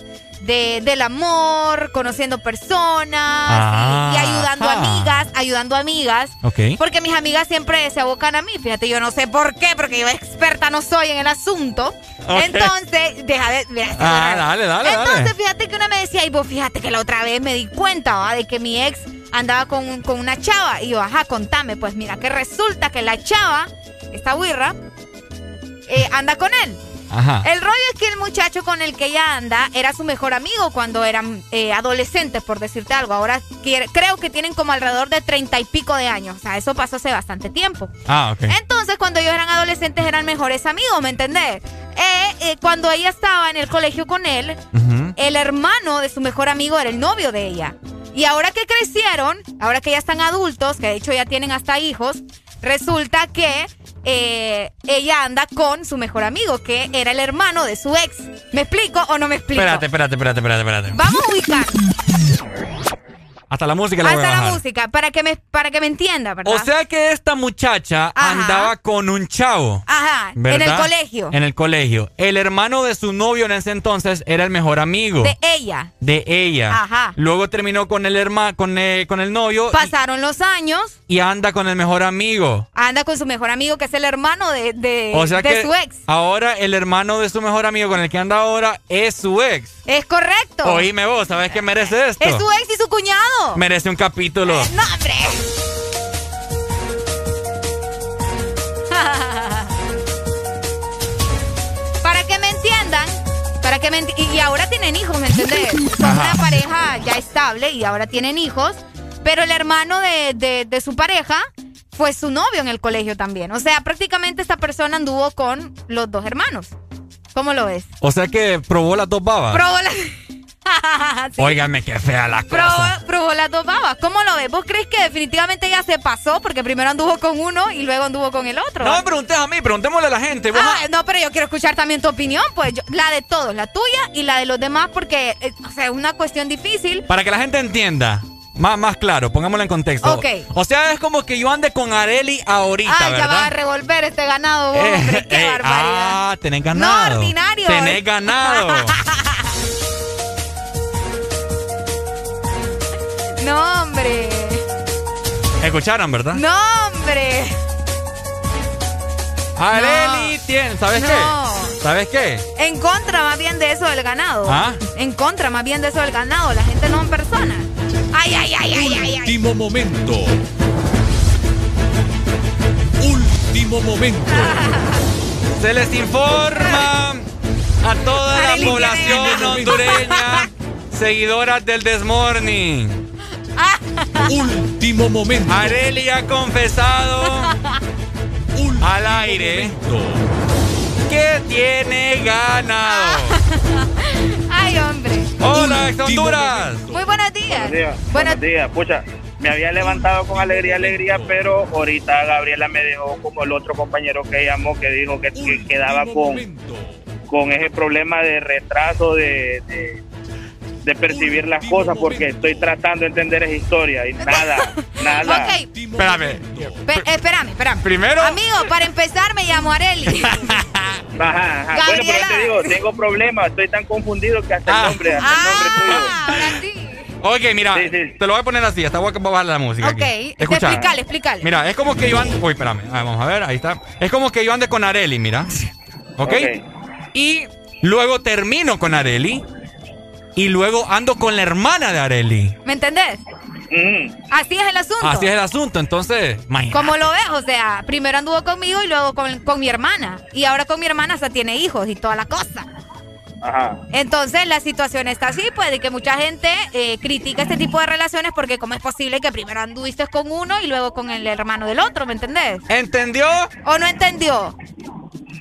de, del amor, conociendo personas Ah, y, y ayudando ajá. amigas, ayudando amigas. Ok. Porque mis amigas siempre se abocan a mí. Fíjate, yo no sé por qué, porque yo experta no soy en el asunto. Ok. Entonces, deja de. deja de- Ah, dale, dale, Entonces, dale. fíjate que una me decía, y vos fíjate que la otra vez me di cuenta, ¿va? De que mi ex andaba con, con una chava. Y yo, ajá, contame. Pues mira, que resulta que la chava, esta guirra, eh, anda con él. Ajá. El rollo es que el muchacho con el que ella anda era su mejor amigo cuando eran eh, adolescentes, por decirte algo. Ahora quiere- creo que tienen como alrededor de treinta y pico de años. O sea, eso pasó hace bastante tiempo. Ah, ok. Entonces, cuando ellos eran adolescentes, eran mejores amigos, ¿me entendés? Eh, eh, cuando ella estaba en el colegio con él, el hermano de su mejor amigo era el novio de ella. Y ahora que crecieron, ahora que ya están adultos, que de hecho ya tienen hasta hijos, resulta que eh, ella anda con su mejor amigo, que era el hermano de su ex. ¿Me explico o no me explico? Espérate, espérate, espérate, espérate, espérate. Vamos a ubicar. Hasta la música la voy a Hasta la bajar. música, para que me, para que me entienda, ¿verdad? O sea que esta muchacha Ajá. andaba con un chavo. Ajá, en ¿verdad? el colegio. En el colegio. El hermano de su novio en ese entonces era el mejor amigo. De ella. de ella. Ajá. Luego terminó con el hermano, con, eh, con el novio Pasaron los años, y anda con el mejor amigo. anda con su mejor amigo, que es el hermano de, de, O sea de que su ex. ahora el hermano de su mejor amigo con el que anda ahora es su ex. Es correcto. Oíme vos, ¿sabes qué merece esto? Es su ex y su cuñado. Merece un capítulo. No, hombre. (laughs) para que me entiendan, para que me enti- y ahora tienen hijos, ¿me entendés? Son Ajá. una pareja ya estable y ahora tienen hijos, pero el hermano de, de- de su pareja fue su novio en el colegio también. O sea, prácticamente esta persona anduvo con los dos hermanos. ¿Cómo lo ves? O sea que probó las dos babas. Probó la... (laughs) Sí. Óigame, qué fea la Probó, cosa. probó las dos babas. ¿Cómo lo ves? ¿Vos crees que definitivamente ella se pasó? Porque primero anduvo con uno y luego anduvo con el otro. No me preguntes a mí, preguntémosle a la gente. Vos- Ah, no, pero yo quiero escuchar también tu opinión, pues yo- la de todos, la tuya y la de los demás, porque eh, o sea, es una cuestión difícil. Para que la gente entienda. Más, más claro, pongámoslo en contexto. Ok. O sea, es como que yo ande con Areli ahorita, Ah, ya va a revolver este ganado, vos, Eh, hombre, qué eh, barbaridad. ah, tenés ganado. No, ordinario. Tenés ganado. (laughs) No, hombre. Escucharon, ¿verdad? No, hombre. Areli tiene, ¿sabes No. qué? ¿Sabes qué? En contra más bien de eso del ganado. ¿Ah? En contra más bien de eso del ganado. La gente no en persona. Ay, ay, ay, ay, ay, ay. Último momento. Último momento. (laughs) Se les informa a toda la población hondureña, (laughs) seguidoras del Desmorning. (laughs) Último momento. Areli ha confesado al aire que tiene ganado. (laughs) Ay, hombre. Hola, ex Honduras. Muy buenos días. Buenos días. Buenos días. Pucha, me había levantado con alegría, alegría, pero ahorita Gabriela me dejó como el otro compañero que llamó, que dijo que, que quedaba con, con ese problema de retraso de, de, de percibir las cosas, porque estoy tratando de entender esa historia y nada, (laughs) nada. Ok, Espérame. pe- espérame, espérame. Primero- Amigo, para empezar me llamo Areli. (laughs) Ajá, ajá. Bueno, pero te digo, tengo problemas, estoy tan confundido que hasta el nombre, hasta el nombre tuyo. Ah, ahora sí. Ok, mira, te lo voy a poner así, hasta voy a bajar la música. Ok, aquí. Escucha. explícale, explícale. Mira, es como que yo ande. Uy, espérame. Ah, vamos a ver, ahí está. Es como que yo ande con Areli, mira. ¿Ok? Y luego termino con Areli. Y luego ando con la hermana de Areli. ¿Me entendés? Así es el asunto. Así es el asunto. Entonces, imagínate. Como lo ves, o sea, primero anduvo conmigo y luego con, con mi hermana. Y ahora con mi hermana hasta tiene hijos y toda la cosa. Ajá. Entonces la situación está así, pues, de que mucha gente eh, critica este tipo de relaciones porque cómo es posible que primero anduviste con uno y luego con el hermano del otro, ¿me entendés? ¿Entendió? ¿O no entendió?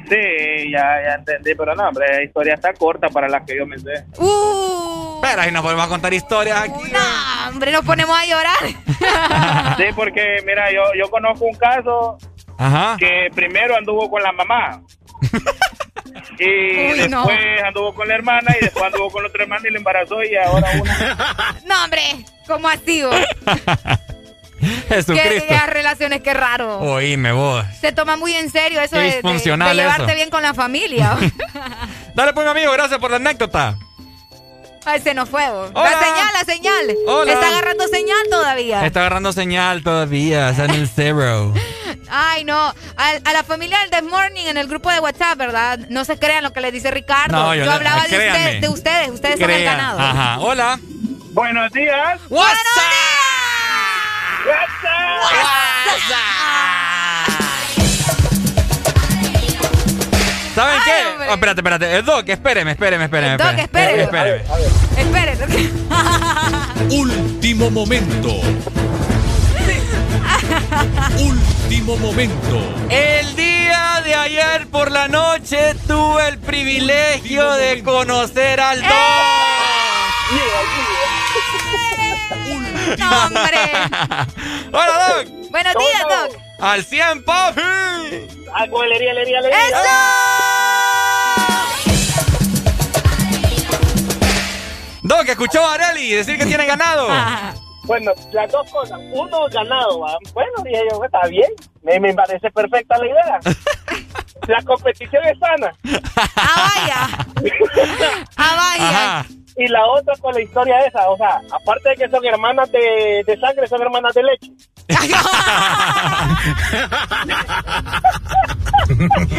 Sí, ya, ya entendí, pero no, hombre, la historia está corta para la que yo me sé. Uh, Espera, y nos volvemos a contar historias aquí. no, hombre, nos ponemos a llorar. (laughs) Sí, porque mira, yo, yo conozco un caso Ajá. que primero anduvo con la mamá. (laughs) Y Uy, no. después anduvo con la hermana y después anduvo con la otra hermana y la embarazó y ahora una. no, hombre, ¿cómo así (laughs) (laughs) Jesucristo. qué relaciones, qué raro. Oíme vos. Se toma muy en serio eso de, de- de disfuncional llevarte eso. bien con la familia. (laughs) Dale pues, mi amigo, gracias por la anécdota. Ay, se nos fue. vos. La señal, la señal. Hola. Está agarrando señal todavía. Está agarrando señal todavía, está en el cero. (laughs) Ay, no. A, a la familia del This Morning en el grupo de WhatsApp, ¿verdad? No se crean lo que les dice Ricardo. No, yo hablaba de, créanme. usted- de ustedes. Ustedes son el Crean. ganado. Ajá, hola. Buenos días. What's ¿Saben qué? Oh, espérate, espérate. El Doc, espéreme, espéreme, espéreme. Doc, espéreme. espéreme. Espéreme. Esperen. Último momento. Último momento. El día de ayer por la noche tuve el privilegio de conocer al Doc. No, hombre. Hola, Doc. Buenos días, Doc. Al 100, papi. Ah, con alegría, alegría, alegría. ¡Eso! Doc, escuchó a Areli decir que tiene ganado. Bueno, las dos cosas. Uno, ganado. ¿va? Bueno, dije yo, está bien. Me, me parece perfecta la idea. La competición es sana. Ah, vaya. Ah, vaya. Ajá. Y la otra con la historia esa, o sea, aparte de que son hermanas de, de sangre, son hermanas de leche. (laughs)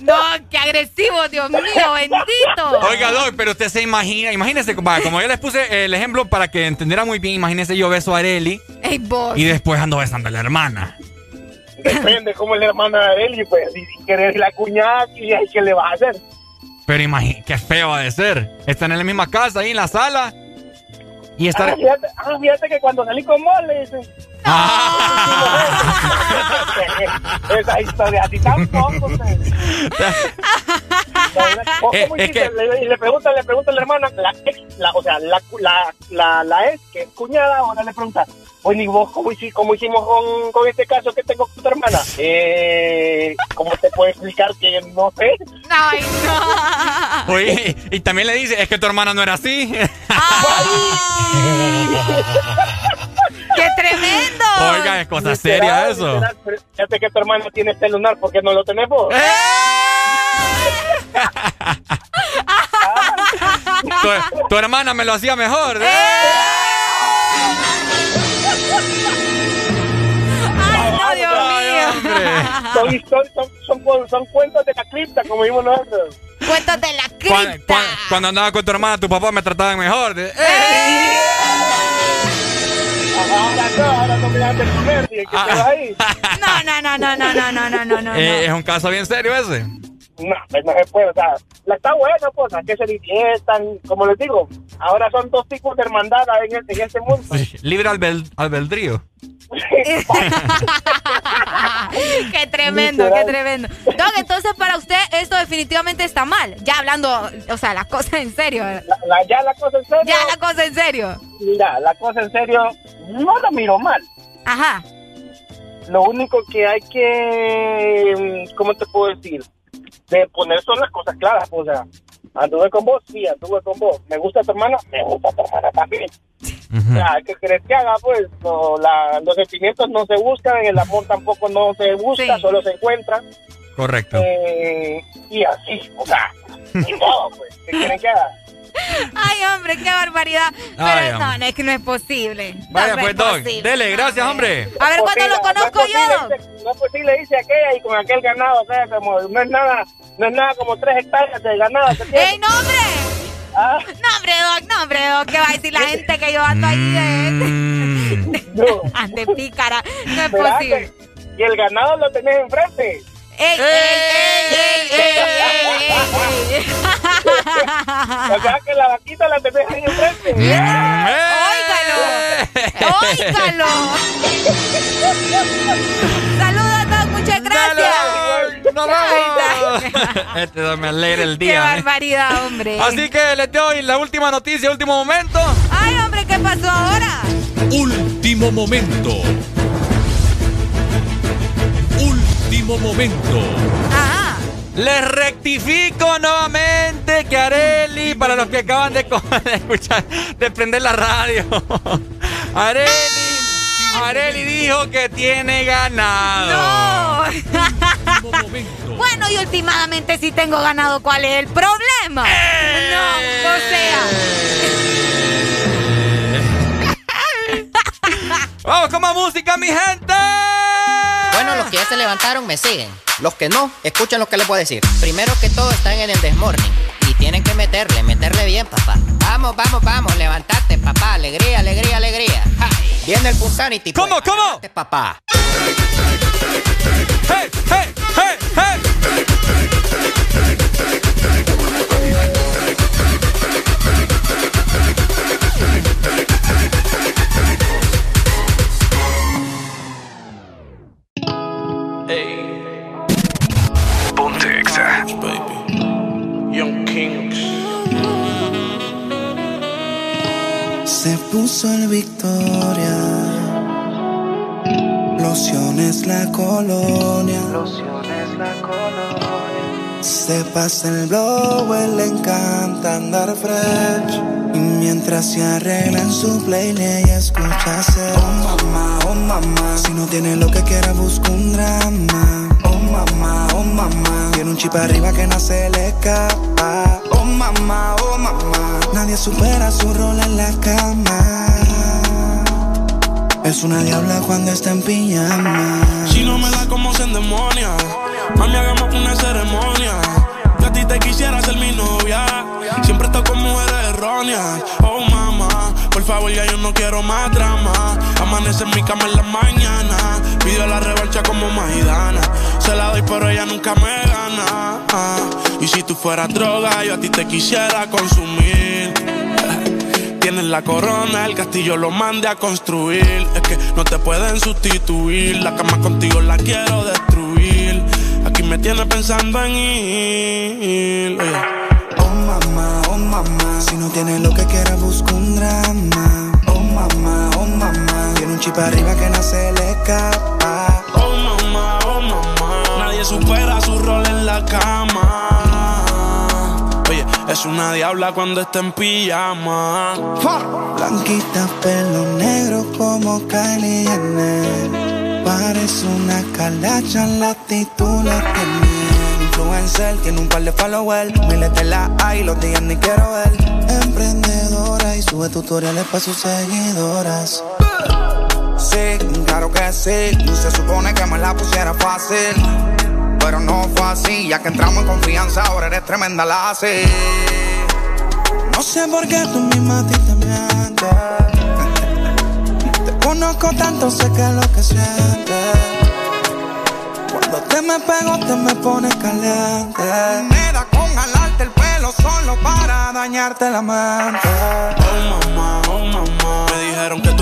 No, qué agresivo, Dios mío, bendito. Oiga, Doc, pero usted se imagina, imagínese, va, como yo les puse el ejemplo para que entendiera muy bien, imagínese yo beso a Areli y después ando besando a la hermana. Depende cómo es la hermana de y pues si quieres la cuñada, ¿y ahí qué le vas a hacer? Pero imagínate, qué feo de ser. Están en la misma casa, ahí en la sala. Y estar... Ah, fíjate, ah, fíjate que cuando salí con vos le dicen... (laughs) Esa historia así tampoco. (laughs) Eh, es que- Le- y le pregunta, le pregunta a la hermana, la ex, la, o sea, la, la, la, la ex, que es cuñada, ahora le pregunta, oye, ¿y vos cómo, hici- cómo hicimos con, con este caso que tengo con tu hermana? Eh, ¿Cómo te puedo explicar que no sé? Ay, no. Oye, y también le dice, es que tu hermana no era así. ¡Qué tremendo! Oiga, es cosa seria eso. Pero Fíjate que tu hermana tiene este lunar, ¿por qué no lo tenés vos? (laughs) Tu, tu hermana me lo hacía mejor. ¿eh? ¡Ay, (laughs) Son, son, son, son, son cuentos de la cripta, como vimos nosotros. Cuentos de la cripta. cuan- Cuando, andaba con tu hermana, tu papá me trataba mejor. ¿eh? Ahora no, ahora no me de comer, que te vas ahí. No, no, no, no, no, no, no, no, no, no. Eh, es un caso bien serio ese. No, pues no se puede, o sea, la está buena, pues, a que se diviertan, como les digo, ahora son dos tipos de hermandad en este, en este mundo. Libre albel- albedrío. (laughs) qué tremendo, qué tremendo. Doc, entonces para usted esto definitivamente está mal. Ya hablando, o sea, la cosa en serio. La- la- ya la cosa en serio. Ya la cosa en serio. Mira, la cosa en serio, no la miro mal. Ajá. Lo único que hay que, mm, ¿cómo te puedo decir? De poner son las cosas claras, o sea, anduve con vos, sí, anduve con vos. ¿Me gusta tu hermana? Me gusta tu hermana también. O sea, ¿qué querés que haga? Pues no, la- los sentimientos no se buscan, el amor tampoco no se busca, solo se encuentra. Correcto. Eh, y así, o sea, ni modo, pues, ¿qué quieren que haga? Ay, hombre, qué barbaridad. Pero Ay, no, no, es que no es posible. No, Vaya no pues, posible. Dele, gracias, hombre. A ver, ¿cuándo lo conozco no yo, Doc? posible, dice- No es posible, dice aquella, y con aquel ganado, o sea, como, no es nada, no es nada como tres hectáreas de ganado. que tiene. ¡Ey, no, hombre! Ah. No, hombre, Doc, no, hombre, Doc. ¿Qué va a decir la (laughs) gente que yo ando ahí de... (laughs) Ande pícara. No es ¿Verdad posible. Y el ganado lo tenés enfrente. ¡Ey, ey, ey, ey, ey, ey, ey! (laughs) (laughs) O sea que la vaquita la tenés ahí enfrente. ¡Óigalo! ¡Óigalo! (laughs) Saludos, Doc, muchas gracias. ¡Nos vemos! (laughs) Este Doc me alegra el ¡Qué día. ¿eh? barbaridad, hombre! Así que les doy la última noticia, último momento. ¡Ay, hombre, qué pasó ahora! Último momento. Último momento. Les rectifico nuevamente que Areli, para los que acaban de, (laughs) escuchar, de prender la radio, (laughs) Areli, Areli dijo que tiene ganado. ¡No! (laughs) bueno, y últimamente sí tengo ganado. ¿Cuál es el problema? No, o sea. Vamos con más música, mi gente. Bueno, los que ya se levantaron me siguen. Los que no, escuchen lo que les voy a decir. Primero que todo están en el desmorning. Y tienen que meterle, meterle bien, papá. Vamos, vamos, vamos, levantate, papá. Alegría, alegría, alegría. Ja. Viene el Punsanity. ¿Cómo, cómo? Adelante, papá. ¡Hey, hey, hey, hey! Kings. Sol Victoria. Lociones la colonia. Lociones la colonia. Se pasa el blow, él le encanta andar fresh. Y mientras se arregla en su playlist y escucha hacer Oh mamá, oh mamá. Si no tiene lo que quiera, busca un drama. Oh mamá, oh mamá. Tiene un chip arriba que no se le escapa. Oh mamá, oh mamá. Nadie supera su rol en la cama. Es una diabla cuando está en pijama. Si no me da como se endemonia, mami, hagamos una ceremonia. Que a ti te quisiera ser mi novia. Siempre estoy con mujeres erróneas. Oh, mamá, por favor, ya yo no quiero más drama. Amanece en mi cama en la mañana. Pido la revancha como Maidana. Se la doy, pero ella nunca me gana. Ah, Y si tú fueras droga, yo a ti te quisiera consumir. Tienes la corona, el castillo lo mande a construir. Es que no te pueden sustituir. La cama contigo la quiero destruir. Aquí me tienes pensando en ir. Oye. Oh mamá, oh mamá. Si no tiene lo que quiera, busca un drama. Oh mamá, oh mamá. Tiene un chip arriba que no se le escapa. Oh mamá, oh mamá. Nadie supera su rol en la cama. Es una diabla cuando está en pijama. Blanquita, pelo negro como Kylie Jenner. Parece una calacha, la actitud la tiene. Influencer, tiene un par de followers. Miles de la hay, los días ni quiero ver. Emprendedora y sube tutoriales para sus seguidoras. Sí, claro que sí. Se supone que me la pusiera fácil. Pero no fue así, ya que entramos en confianza, ahora eres tremenda la así. No sé por qué tú misma a ti te mientes. Te conozco tanto, sé que es lo que sientes. Cuando te me pego, te me pones caliente. Me da con jalarte el pelo solo para dañarte la mente. Oh mamá, oh mamá. Me dijeron que tú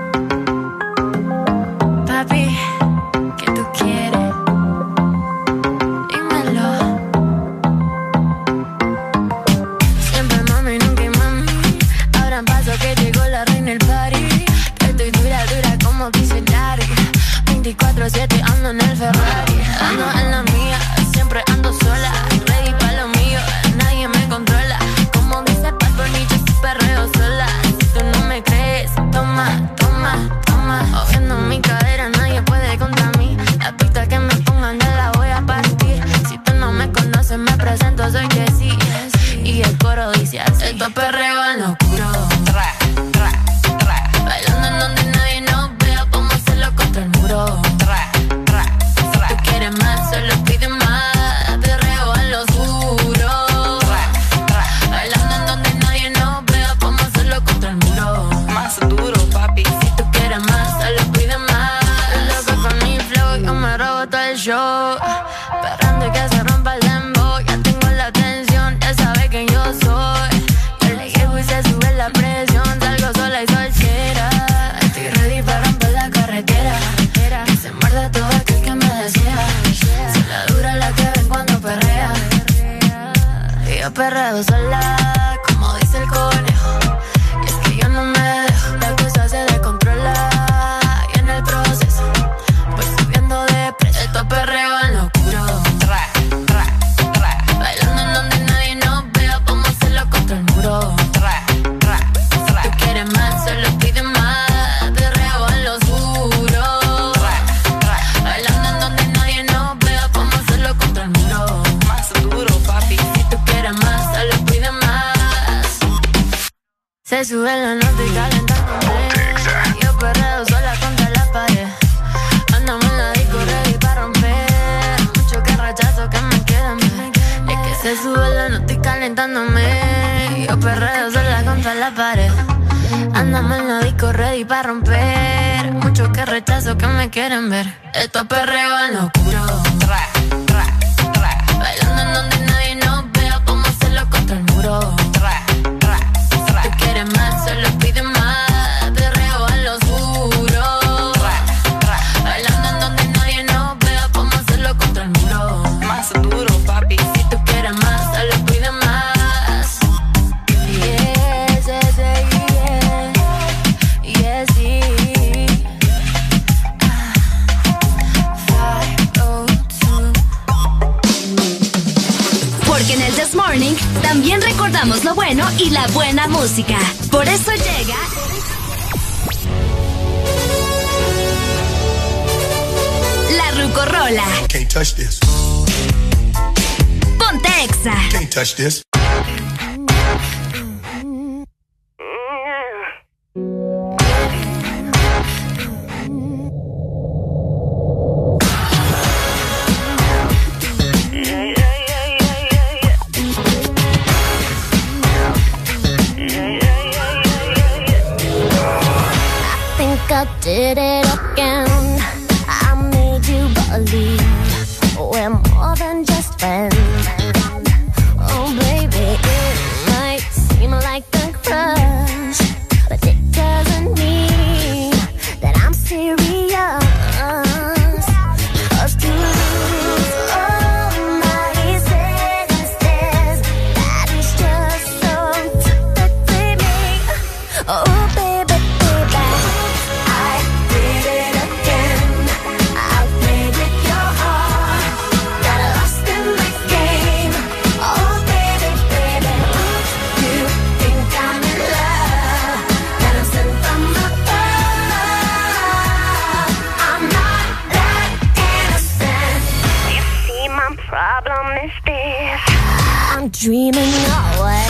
wishing away,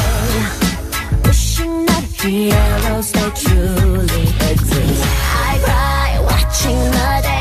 wishing that heroes they truly exist. I cry watching the day.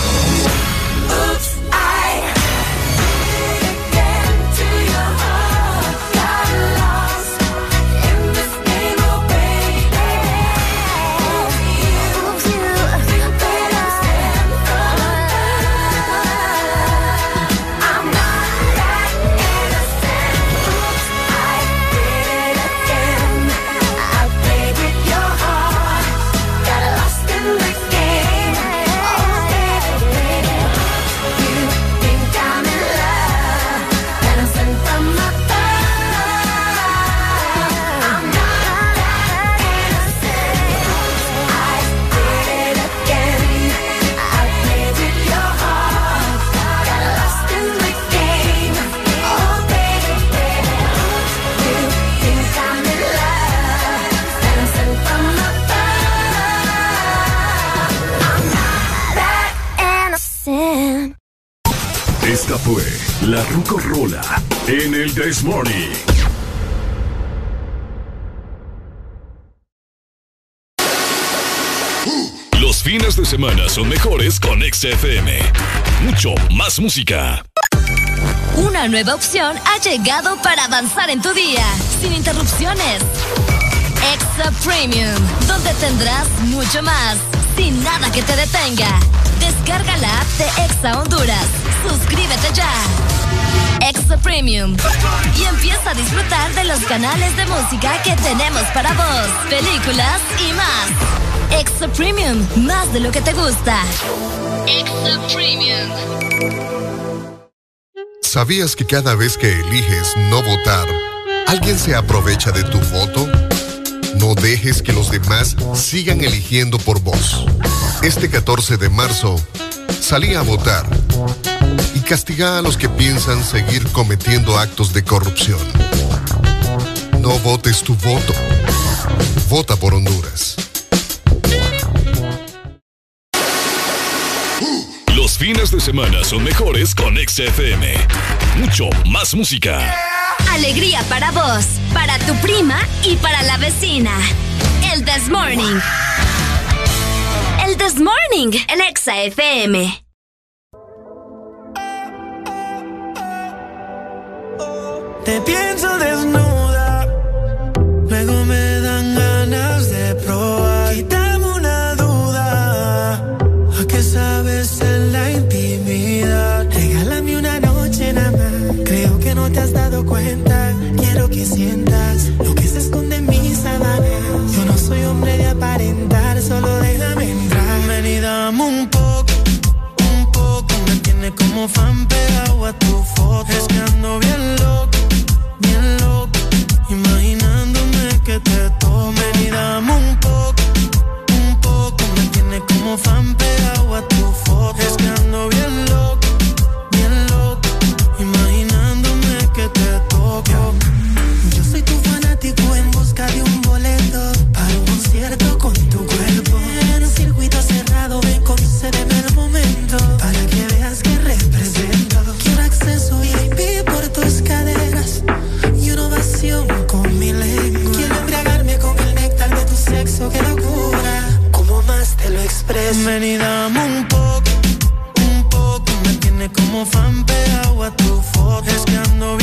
Los fines de semana son mejores con XFM. Mucho más música. Una nueva opción ha llegado para avanzar en tu día, sin interrupciones. Extra Premium, donde tendrás mucho más, sin nada que te detenga. Descarga la app de Exa Honduras. Suscríbete ya. Extra Premium. Y empieza a disfrutar de los canales de música que tenemos para vos, películas y más. Extra Premium, más de lo que te gusta. Extra Premium. ¿Sabías que cada vez que eliges no votar, alguien se aprovecha de tu voto? No dejes que los demás sigan eligiendo por vos. Este 14 de marzo, salí a votar y castiga a los que piensan seguir cometiendo actos de corrupción. No votes tu voto. Vota por Honduras. Los fines de semana son mejores con XFM. Mucho más música. Alegría para vos, para tu prima y para la vecina. El This Morning. El This Morning en Exa Te pienso desnuda, luego me dan ganas de probar. Quítame una duda, ¿a qué sabes en la intimidad? Regálame una noche nada más, creo que no te has dado cuenta. Quiero que sientas lo que se esconde en mis sábanas. Yo no soy hombre de aparentar, solo déjame entrar. Ven un poco, un poco, me tiene como fan pegado a tu foto. Es ando bien loco, imaginándome que te tome y dame un poco, un poco, me tiene como fan pegado a tu foto. Es que ando bien loco, bien loco, imaginándome que te toco. Yo soy tu fanático en busca de un sexo, qué locura. Como más te lo expreso. Ven y dame un poco, un poco. Me tiene como fan pegado a tu foto. Es que ando bien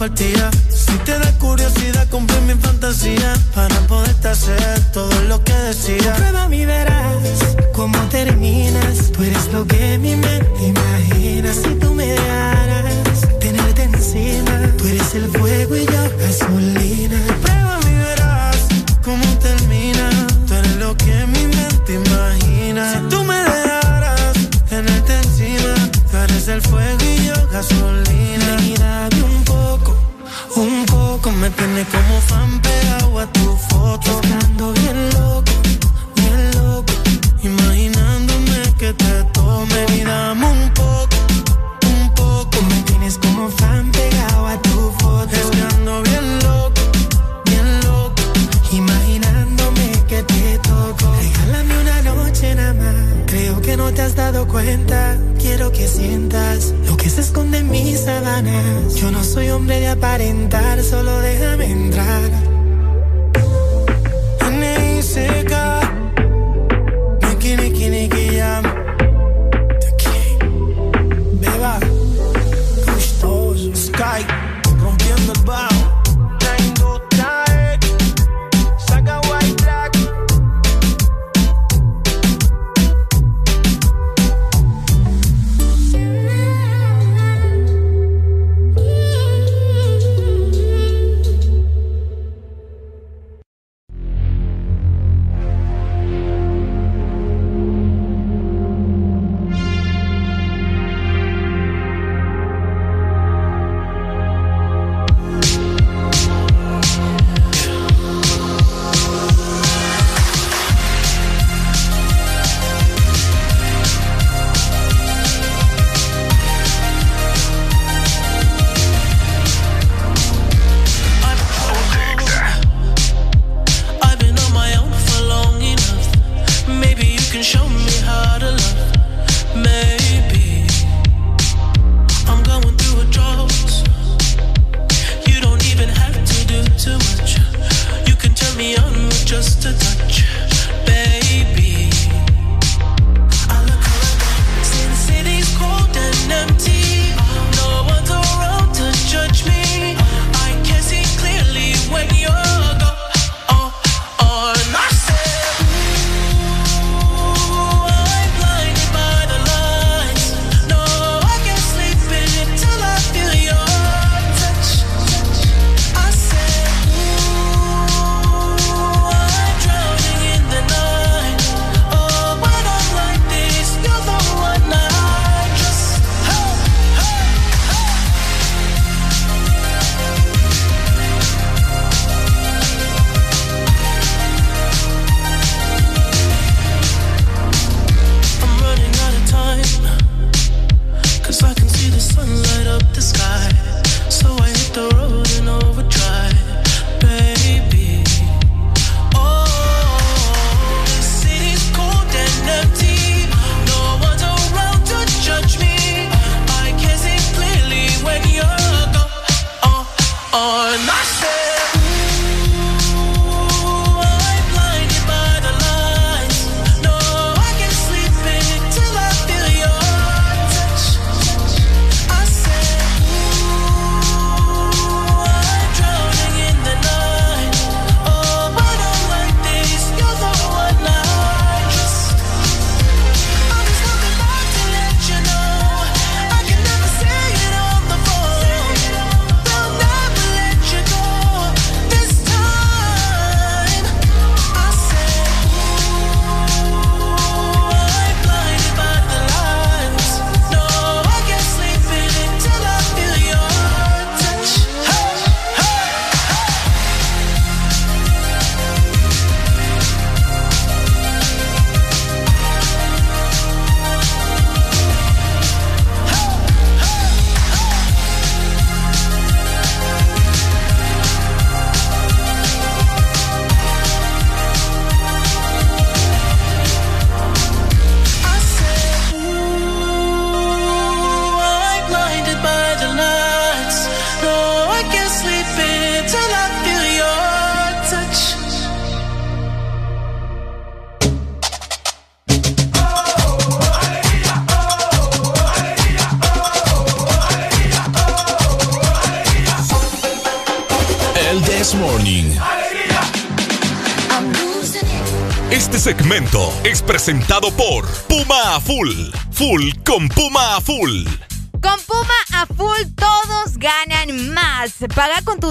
partida. Si te da curiosidad, compré mi fantasía. Para poderte hacer todo lo que decía. Prueba mi verás cómo terminas. Tú eres lo que mi mente imagina. Si tú me dejaras tenerte encima. Tú eres el fuego y yo gasolina. Prueba mi verás cómo termina. Tú eres lo que mi mente imagina. Si tú me dejaras tenerte encima, tú eres el fuego y yo gasolina. Como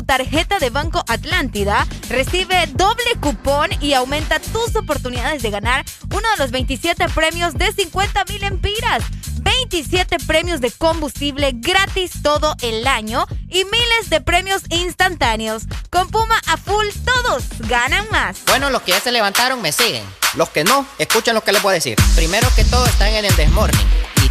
tarjeta de Banco Atlántida, recibe doble cupón y aumenta tus oportunidades de ganar uno de los 27 premios de 50 mil empiras. 27 premios de combustible gratis todo el año y miles de premios instantáneos. Con Puma a full todos ganan más. Bueno, los que ya se levantaron me siguen. Los que no, escuchen lo que les voy a decir. Primero que todo están en el desmorning.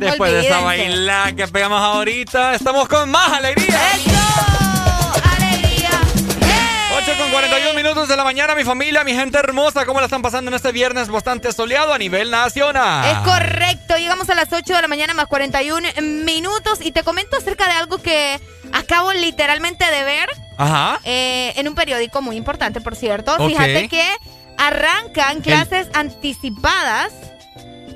Después de esa bailada que pegamos ahorita, estamos con más alegría. ¡Alegría! 8 con 41 minutos de la mañana, mi familia, mi gente hermosa, ¿cómo la están pasando en este viernes bastante soleado a nivel nacional? Es correcto, llegamos a las 8 de la mañana más 41 minutos y te comento acerca de algo que acabo literalmente de ver Ajá. eh, en un periódico muy importante, por cierto. Ok. Fíjate que arrancan clases anticipadas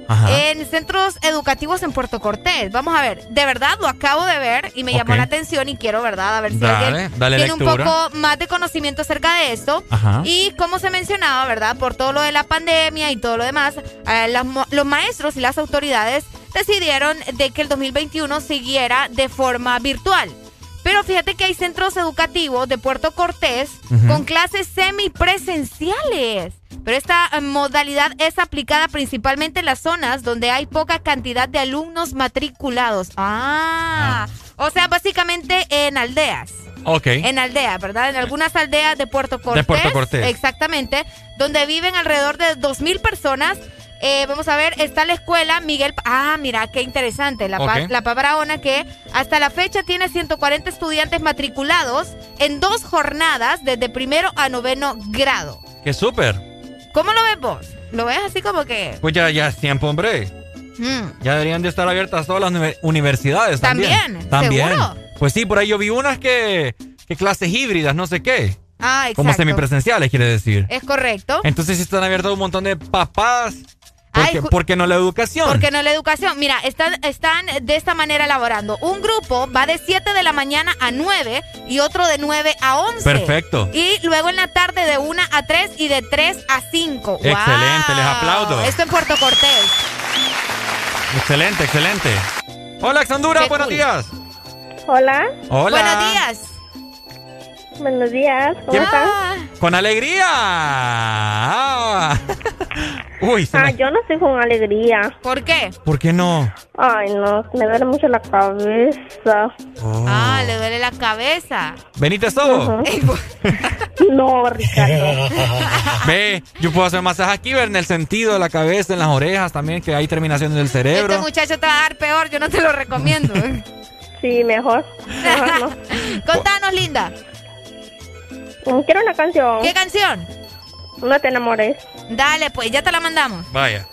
Ajá. en centros educativos en Puerto Cortés. Vamos a ver, de verdad lo acabo de ver y me llamó la atención y quiero, ¿verdad? A ver si Dale, alguien dale tiene un poco más de conocimiento acerca de esto. Ajá. Y como se mencionaba, ¿verdad? Por todo lo de la pandemia y todo lo demás, eh, las los maestros y las autoridades decidieron de que el 2021 siguiera de forma virtual. Pero fíjate que hay centros educativos de Puerto Cortés con clases semipresenciales. Pero esta eh, modalidad es aplicada principalmente en las zonas donde hay poca cantidad de alumnos matriculados. Ah, o sea, básicamente en aldeas. Ok. En aldeas, ¿verdad? En algunas aldeas de Puerto Cortés. Puerto Cortés. Exactamente. Donde viven alrededor de 2.000 personas. Eh, vamos a ver, está la escuela Miguel... Ah, mira, qué interesante. La, pa- Ok. la que hasta la fecha tiene 140 estudiantes matriculados en dos jornadas desde primero a noveno grado. ¡Qué súper! ¿Cómo lo ves vos? ¿Lo ves así como que...? Pues ya, ya es tiempo, hombre. mm, Ya deberían de estar abiertas todas las uni- universidades también. También, ¿seguro? Pues sí, por ahí yo vi unas que, que clases híbridas, no sé qué. Ah, exacto. Como semipresenciales, quiere decir. Es correcto. Entonces sí están abiertos un montón de papás. ¿Por Ay, qué, ju- por qué no la educación? Porque no la educación. Mira, están, están de esta manera elaborando. Un grupo va de 7 de la mañana a 9 y otro de 9 a 11. Perfecto. Y luego en la tarde de 1 a 3 y de 3 a 5. Excelente, les aplaudo. Esto en Puerto Cortés. Excelente, excelente. Hola, Qué buenos cool. días. Hola. Hola. Buenos días. Buenos días. ¿Cómo ¿Quién- están? Con alegría. Ah. (laughs) Uy, Ah, me- yo no estoy con alegría. ¿Por qué? ¿por qué no? Ay, no, me duele mucho la cabeza. Oh. Ah, le duele la cabeza. Venite solo. (laughs) No, Ricardo. (laughs) Ve, yo puedo hacer masaje aquí, ver en el sentido de la cabeza, en las orejas también, que hay terminaciones del Este cerebro. muchacho te va a dar peor, yo no te lo recomiendo. Sí, mejor. Mejor no. Contanos, linda. Mm, Quiero una canción. ¿Qué canción? No te enamores. Dale, pues, ya te la mandamos. Vaya.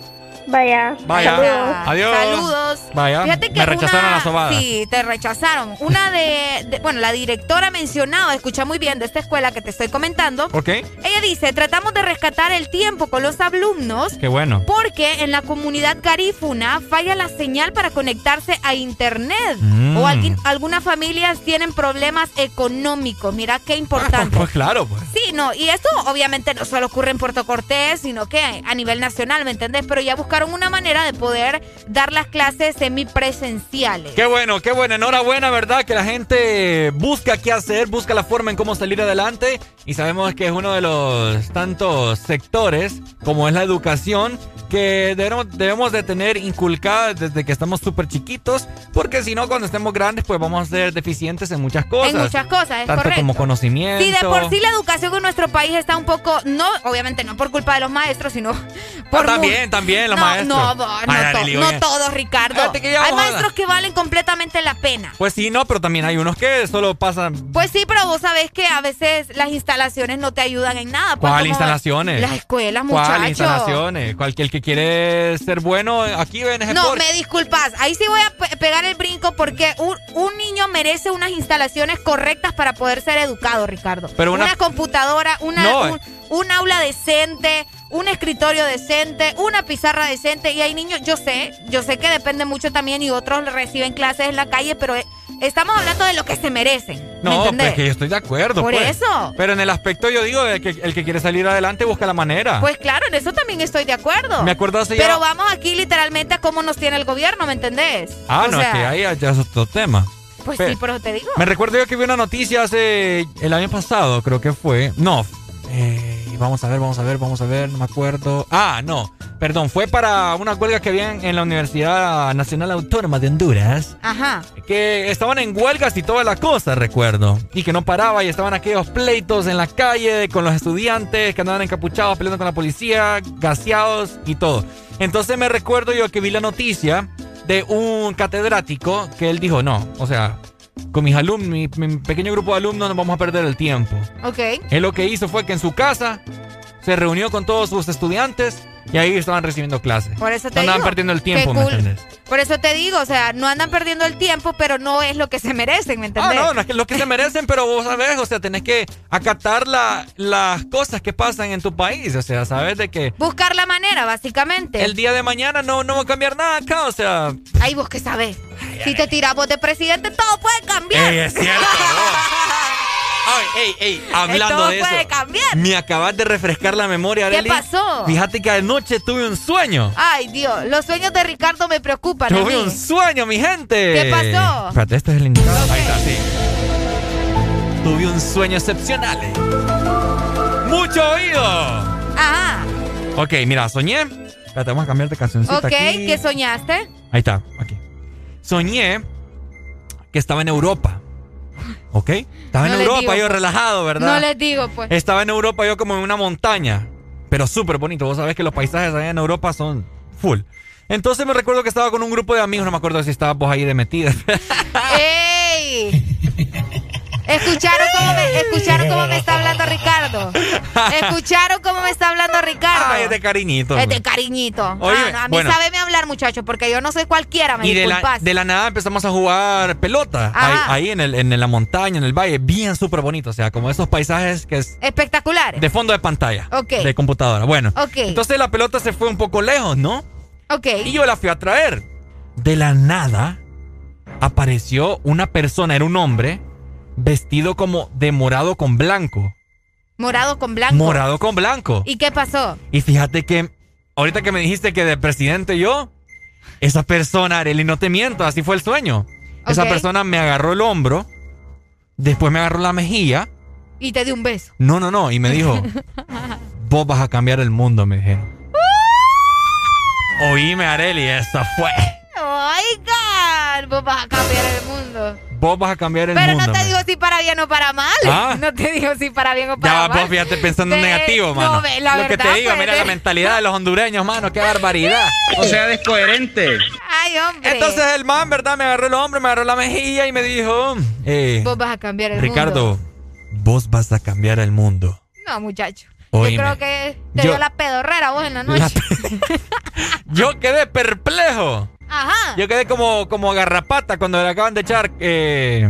Vaya. Vaya. Saludos. Adiós. Saludos. Vaya. Fíjate que me rechazaron una- la sobada. Sí, te rechazaron. Una de, de- bueno, la directora mencionaba, escucha muy bien de esta escuela que te estoy comentando. Ok. Ella dice, tratamos de rescatar el tiempo con los alumnos. Qué bueno. Porque en la comunidad garífuna falla la señal para conectarse a internet. Mm. O alguien- algunas familias tienen problemas económicos. Mira qué importante. Pues claro, pues. Sí, no, y esto obviamente no solo ocurre en Puerto Cortés, sino que a nivel nacional, ¿me entendés? Pero ya buscaron una manera de poder dar las clases semipresenciales. Qué bueno, qué bueno. Enhorabuena, ¿verdad? Que la gente busca qué hacer, busca la forma en cómo salir adelante. Y sabemos que es uno de los tantos sectores, como es la educación, que debemos, debemos de tener inculcada desde que estamos súper chiquitos. Porque si no, cuando estemos grandes, pues vamos a ser deficientes en muchas cosas. En muchas cosas, es Tanto correcto. como conocimiento. Sí, de por sí la educación en nuestro país está un poco, no, obviamente no por culpa de los maestros, sino por... Ah, también, también los no, maestros. No, no, Ay, no, to- no todos, Ricardo. Que Hay maestros que valen completamente la pena. Pues sí, no, pero también hay unos que solo pasan. Pues sí, pero vos sabés que a veces las instalaciones no te ayudan en nada. pues, ¿Cuál instalaciones? Las escuelas, muchachos. ¿Cuál instalaciones? Cualquier que quiere ser bueno, aquí ven No, me disculpas. Ahí sí voy a pe- pegar el brinco porque un, un niño merece unas instalaciones correctas para poder ser educado, Ricardo. Pero una- computadora, una, No, eh. un, un aula decente, un escritorio decente, una pizarra decente. Y hay niños, yo sé, yo sé que depende mucho también y otros reciben clases en la calle, pero eh, estamos hablando de lo que se merecen. ¿Me No, entendés? pues que yo estoy de acuerdo. Por pues. eso. Pero en el aspecto yo digo de que el que quiere salir adelante busca la manera. Pues claro, en eso también estoy de acuerdo. Me acuerdo hace Pero ya- vamos aquí literalmente a cómo nos tiene el gobierno, ¿me entendés? ah, O no, sea, es que ahí ya es otro tema. Pues Pe- sí, pero te digo. Me recuerdo yo que vi una noticia hace el año pasado, creo que fue. No, eh, vamos a ver, vamos a ver, vamos a ver, no me acuerdo. Ah, no, perdón, fue para una huelga que habían en la Universidad Nacional Autónoma de Honduras. Ajá. Que estaban en huelgas y toda la cosa, recuerdo. Y que no paraba y estaban aquellos pleitos en la calle con los estudiantes que andaban encapuchados peleando con la policía, gaseados y todo. Entonces me recuerdo yo que vi la noticia de un catedrático que él dijo, no, o sea, con mis alumnos, mi, mi pequeño grupo de alumnos no vamos a perder el tiempo. Ok. Él lo que hizo fue que en su casa se reunió con todos sus estudiantes y ahí estaban recibiendo clases. Por eso te no andaban digo. perdiendo el tiempo, ¿me cool. entiendes? Por eso te digo, o sea, no andan perdiendo el tiempo, pero no es lo que se merecen, ¿me Ah, entendés? no, no es que lo que se merecen, pero vos sabés, o sea, tenés que acatar la- las cosas que pasan en tu país, o sea, sabes de que Buscar la manera, básicamente. el día de mañana no, no va a cambiar nada acá, o sea... Ay, vos qué sabés. Si te tiramos de presidente, todo puede cambiar. Ey, es cierto, (laughs) Ay, ey, ey, hablando de eso. puede cambiar. Me acabas de refrescar la memoria, ¿Qué Arely. pasó? Fíjate que anoche tuve un sueño. Ay, Dios, los sueños de Ricardo me preocupan a Tuve mí. un sueño, mi gente. ¿Qué pasó? Espérate, este es el indicado. Ahí está, sí. Tuve un sueño excepcional. ¡Mucho oído! Ajá. Ok, mira, soñé. Espérate, vamos a cambiar de cancioncita Ok, aquí. ¿qué soñaste? Ahí está, aquí. Soñé que estaba en Europa. ¿Ok? Estaba No en Europa, digo. yo relajado, ¿verdad? No les digo, pues. Estaba en Europa yo como en una montaña, pero súper bonito. Vos sabés que los paisajes allá en Europa son full. Entonces me recuerdo que estaba con un grupo de amigos, no me acuerdo si estabas vos ahí de metida. (laughs) ¡Ey! ¿Escucharon cómo, me, ¿Escucharon cómo me está hablando Ricardo? ¿Escucharon cómo me está hablando Ricardo? Ay, es de cariñito. Es de cariñito. Oye, Ah, no, a mí bueno. sábeme hablar, muchacho, porque yo no soy cualquiera, me Y de la, disculpas. de la nada empezamos a jugar pelota. Ahí, ahí en, el, en la montaña, en el valle, bien súper bonito. O sea, como esos paisajes que es Espectacular. de fondo de pantalla. Ok. De computadora. Bueno. Ok. Entonces la pelota se fue un poco lejos, ¿no? Ok. Y yo la fui a traer. De la nada apareció una persona, era un hombre, vestido como de morado con blanco. Morado con blanco. Morado con blanco. ¿Y qué pasó? Y fíjate que ahorita que me dijiste que de presidente yo, esa persona, Arely, no te miento, así fue el sueño. Esa persona me agarró el hombro, después me agarró la mejilla. Y te di un beso. No, no, no. Y me dijo, (laughs) vos vas a cambiar el mundo, me dijeron. Oíme, Areli, eso fue. Oigan, vos vas a cambiar el mundo. Vos vas a cambiar el Pero mundo. (laughs) no te digo si para bien o para mal. Ah. No te digo si para bien o Ya para vas mal. vos, fíjate pensando en negativo, no, mano. la Lo que te digo, pues, mira ve. la mentalidad de los hondureños, mano, qué barbaridad. (laughs) O sea, descoherente. Ay, hombre. Entonces el man, ¿verdad? Me agarró el hombro, me agarró la mejilla y me dijo, eh, Vos vas a cambiar el Ricardo, mundo. vos vas a cambiar el mundo. No, muchacho. Oíme. Yo creo que te Yo- dio la pedorrera vos en la noche. (laughs) Yo quedé perplejo. Ajá. Yo quedé como, como garrapata cuando le acaban de echar eh,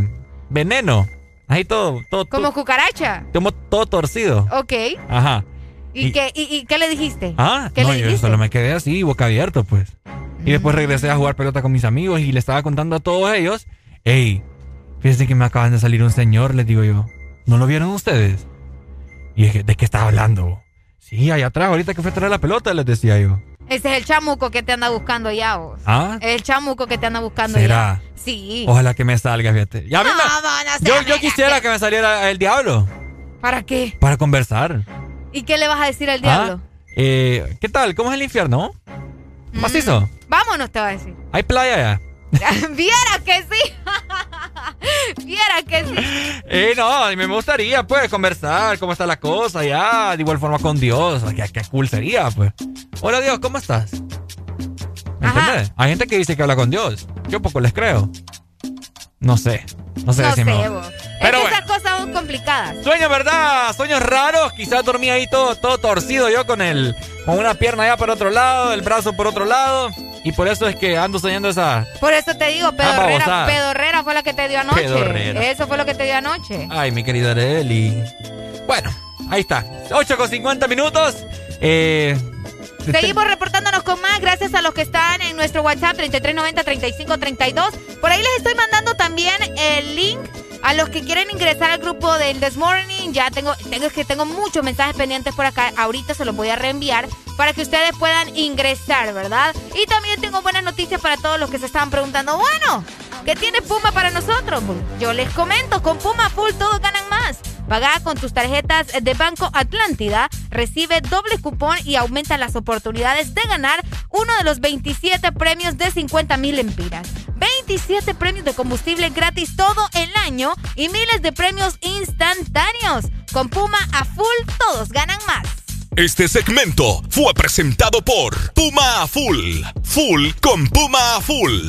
veneno. Ahí todo, todo, Como todo, cucaracha. como todo torcido. Ok. Ajá. ¿Y, Y- qué, y, y qué le dijiste? Ah, ¿Qué no, le yo dijiste? solo me quedé así, boca abierto, pues. Y después regresé a jugar pelota con mis amigos y le estaba contando a todos ellos, hey, fíjense que me acaban de salir un señor, les digo yo. ¿No lo vieron ustedes? Y dije, ¿de qué estás hablando? Sí, allá atrás, ahorita que fue a traer la pelota, les decía yo. Ese es el chamuco que te anda buscando ya vos. ¿Ah? El chamuco que te anda buscando ¿Será? ya. Sí. Ojalá que me salga, fíjate. Y a mí No, me- no, yo, yo quisiera que me saliera el diablo ¿Para qué? para conversar. ¿Y qué le vas a decir al ¿Ah? diablo? Eh, ¿Qué tal? ¿Cómo es el infierno? ¿Macizo? Vámonos, te va a decir. ¿Hay playa allá? (laughs) Viera que sí. (laughs) Viera que sí. Eh, no, me gustaría, pues, conversar, cómo está la cosa, ya, de igual forma con Dios, qué, qué cool sería, pues. Hola Dios, ¿cómo estás? ¿Me entiendes? Hay gente que dice que habla con Dios, yo poco les creo. No sé, no sé No sé, vos. Pero es que bueno. esas cosas, como complicadas. Sueños, ¿verdad? Sueños raros. Quizás dormí ahí todo, todo torcido yo con el, con una pierna allá por otro lado, el brazo por otro lado. Y por eso es que ando soñando esa. Por eso te digo, Ah, pedorrera, pedorrera fue la que te dio anoche. Pedorrera. Eso fue lo que te dio anoche. Ay, mi querida Areli. Bueno, ahí está. 8 con 50 minutos. Eh. Seguimos reportándonos con más gracias a los que están en nuestro WhatsApp 3390-3532. Por ahí les estoy mandando también el link a los que quieren ingresar al grupo del This Morning. Ya tengo, tengo que tengo muchos mensajes pendientes por acá. Ahorita se los voy a reenviar para que ustedes puedan ingresar, ¿verdad? Y también tengo buenas noticias para todos los que se estaban preguntando, bueno, ¿qué tiene Puma para nosotros? Yo les comento, con Puma Full todos ganan más. Paga con tus tarjetas de Banco Atlántida, recibe doble cupón y aumenta las oportunidades de ganar uno de los 27 premios de 50 mil empiras. 27 premios de combustible gratis todo el año y miles de premios instantáneos. Con Puma a full todos ganan más. Este segmento fue presentado por Puma a Full. Full con Puma a Full.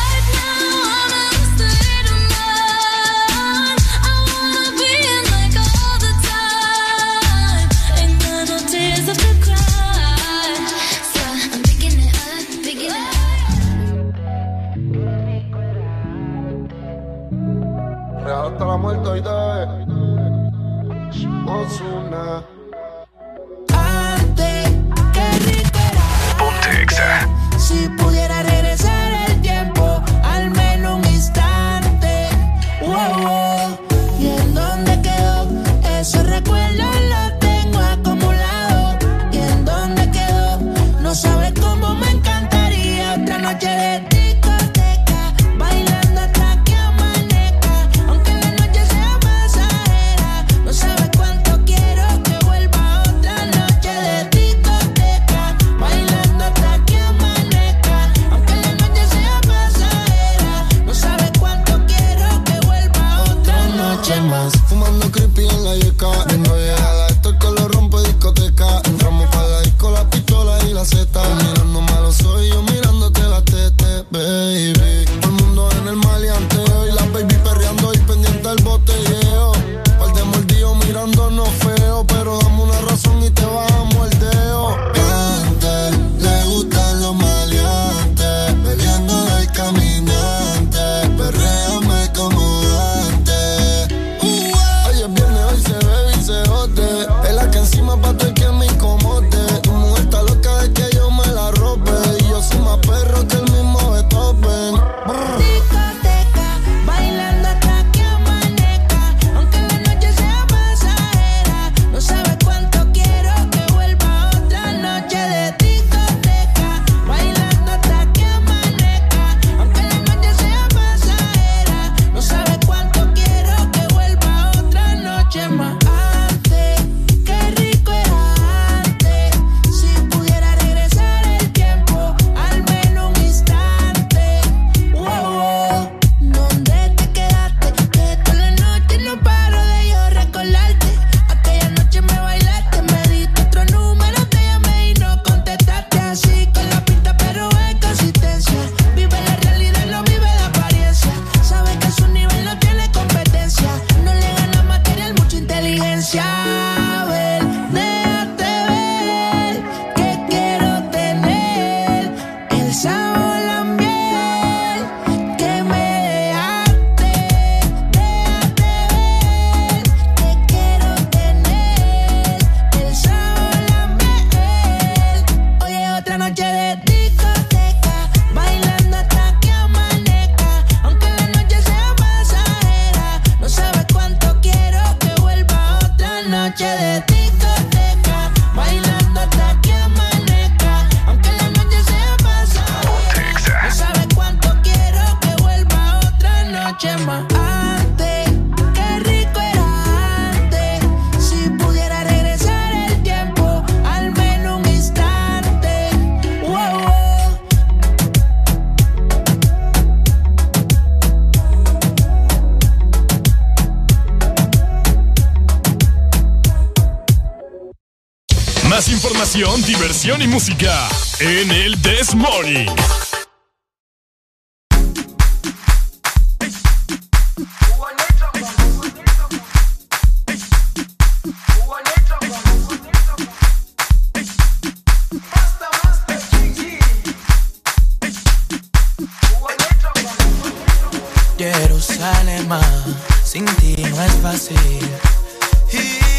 diversión y música en el This Morning. Jerusalema, sin ti no es fácil. Y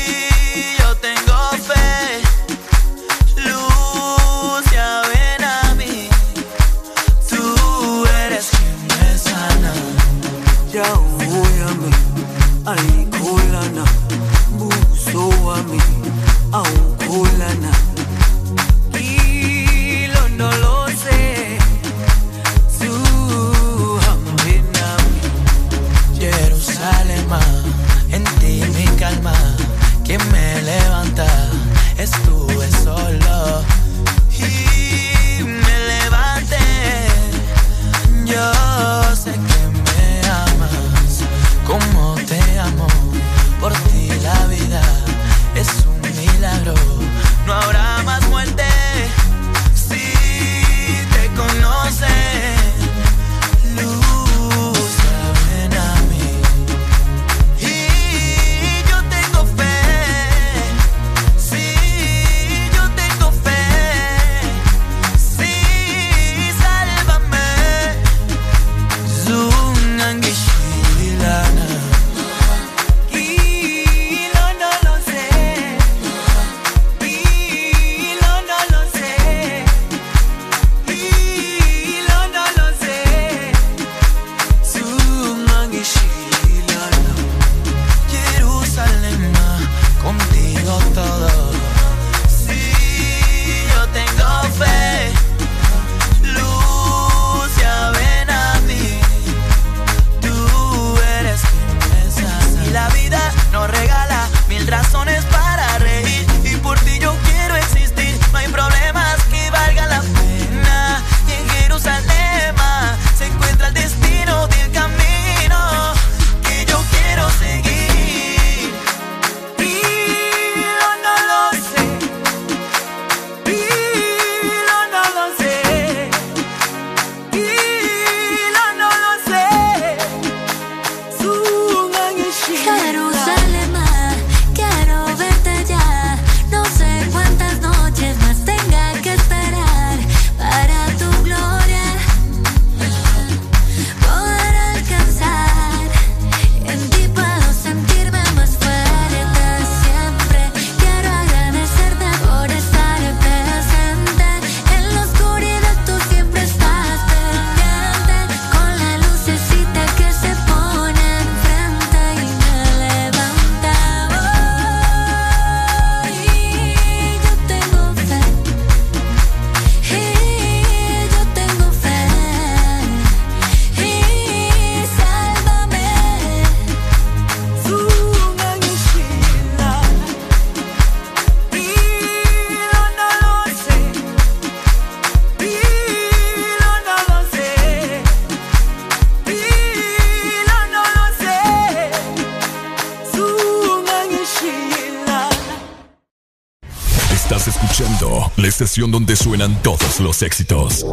donde suenan todos los éxitos.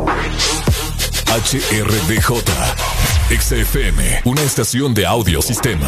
HRDJ. XFM, una estación de audiosistema.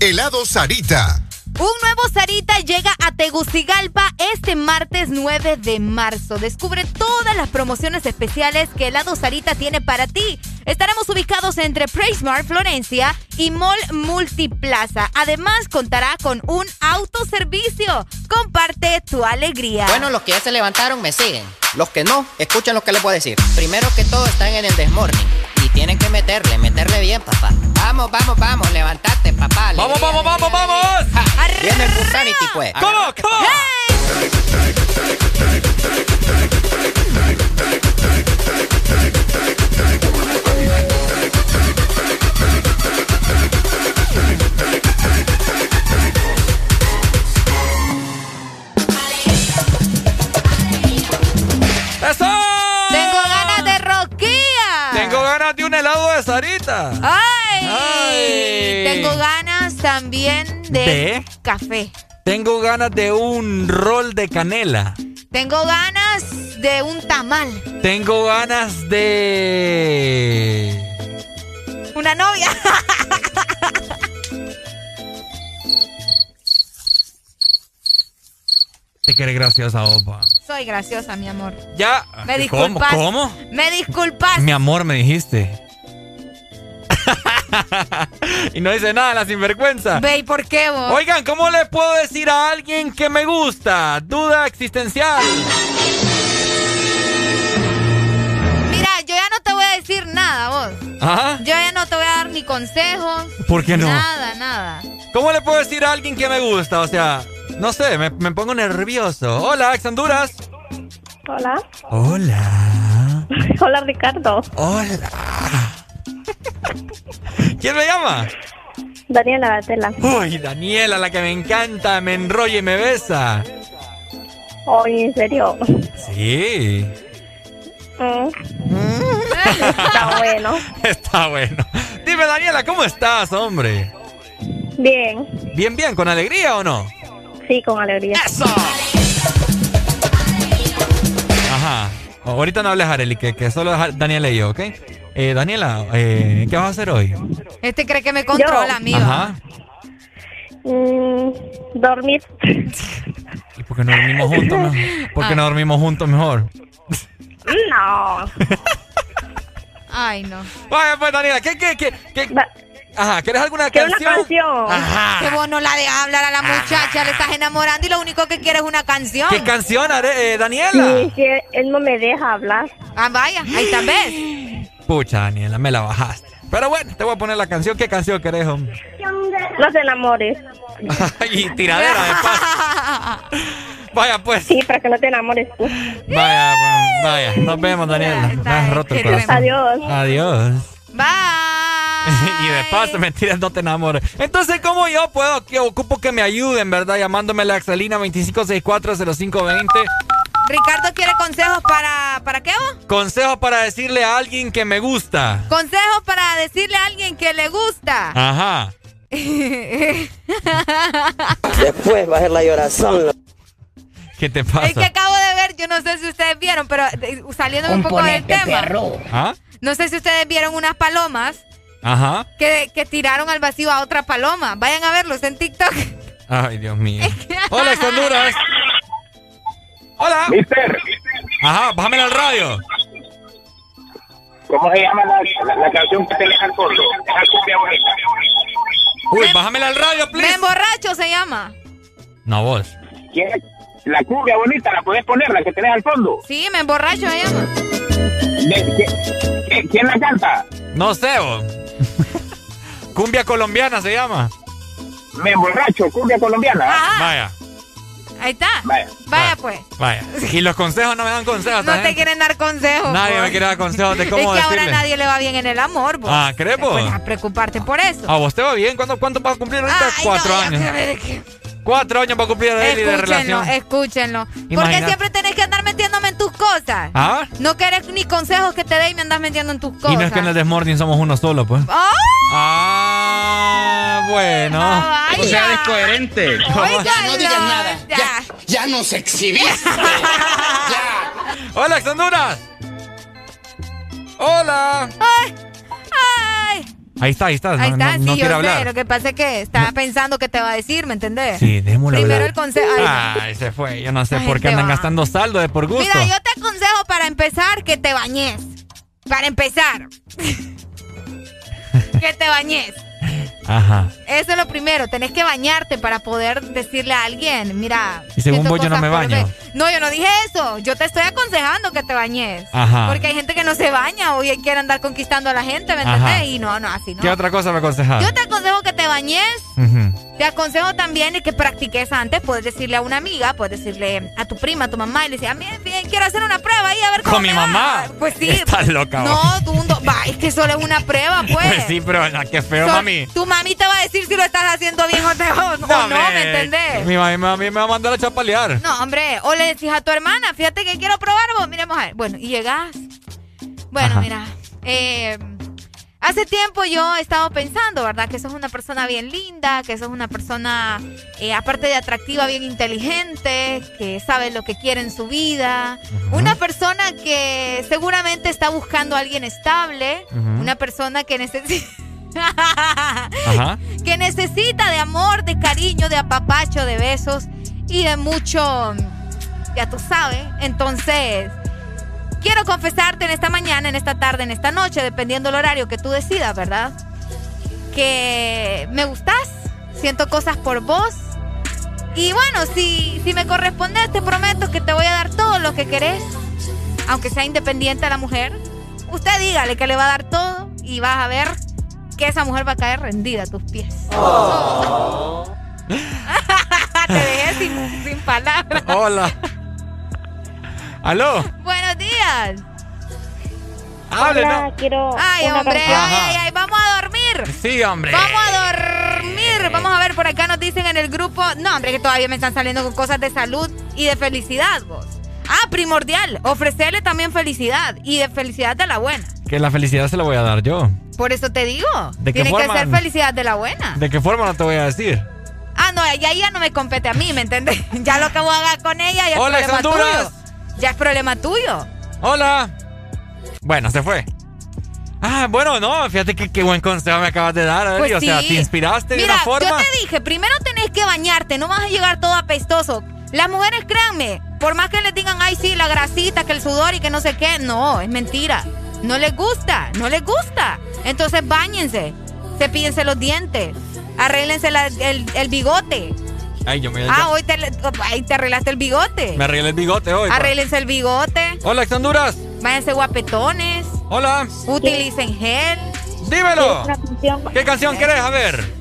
Helado Sarita. Un nuevo Sarita llega a Tegucigalpa este martes 9 de marzo. Descubre todas las promociones especiales que Helado Sarita tiene para ti. Estaremos ubicados entre Praismart, Florencia y Mall Multiplaza. Además, contará con un autoservicio. Comparte tu alegría. Bueno, los que ya se levantaron me siguen. Los que no, escuchen lo que les voy a decir. Primero que todo, están en el Desmorning tienen que meterle, meterle bien, papá. Vamos, vamos, vamos, levantate, papá. Vamos, vamos, vamos, vamos. Viene el Pusanity, pues. ¿Cómo? ¿Cómo? Sarita. ¡Ay! También de, café. Tengo ganas de un rol de canela. Tengo ganas de un tamal. Tengo ganas de... Una novia. Te quieres graciosa, opa. Soy graciosa, mi amor. Ya. Me disculpas. ¿Cómo? ¿Cómo? Me disculpas. Mi amor, me dijiste. Y no dice nada la sinvergüenza. Ve, ¿y por qué vos? Oigan, ¿cómo le puedo decir a alguien que me gusta? Duda existencial. Mira, yo ya no te voy a decir nada, vos. ¿Ajá? Yo ya no te voy a dar ni consejos. ¿Por qué no? Nada, nada. ¿Cómo le puedo decir a alguien que me gusta? O sea, no sé, me, pongo nervioso. Hola, ex Honduras. Hola. Hola. (laughs) Hola, Ricardo. Hola. ¿Quién me llama? Daniela Tela. Uy, Daniela, la que me encanta, me enrolla y me besa. Oye, ¿en serio? Sí. Mm. (laughs) Está bueno. Está bueno. Dime, Daniela, ¿cómo estás, hombre? Bien. ¿Bien, bien? ¿Con alegría o no? Sí, con alegría. ¡Eso! Ajá. Ahorita no hables, Areli, que, que solo Daniela y yo, ¿ok? Eh, Daniela, eh, ¿qué vas a hacer hoy? Este cree que me controla, amigo. Ajá. Mm, dormir. ¿Y por qué no dormimos juntos mejor? ¿Por qué no dormimos juntos mejor? No. (laughs) Ay, no. Vaya, pues, Daniela, ¿qué, qué, qué? qué? Ajá, ¿quieres alguna Quiero canción? una canción. Ajá. Que vos no la dejas hablar a la muchacha, le estás enamorando y lo único que quiere es una canción. ¿Qué canción, eh, Daniela? Sí, sí, él no me deja hablar. Ah, vaya, ahí está, ¿ves? (gasps) Pucha, Daniela, me la bajaste. Pero bueno, te voy a poner la canción. ¿Qué canción querés, hombre? No te enamores. (laughs) y tiradera de paso. Vaya, pues. Sí, para que no te enamores tú. Vaya, pues, vaya. Nos vemos, Daniela. Me has roto el corazón. Adiós. Adiós. Bye. (laughs) y de paso, mentiras, no te enamores. Entonces, ¿cómo yo puedo? Que ocupo que me ayuden, ¿verdad? Llamándome la Axelina 25640520. Ricardo quiere consejos para... ¿Para qué vos? Consejos para decirle a alguien que me gusta. Consejos para decirle a alguien que le gusta. Ajá. (laughs) Después va a ser la llorazón. ¿Qué te pasa? Es que acabo de ver, yo no sé si ustedes vieron, pero eh, saliendo un poco del tema. perro. ¿Ah? No sé si ustedes vieron unas palomas Ajá. que, que tiraron al vacío a otra paloma. Vayan a verlos en TikTok. Ay, Dios mío. (laughs) Hola, Honduras. Hola. Mister. Ajá, bájame al radio. ¿Cómo se llama la, la, la canción que tenés al fondo? Esa cumbia bonita. Uy, bájame al radio, Me please. emborracho se llama. No, vos. ¿Quién? La cumbia bonita, la podés poner, la que tenés al fondo. Sí, me emborracho se llama. De- ¿qué- qué- ¿Quién la canta? No sé, vos. (laughs) Cumbia colombiana se llama. Me emborracho, cumbia colombiana. Ajá. Vaya, Ahí está. Vaya. Vaya pues. vaya. Y los consejos no me dan consejos. No te gente. quieren dar consejos. Nadie pues. me quiere dar consejos de (laughs) cómo Es que ahora decirle. a nadie le va bien en el amor, vos. Ah, ¿crees, vos? Pues a preocuparte por eso. ¿A vos te va bien? ¿Cuánto, cuánto vas a cumplir ahorita? Ay, Cuatro no, ya años. Cuatro años para cumplir de él y de Escúchenlo, relación. escúchenlo. Porque Imagina- siempre tenés que andar metiéndome en tus cosas. ¿Ah? No querés ni consejos que te dé y me andas metiendo en tus cosas. Y no es que en el Desmorning somos uno solo, pues. ¡Ah! Ah, bueno. vaya. O sea, descoherente. Óigalo, Ya no digas nada. ya. Ya, ya nos exhibiste. (laughs) Hola, Honduras. Hola. Ay. Ahí está, ahí está. Ahí no, está, no- no sí, yo sé. hablar. Lo que pasa es que estaba pensando que te va a decir, ¿me entendés? Sí, démoslo Primero hablar. el consejo. Ay, Ay, se fue. Yo no sé por qué andan va. gastando saldo de por gusto. Mira, yo te aconsejo para empezar que te bañes. Para empezar. (laughs) que te bañes. Ajá. Eso es lo primero, tenés que bañarte para poder decirle a alguien, mira. Y según vos, yo no me baño. No, yo no dije eso. Yo te estoy aconsejando que te bañes. Ajá. Porque hay gente que no se baña o quiere andar conquistando a la gente, ¿me entendés? Y no, no, así no. ¿Qué otra cosa me aconsejas? Yo te aconsejo que te bañes. Ujú. Te aconsejo también que practiques antes. Puedes decirle a una amiga, puedes decirle a tu prima, a tu mamá, y le decir, a mí bien, quiero hacer una prueba ahí a ver cómo Con mi me va". mamá. Pues sí. Estás loca, vos. No, tú, no, va, es que solo es una prueba, (laughs) pues. Pues sí, pero no, qué feo, So- mami. Tu mami te va a decir si lo estás haciendo bien o, te- o no, me- ¿me entendés? Mi mami, mami me va a mandar a chapalear. No, hombre, o le decís a tu hermana, fíjate que quiero probar vos, miremos a ver. Bueno, y llegas. Bueno, Ajá. mira, eh, hace tiempo yo he estado pensando, ¿verdad? Que sos una persona bien linda, que sos una persona, eh, aparte de atractiva, bien inteligente, que sabe lo que quiere en su vida. Una persona que seguramente está buscando a alguien estable, una persona que necesita... (laughs) Ajá. que necesita de amor, de cariño, de apapacho, de besos y de mucho, ya tú sabes. Entonces, quiero confesarte en esta mañana, en esta tarde, en esta noche, dependiendo del horario que tú decidas, ¿verdad? Que me gustas, siento cosas por vos. Y bueno, si, si me correspondes, te prometo que te voy a dar todo lo que querés, aunque sea independiente la mujer. Usted dígale que le va a dar todo y vas a ver que esa mujer va a caer rendida a tus pies. (laughs) Te dejé sin, sin palabras. Hola. ¿Aló? Buenos días. Hable, Hola, ¿no? quiero Ay, una hombre, ay, ay, ay, vamos a dormir. Sí, hombre. Vamos a dormir. a ver, por acá nos dicen en el grupo. No, hombre, que todavía me están saliendo con cosas de salud y de felicidad, vos. Ah, primordial. Ofrecerle también felicidad y de felicidad de la buena. Que la felicidad se la voy a dar yo. Por eso te digo. ¿De qué Tiene que forma? ser felicidad de la buena. ¿De qué forma no te voy a decir? Ah, no, ya, ya no me compete a mí, ¿me entiendes? (laughs) Ya lo que voy a hacer con ella ya Hola, es problema Honduras. tuyo. Ya es problema tuyo. Hola. Bueno, se fue. Ah, bueno, no, fíjate que qué buen consejo me acabas de dar, Adri. Pues o sea, te inspiraste de una forma. yo te dije, primero tenés que bañarte, no vas a llegar todo apestoso. Las mujeres, créanme, por más que les digan, ay, sí, la grasita, que el sudor y que no sé qué, no, es mentira. No les gusta, no les gusta. Entonces bañense, cepíllense los dientes, arréglense la- el, el bigote. Ay, yo me, Ah, hoy te, ay, te arreglaste el bigote. me arreglé el bigote hoy. pa. Arréglense el bigote, Hola, ex Honduras. váyanse guapetones, Hola. utilicen gel. Dímelo. Canción. ¿Qué canción querés? A ver.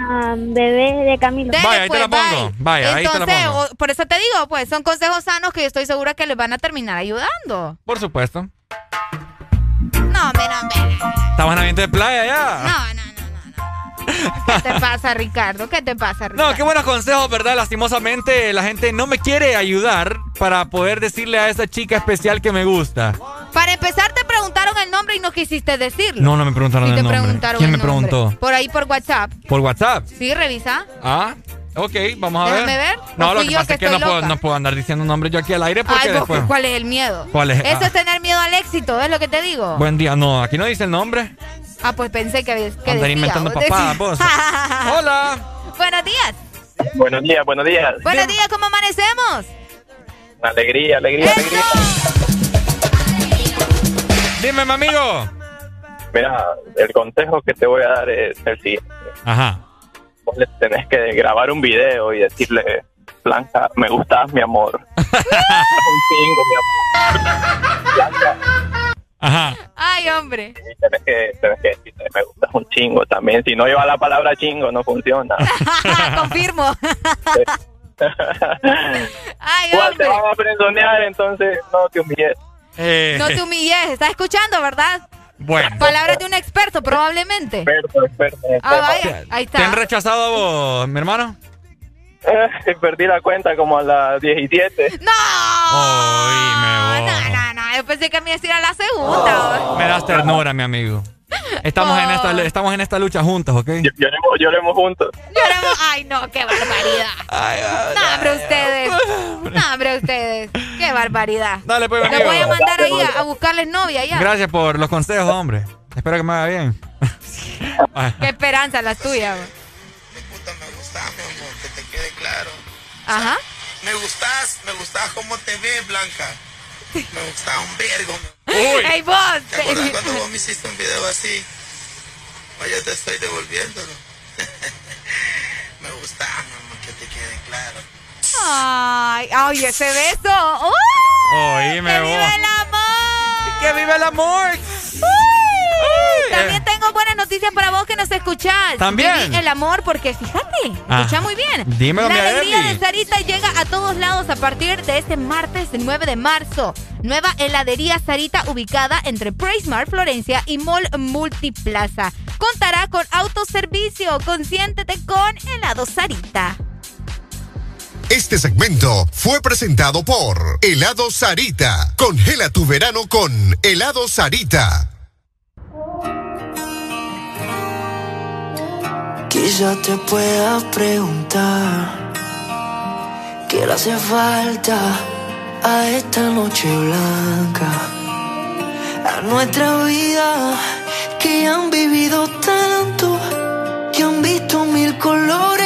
Ah, bebé de Camilo. Dele, Vaya, ahí te la pues, pongo. Vaya, ahí te la Entonces, pongo. o- por eso te digo, pues son consejos sanos que yo estoy segura que les van a terminar ayudando. Por supuesto. No, mira, mira. Estamos en ambiente de playa ya. No, no. ¿Qué te pasa, Ricardo? ¿Qué te pasa, Ricardo? No, qué buenos consejos, ¿verdad? Lastimosamente la gente no me quiere ayudar para poder decirle a esa chica especial que me gusta. Para empezar, te preguntaron el nombre y no quisiste decirlo. No, no me preguntaron Sí el te nombre. preguntaron ¿Quién el me nombre. preguntó? Por ahí por WhatsApp. ¿Por WhatsApp? Sí, revisa. Ah, ok, vamos a Déjame ver. ver. No, ¿O lo que yo pasa que es que no puedo, no puedo andar diciendo un nombre yo aquí al aire porque Ay, vos, después... ¿cuál es el miedo? ¿Cuál es? Eso Ah. es tener miedo al éxito, ¿es lo que te digo? Buen día, no, aquí no dice el nombre. Ah, pues pensé que, había- que Andar inventando papadas, vos. (laughs) Hola. Buenos días. Buenos días, buenos días. Buenos días, ¿cómo amanecemos? Alegría, alegría, alegría. Dime, mi amigo. Mira, el consejo que te voy a dar es el siguiente. Ajá. Vos le tenés que grabar un video y decirle, Blanca, me gustas, mi amor. (laughs) (laughs) un chingo, mi amor. Blanca, Ajá. Ay, hombre. y tenés que, tenés que decirle, me gustas un chingo también. Si no lleva la palabra chingo, no funciona. (laughs) Confirmo. Ay, Igual te hombre. van a frenzonear, entonces no te humilles. Eh, No te humilles. ¿Estás escuchando, verdad? Bueno. Palabras de un experto, probablemente. Experto, experto. Ah, vaya. Ahí ¿Te han está. rechazado a vos, mi hermano? (laughs) Eh, perdí la cuenta como a las 17. ¡No! Oíme vos. No, no, no. Yo pensé que me iba a ir a la segunda. Me das ternura, mi amigo. Estamos, en esta, estamos en esta lucha juntos, ¿ok? Lloremos, lloremos juntos. Lloramos. Ay, no, qué barbaridad. No, hombre, ustedes. No, hombre, ustedes. Qué barbaridad. Dale, pues, mi Les voy a mandar ahí a, a buscarles novia ya. Gracias por los consejos, hombre. Espero que me haga bien. Ay. Qué esperanza la tuya. (laughs) Ajá. Me gustas, me gustas cómo te ves, Blanca. Me gustas un vergo. ¡Ey, vos! ¿Te acuerdas cuando vos me hiciste un video así? Oye, te estoy devolviéndolo. (laughs) me gusta, mi amor, que te quede claro. Ay, ay, ese beso. ¡Uy! Oíme ¡Que el amor! ¡Que vive el amor! Uy, También tengo buenas noticias para vos que nos escuchás. ¿También? El amor, porque fíjate, Ah. escucha muy bien. Dímelo, La alegría de Sarita llega a todos lados a partir de este martes 9 de marzo. Nueva heladería Sarita ubicada entre Praismar, Florencia y Mall Multiplaza. Contará con autoservicio. Consiéntete con helado Sarita. Este segmento fue presentado por Helado Sarita. Congela tu verano con Helado Sarita. Quizá te pueda preguntar qué le hace falta a esta noche blanca, a nuestra vida que han vivido tanto, que han visto mil colores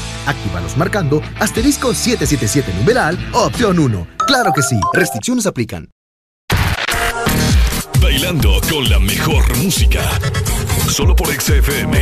Actívalos marcando asterisco 777 numeral opción 1. Claro que sí, restricciones aplican. Bailando con la mejor música. Solo por XFM.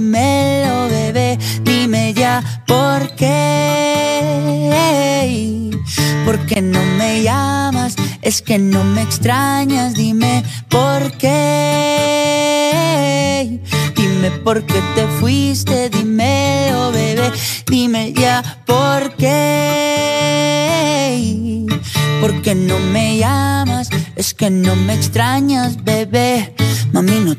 que no me extrañas, dime por qué. Dime por qué te fuiste, dímelo, bebé. Dime ya por qué. ¿Por qué no me llamas? Es que no me extrañas, bebé.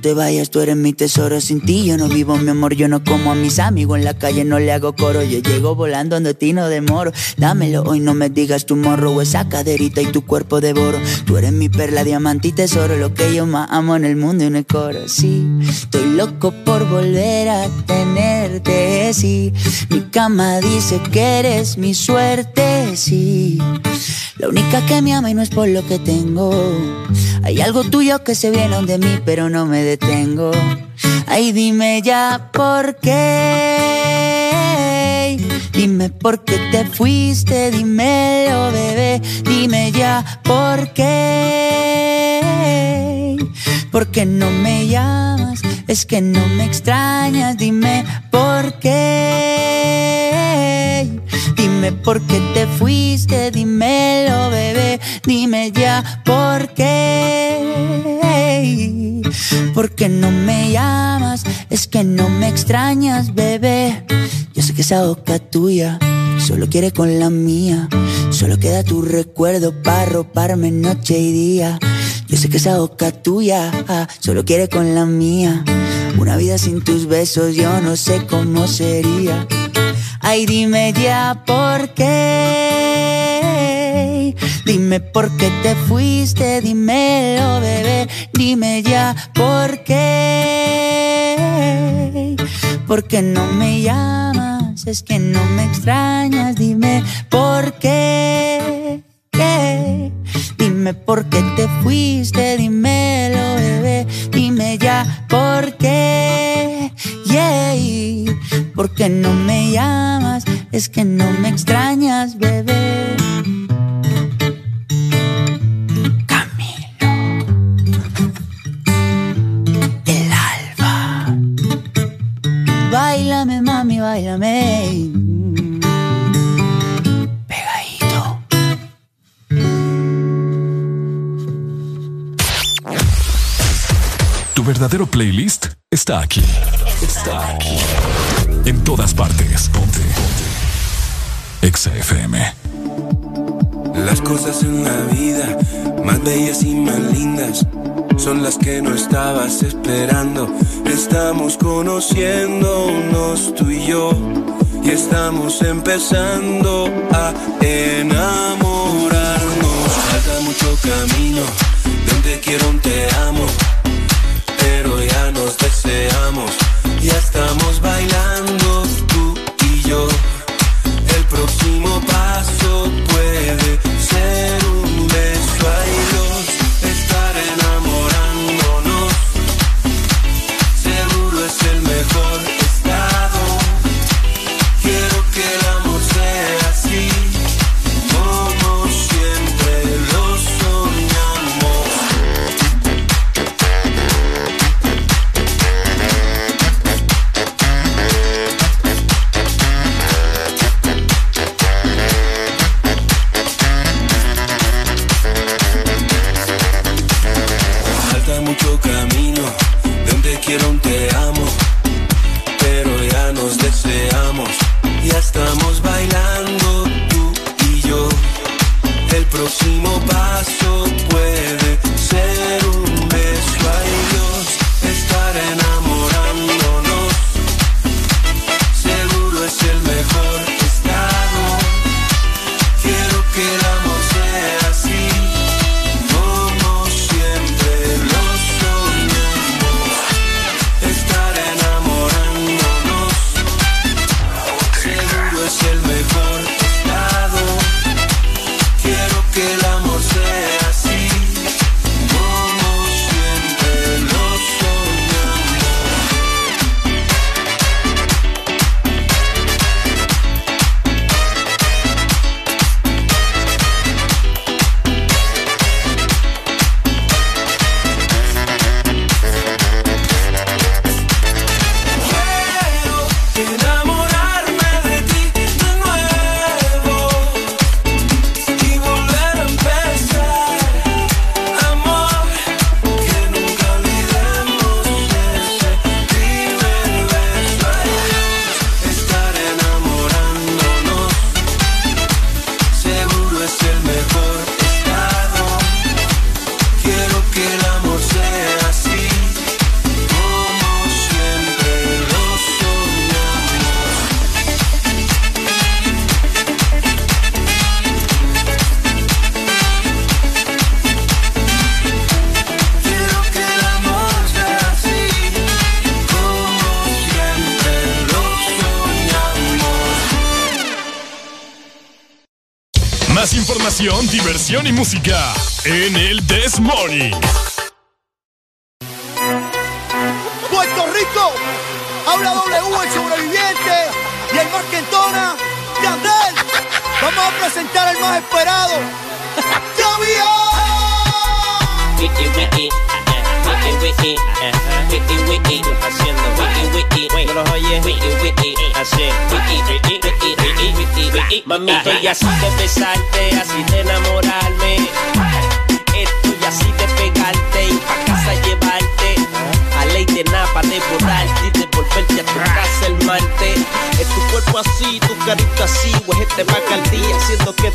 Te vayas, tú eres mi tesoro. Sin ti yo no vivo, mi amor. Yo no como a mis amigos en la calle, no le hago coro. Yo llego volando ando ti no demoro. Dámelo hoy, no me digas tu morro o esa caderita y tu cuerpo devoro. Tú eres mi perla, diamante y tesoro. Lo que yo más amo en el mundo y en el coro. Sí, estoy loco por volver a tenerte. Sí, mi cama dice que eres mi suerte. Sí, la única que me ama y no es por lo que tengo. Hay algo tuyo que se viene de mí, pero no me detengo. Ay, dime ya por qué. Dime por qué te fuiste, dímelo, bebé. Dime ya por qué. ¿Por qué no me llamas? Es que no me extrañas, dime por qué. Dime por qué te fuiste, dímelo, bebé. Dime ya por qué. ¿Por qué no me llamas? Es que no me extrañas, bebé. Yo sé que esa boca tuya solo quiere con la mía. Solo queda tu recuerdo para roparme noche y día. Yo sé que esa boca tuya ah, solo quiere con la mía. Una vida sin tus besos yo no sé cómo sería. Ay, dime ya por qué. Dime por qué te fuiste, dímelo, bebé. Dime ya por qué. ¿por qué no me llamas? Es que no me extrañas, dime por qué. ¿Qué? Dime por qué te fuiste, dímelo, bebé. Dime ya por qué. Yeah. ¿Por qué no me llamas? Es que no me extrañas, bebé. Bailame, mami, bailame. Verdadero playlist está aquí. Está aquí. En todas partes. Ponte. Ponte. Exa FM. Las cosas en la vida, más bellas y más lindas, son las que no estabas esperando. Estamos conociéndonos tú y yo, y estamos empezando a enamorarnos. Falta mucho camino, donde quiero te amo, ya nos deseamos, ya estamos bailando tú y yo. El próximo paso puede y música en el This Morning.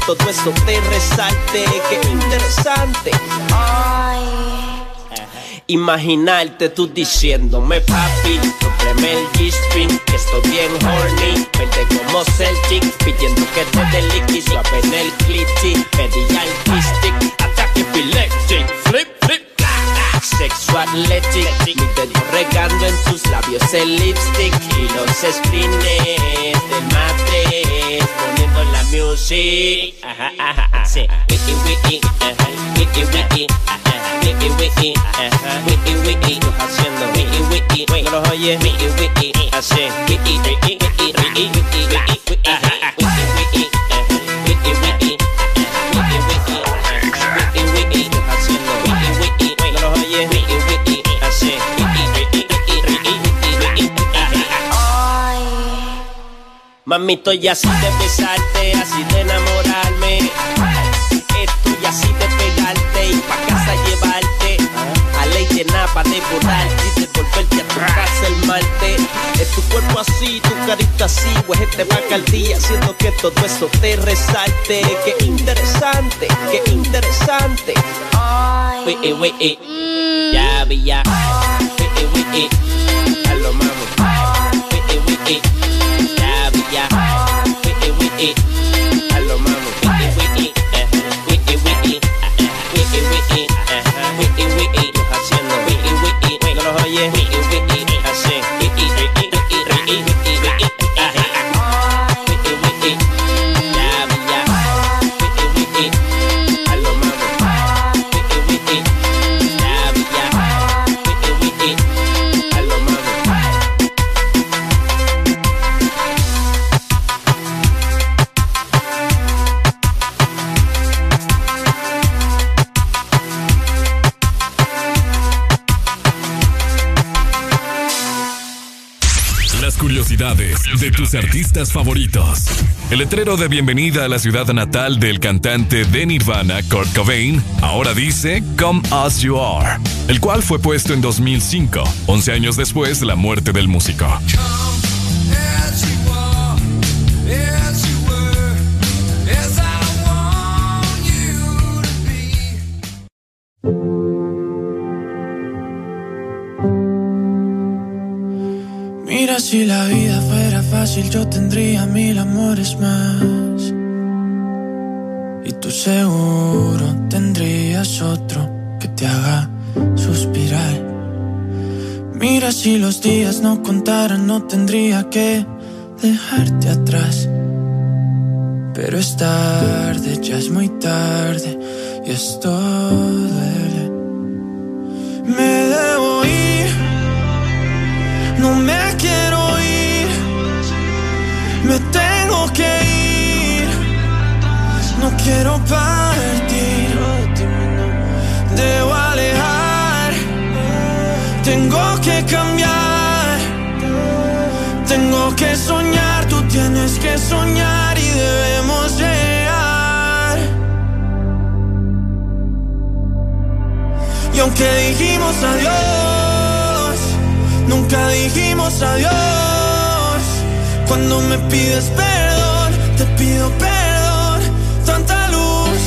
Todo eso te resalte, qué interesante, Imaginarte tú diciéndome papi, cómprame el G-String, que estoy bien horny Vente como Celtic, pidiendo que te dé liqui Suave en el clitty, pedí al stick flip, flip, sexo athletic. Dedo regando en tus labios el lipstick y los screens del matriz poniendo la music. Ajá, ajá, ajá. Sí. Wiki, wiki, ajá. Wiki, wiki, ajá. Wiki, wiki, ajá. Wiki, wiki, haciendo wiki, wiki. No los oyes, wiki, wiki, así. Wiki, wiki, wiki, wiki, wiki, Mamito, y así de besarte, así de enamorarme. Estoy así de pegarte y pa' casa llevarte. A ley de napa de borrarte y de volverte a tu casa el malte. Es tu cuerpo así, tu carita así, pues este bacardía haciendo que todo eso te resalte. Qué interesante, qué interesante. Wee, wee, wee. Ya, vi, ya. Wee, wee, wee. A lo. Tus artistas favoritos. El letrero de bienvenida a la ciudad natal del cantante de Nirvana, Kurt Cobain, ahora dice Come As You Are, el cual fue puesto en 2005, 11 años después de la muerte del músico. Fácil yo tendría mil amores más. Y tú seguro tendrías otro que te haga suspirar. Mira si los días no contaran no tendría que dejarte atrás. Pero es tarde, ya es muy tarde y esto duele. Me debo ir no me me tengo que ir. No quiero partir, debo alejar. Tengo que cambiar, tengo que soñar. Tú tienes que soñar y debemos llegar. Y aunque dijimos adiós, nunca dijimos adiós. Cuando me pides perdón, te pido perdón. Tanta luz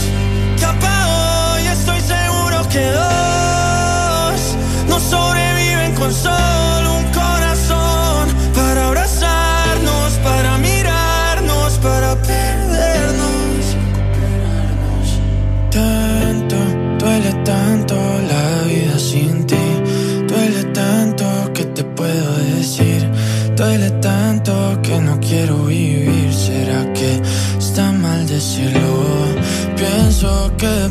que apagó y estoy seguro que dos no sobreviven con solo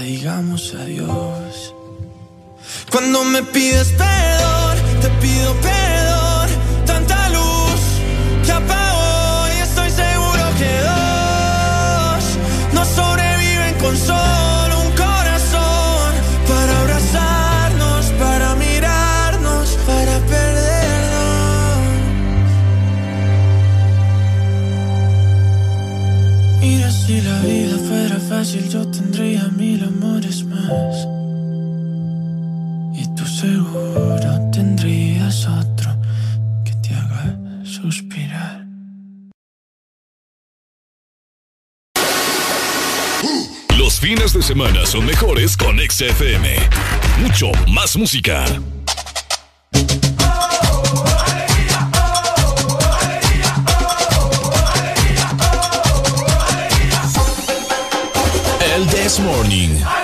digamos adiós. Cuando me pides perdón, te pido perdón. Los fines de semana son mejores con XFM. Mucho más música. El This Morning.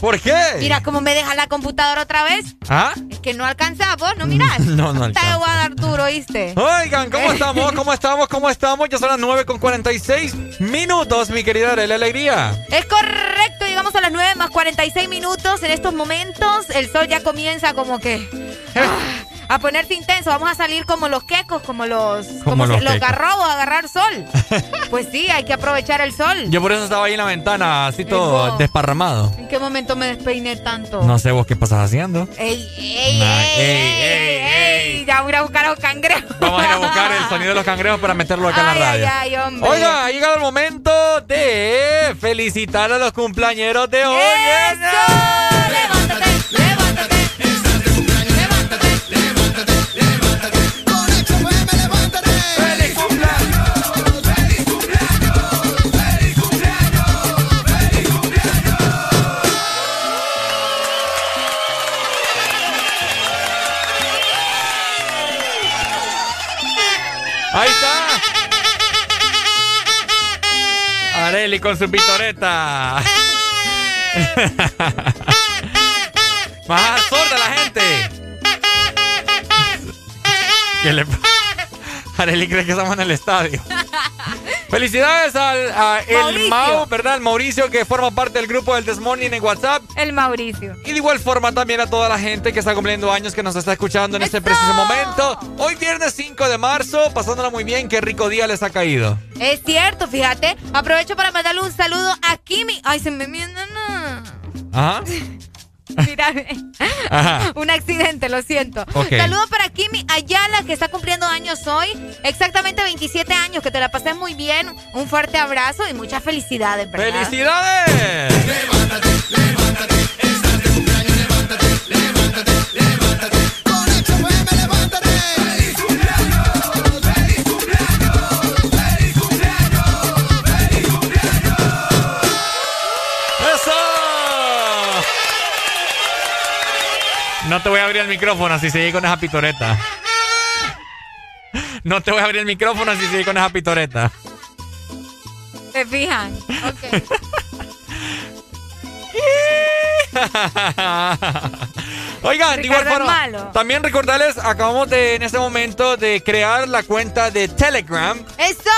¿Por qué? Mira cómo me deja la computadora otra vez. ¿Ah? Es que no alcanzamos, ¿no miras? (laughs) no, no alcanza. Te voy a dar duro, ¿oíste? Oigan, ¿cómo estamos? ¿Cómo estamos? ¿Cómo estamos? Ya son las 9 con 46 minutos, mi querida la Alegría. Es correcto, llegamos a las 9 más 46 minutos. En estos momentos el sol ya comienza como que... Ah, a ponerse intenso. Vamos a salir como los quecos, como los, como, los, los garrobos a agarrar sol. (laughs) pues sí, hay que aprovechar el sol. Yo por eso estaba ahí en la ventana, así todo desparramado. ¿En qué momento me despeiné tanto? No sé vos qué pasas haciendo. ¡Ey, ey, ey, ey, ey, Ya voy a ir a buscar a los cangrejos. Vamos a ir a buscar el (laughs) sonido de los cangrejos para meterlo acá en la radio. Ay, ay, hombre. Oiga, ha llegado el momento de felicitar a los cumpleañeros de hoy. ¡Eso! ¡Levántate, levántate! Areli con su pitoreta. (laughs) Más sorda la gente. (laughs) ¿Qué le pasa? Areli cree que estamos en el estadio. Felicidades al a el Mau, ¿verdad? Mauricio que forma parte del grupo del Desmorning en WhatsApp. El Mauricio. Y de igual forma también a toda la gente que está cumpliendo años, que nos está escuchando en este preciso momento. Hoy viernes 5 de marzo, pasándola muy bien, qué rico día les ha caído. Es cierto, fíjate. Aprovecho para mandarle un saludo a Kimi. Ay, se me. Ajá. (laughs) Mira, (laughs) un accidente, lo siento. Okay. Saludos para Kimi Ayala, que está cumpliendo años hoy. Exactamente 27 años, que te la pases muy bien. Un fuerte abrazo y muchas felicidades, ¿verdad? ¡Felicidades! Levántate, levántate, No te voy a abrir el micrófono si sigue con esa pitoreta. No te voy a abrir el micrófono si sigue con esa pitoreta. ¿Se fijan? Ok. (laughs) Oigan, de igual forma, también recordarles, acabamos de en este momento de crear la cuenta de Telegram. ¡Eso!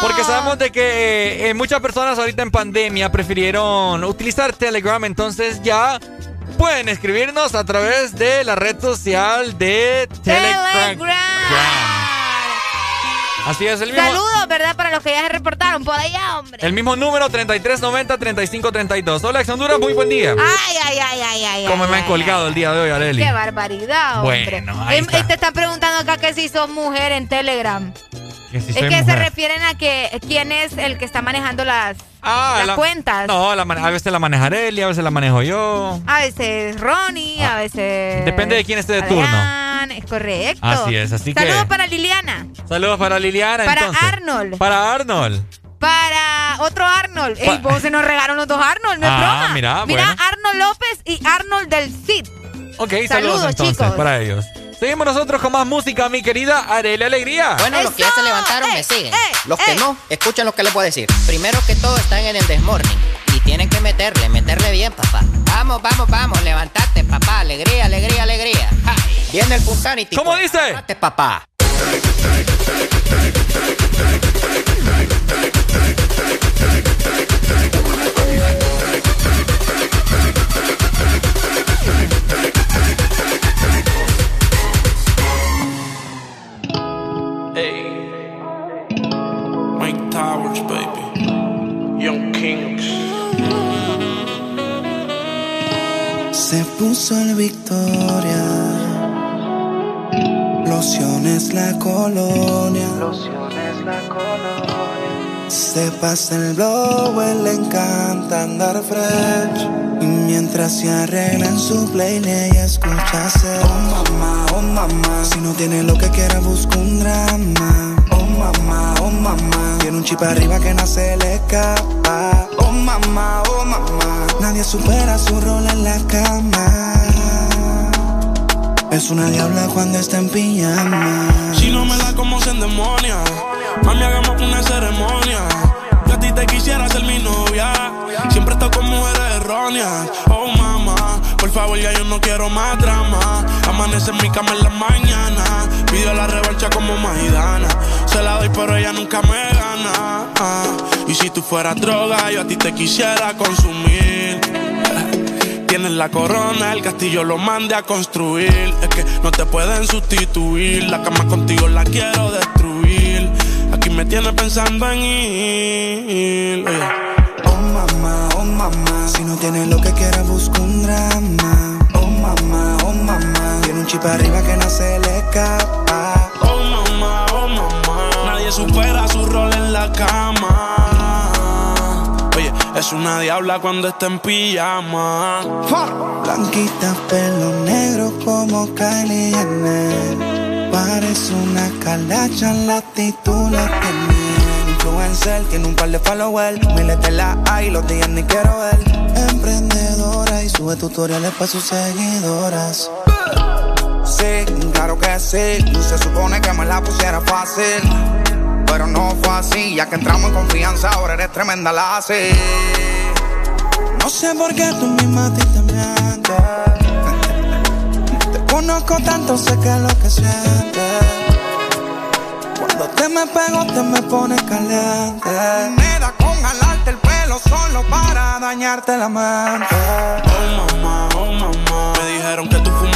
Porque sabemos de que eh, muchas personas ahorita en pandemia prefirieron utilizar Telegram, entonces ya pueden escribirnos a través de la red social de Telegram. Así es, el mismo, Saludos, ¿verdad? Para los que ya se reportaron por allá, hombre. el mismo número 3390-3532. Hola, ex Honduras, muy buen día. Ay, ay, ay, ay, ay. ¿Cómo ay, me han ay, colgado el día de hoy, Areli? Qué barbaridad, hombre. Bueno, ahí Em, está. y te están preguntando acá que si sos mujer en Telegram. Que si es que se refieren a que quién es el que está manejando las, Ah, las la- cuentas. No, la a veces la maneja Areli, a veces la manejo yo. A veces Ronnie, a veces. Ah. Depende de quién esté de turno. Es correcto. Así es, así que- Saludos para Liliana. Saludos para Liliana, Para entonces. Arnold. Para Arnold. Para otro Arnold. Ey, vos se nos regaron los dos Arnold, no es Ah, broma. mira, Mira, bueno. Arnold López y Arnold del Cid. Ok, saludos, Saludos, entonces chicos. para ellos. Seguimos nosotros con más música, mi querida Areli Alegría. Bueno, los que ya se levantaron me siguen. los que ey. no, escuchen lo que les voy a decir. Primero que todo están en el desmorning. Tienen que meterle, meterle bien, papá. Vamos, vamos, vamos, levantate, papá. Alegría, alegría, alegría. Ja, Viene el Punsanity. ¿Cómo dice? Levantate, papá. Hey, Mike Towers, baby. Se puso el Victoria. Lociones la colonia. Lociones la colonia. Se pasa el blow, él le encanta andar fresh. Y mientras se arregla en su playlist, ella escucha. Oh mamá, oh mamá. Si no tiene lo que quiera, busca un drama. Oh mamá, oh mamá. Tiene un chip arriba que no se le escapa. Mamá, oh mamá. Nadie supera su rol en la cama. Es una diabla cuando está en pijama. Si no me da como se endemonia, mami, hagamos una ceremonia. Yo a ti te quisiera ser mi novia. Siempre estoy con mujeres erróneas. Oh mamá, por favor, ya yo no quiero más drama. Amanece en mi cama en la mañana. Pidió la revancha como Maidana. Se la doy, pero ella nunca me gana. Y si tú fueras droga, yo a ti te quisiera consumir. (laughs) Tienes la corona, el castillo lo mande a construir. Es que no te pueden sustituir. La cama contigo la quiero destruir. Aquí me tienes pensando en ir. Oh mamá, oh mamá. Si no tienes lo que quieras, busca un drama. Oh mamá, oh mamá. Tiene un chip arriba que no se le escapa. Oh mamá, oh mamá. Nadie supera su rol en la cama. Oye, es una diabla cuando está en pijama. Blanquita, pelo negro como Kylie Jenner. Parece una calacha, la actitud la tiene. Influencer, tiene un par de followers. Miles de la hay, los días ni quiero ver. Emprendedora y sube tutoriales para sus seguidoras. Sí, claro que sí. Se supone que me la pusiera fácil. Pero no fue así, ya que entramos en confianza, ahora eres tremenda la así. No sé por qué tú misma a ti te mientes. Te conozco tanto, sé que es lo que sientes. Cuando te me pego, te me pones caliente. Me da con jalarte el pelo solo para dañarte la mente. Oh mamá, oh mamá. Me dijeron que tú fumas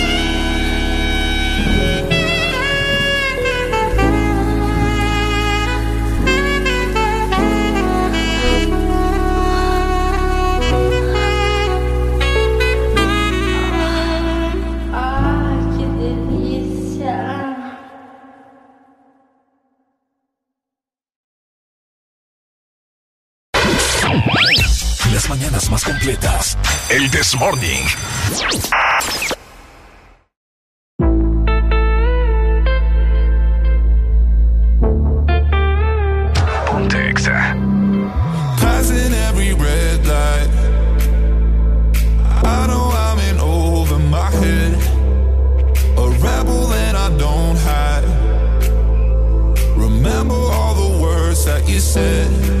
Mañanas más completas. El This Morning. Passing every red light. I know I'm in over my head. A rebel that I don't hide. Remember all the words that you said.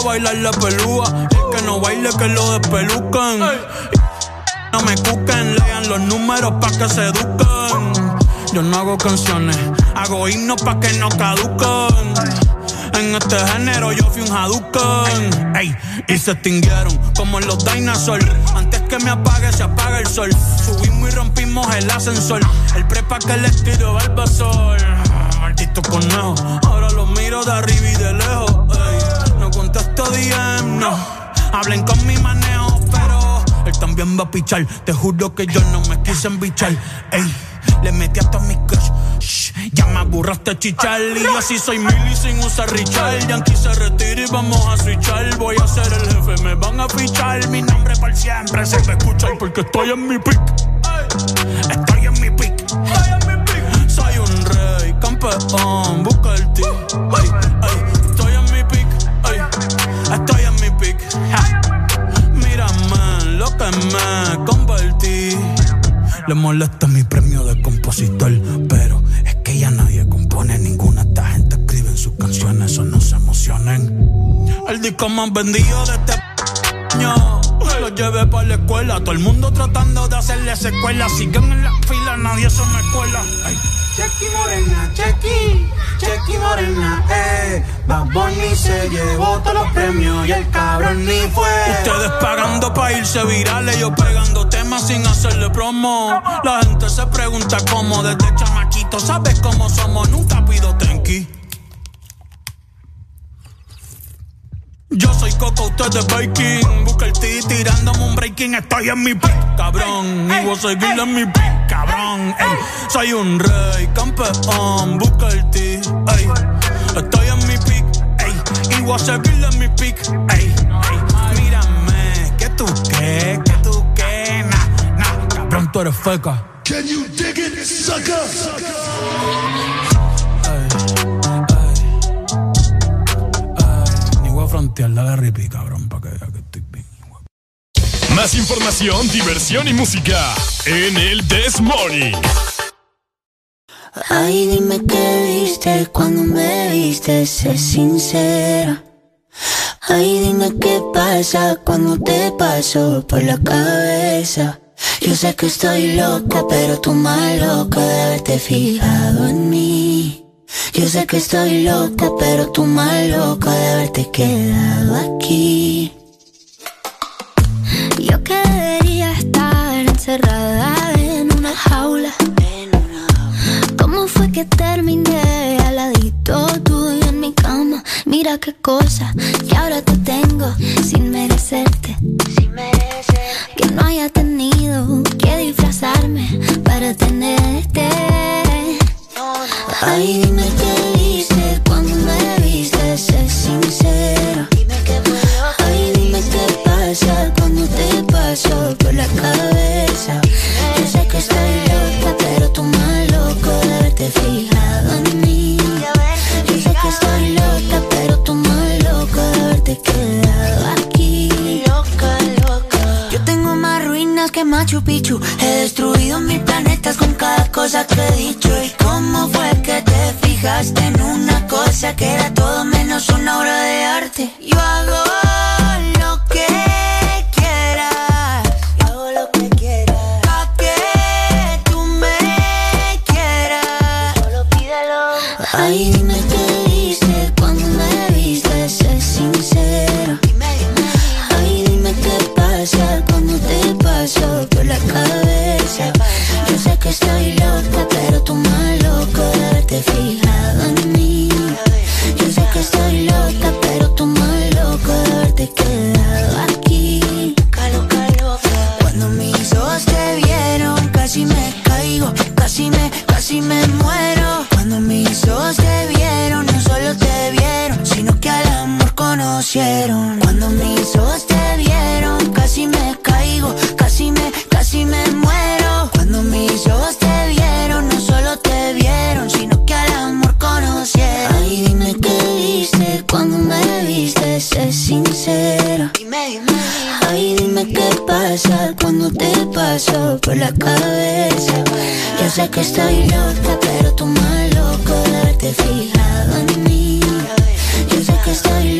A bailar la pelúa. El que no baile, que lo despelucan. No me cuquen, lean los números pa' que se eduquen. Yo no hago canciones, hago himnos pa' que no caduquen. En este género yo fui un Hadouken. Ey, y se extinguieron como en los dinosaurs. Antes que me apague, se apaga el sol. Subimos y rompimos el ascensor. El prepa que les tiro sol maldito conejo. Ahora los miro de arriba y de lejos. No. Hablen con mi manejo, pero él también va a pichar. Te juro que yo no me quise embichar. Ey, le metí hasta mi crush. ya me aburraste chichar Y así soy mili sin usar Richard Yankee se retira y vamos a switchar Voy a ser el jefe, me van a fichar Mi nombre por siempre se me escucha Porque estoy en mi pick Estoy en mi pick campeón, busca el ti. Le molesta mi premio de compositor, pero es que ya nadie compone ninguna. Esta gente escribe en sus canciones, o no se emocionen. El disco más vendido de este año. Lo llevé para la escuela, todo el mundo tratando de hacerle secuela. Siguen en la fila, nadie se me cuela. Ay. Chequi Morena, Chequi, Chequi Morena, eh. Bad Bunny se llevó todos los premios y el cabrón ni fue. Ustedes pagando pa' irse virales, yo pegando sin hacerle promo. La gente se pregunta cómo desde chamaquito, ¿sabes cómo somos? Nunca pido tenki. Yo soy Coco, usted es Baking. Busca el T tirándome un breaking. Estoy en mi pick, cabrón. Y voy a seguir en mi pick, cabrón. Ey, soy un rey, campeón. Busca el T, ey. Estoy en mi pick, ey. Y voy a seguir en mi pick, ey. ey. Mírame, que tú qué, Cabrón, tú eres feca. Can you dig it, sucker? frontear la de cabrón, para que vea que estoy bien. Más información, diversión y música en el This Morning. Ay, dime qué viste cuando me viste, sé sincera. Ay, dime qué pasa cuando te paso por la cabeza. Yo sé que estoy loca, pero tú más loca de haberte fijado en mí. Yo sé que estoy loca, pero tú más loca de haberte quedado aquí. Yo quería estar encerrada en una jaula. ¿Cómo fue que terminé al cama? Mira qué cosa que ahora te tengo sin merecerte. Sin merecerte. Que no haya tenido que disfrazarme para tenerte. Ay, dime qué dices cuando me viste, sé sincera. Ay, dime qué pasa cuando te paso aquí. Loca, loca. Yo tengo más ruinas que Machu Picchu. He destruido mil planetas con cada cosa que he dicho. ¿Y cómo fue que te fijaste en una cosa que era todo menos una obra de arte? Yo hago Cuando mis ojos te vieron, casi me caigo, casi me, casi me muero. Cuando mis ojos te vieron, no solo te vieron, sino que al amor conocieron. Ay, dime qué viste cuando me viste, sé sincero? Dime, dime. Ay, dime qué pasa cuando te paso por la cabeza. Yo sé que estoy loca, pero tú más loco de fijado en mí. Yo sé que estoy loca.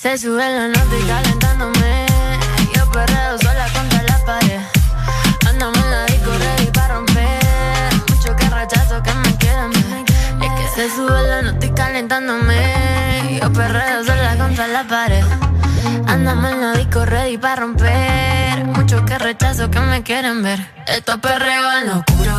Se sube la nota y calentándome. Yo perreo sola contra la pared. Andamos en la disco ready para romper. Mucho que rechazo que me quieran Y es que se sube la nota y calentándome. Yo perreo sola contra la pared. Andamos en la disco ready para romper. Mucho que rechazo que me quieren ver. Esto es perreo en oscuro.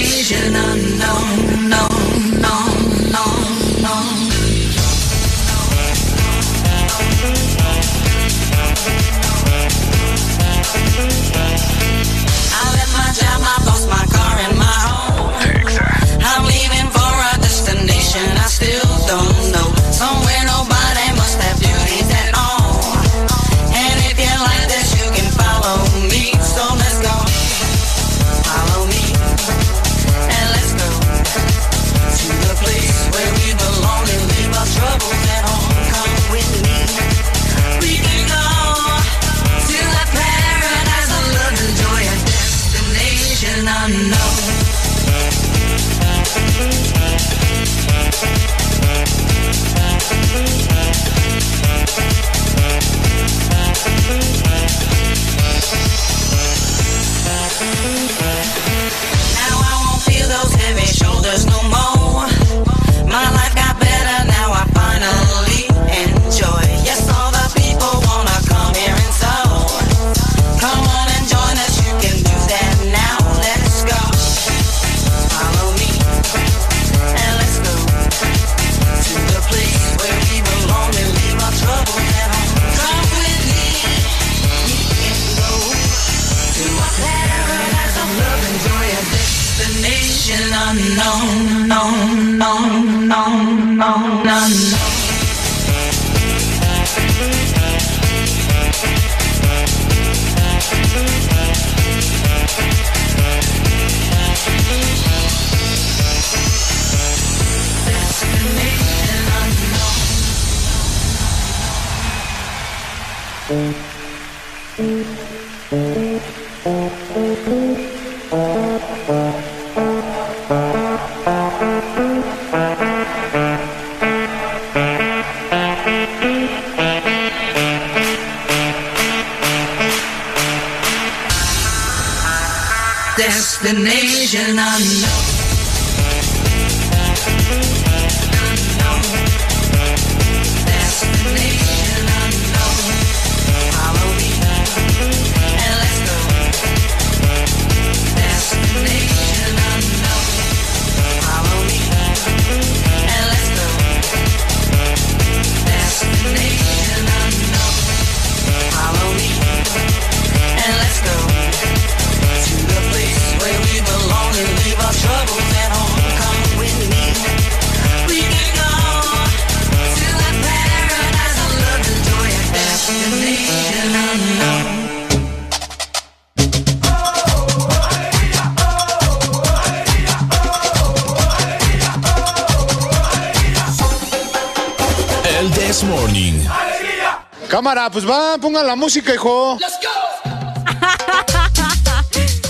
Pongan la música, hijo. (laughs)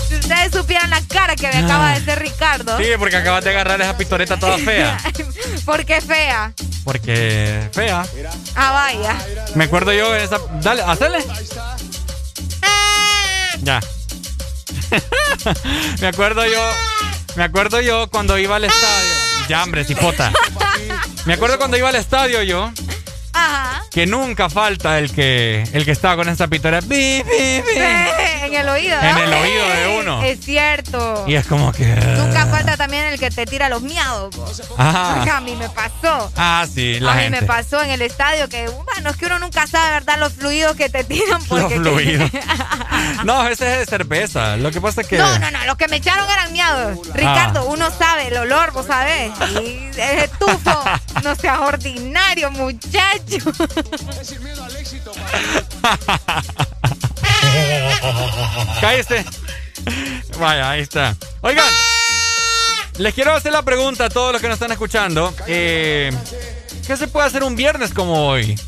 Si ustedes supieran la cara que me acaba de hacer Ricardo. Sí, porque acabas de agarrar esa pistoleta toda fea. (laughs) ¿Por qué fea? Porque fea. Ah, vaya. Me acuerdo yo en esa. Dale, hacele. Ya. (laughs) me acuerdo yo. Me acuerdo yo cuando iba al estadio. Ya, hombre, cipota. Me acuerdo cuando iba al estadio yo. Que nunca falta el que el que estaba con esa pistola. Bi, bi, bi. (laughs) En el oído. En el oído de uno. Es cierto. Y es como que. Nunca falta también el que te tira los miados. Porque a mí me pasó. Ah, sí, la a mí me pasó en el estadio que, bueno, es que uno nunca sabe, ¿verdad? Los fluidos que te tiran. Los Porque fluidos. (laughs) no, ese es de cerveza. Lo que pasa es que. No, no, no, los que me echaron eran miados. Ricardo, uno sabe el olor, vos sabés. Y es No seas ordinario, muchacho. Cállese. Vaya, ahí está. Oigan, les quiero hacer la pregunta a todos los que nos están escuchando. Eh, ¿Qué se puede hacer un viernes como hoy?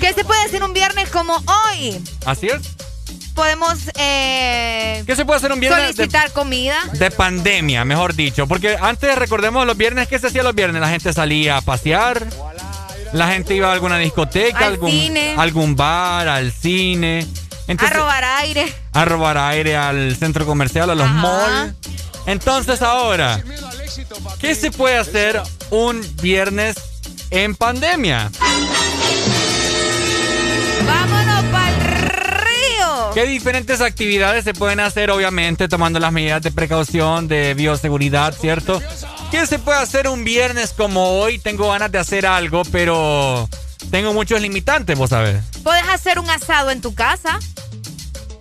¿Qué se puede hacer un viernes como hoy? ¿Así es? Podemos eh, ¿Qué se puede hacer un viernes de, solicitar comida. de pandemia, mejor dicho? Porque antes, recordemos, los viernes, ¿qué se hacía los viernes? La gente salía a pasear, la gente iba a alguna discoteca, Al algún, cine. algún bar, al cine. a robar aire. a robar aire al centro comercial, a los malls. Entonces ahora, ¿qué se puede hacer un viernes en pandemia? ¡Vámonos ¿Qué diferentes actividades se pueden hacer, obviamente, tomando las medidas de precaución, de bioseguridad, ¿cierto? ¿Qué se puede hacer un viernes como hoy? Tengo ganas de hacer algo, pero tengo muchos limitantes, vos sabés. Puedes hacer un asado en tu casa.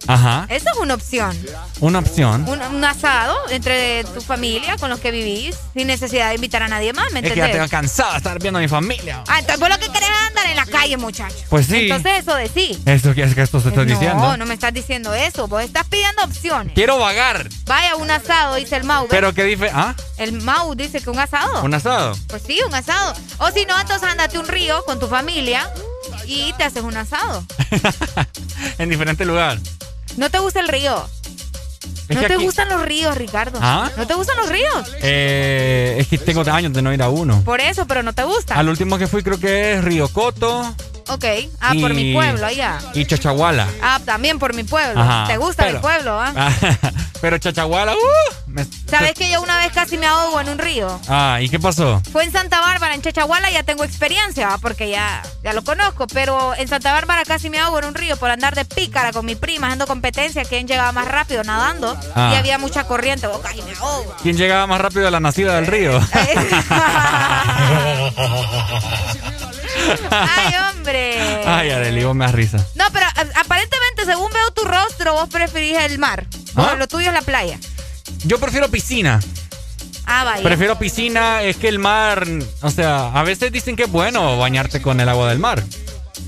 Ajá. Eso es una opción. Una opción. Un, un asado entre tu familia, con los que vivís, sin necesidad de invitar a nadie más, ¿me Es que ya tengo cansado de estar viendo a mi familia. Ah, entonces vos lo que querés es andar en la calle, muchacho. Pues sí. Entonces eso de sí. Eso que es que esto se está no, diciendo. no me estás diciendo eso. Vos estás pidiendo opciones. Quiero vagar. Vaya, un asado, dice el Mau. ¿ves? Pero qué dice. ¿Ah? El Mau dice que un asado. ¿Un asado? Pues sí, un asado. O si no, entonces andate un río con tu familia y te haces un asado. (laughs) en diferente lugar. ¿No te gusta el río? Es ¿No te aquí- gustan los ríos, Ricardo? ¿Ah? ¿No te gustan los ríos? Eh, es que tengo años de no ir a uno. Por eso, pero no te gusta. Al último que fui creo que es Río Coto Ok. Ah, por mi pueblo, allá. y Chachahuala. Ah, también por mi pueblo. Ajá, ¿Te gusta pero- mi pueblo, ah? (laughs) Pero Chachahuala, uh, me- ¿Sabes que yo una vez casi me ahogo en un río? Ah, ¿y qué pasó? Fue en Santa Bárbara, en Chachahuala, ya tengo experiencia, ¿va? porque ya, ya lo conozco, pero en Santa Bárbara casi me ahogo en un río por andar de pícara con mi prima, haciendo competencia, quién llegaba más rápido nadando, Ah. y había mucha corriente, oh, casi me ahogo. ¿Quién llegaba más rápido a la nacida del río? (laughs) (laughs) Ay, hombre. Ay, Arely, vos me das risa. No, pero aparentemente, según veo tu rostro, vos preferís el mar. ¿Ah? lo tuyo es la playa. Yo prefiero piscina. Ah, vaya. Prefiero piscina, es que el mar, o sea, a veces dicen que es bueno bañarte con el agua del mar.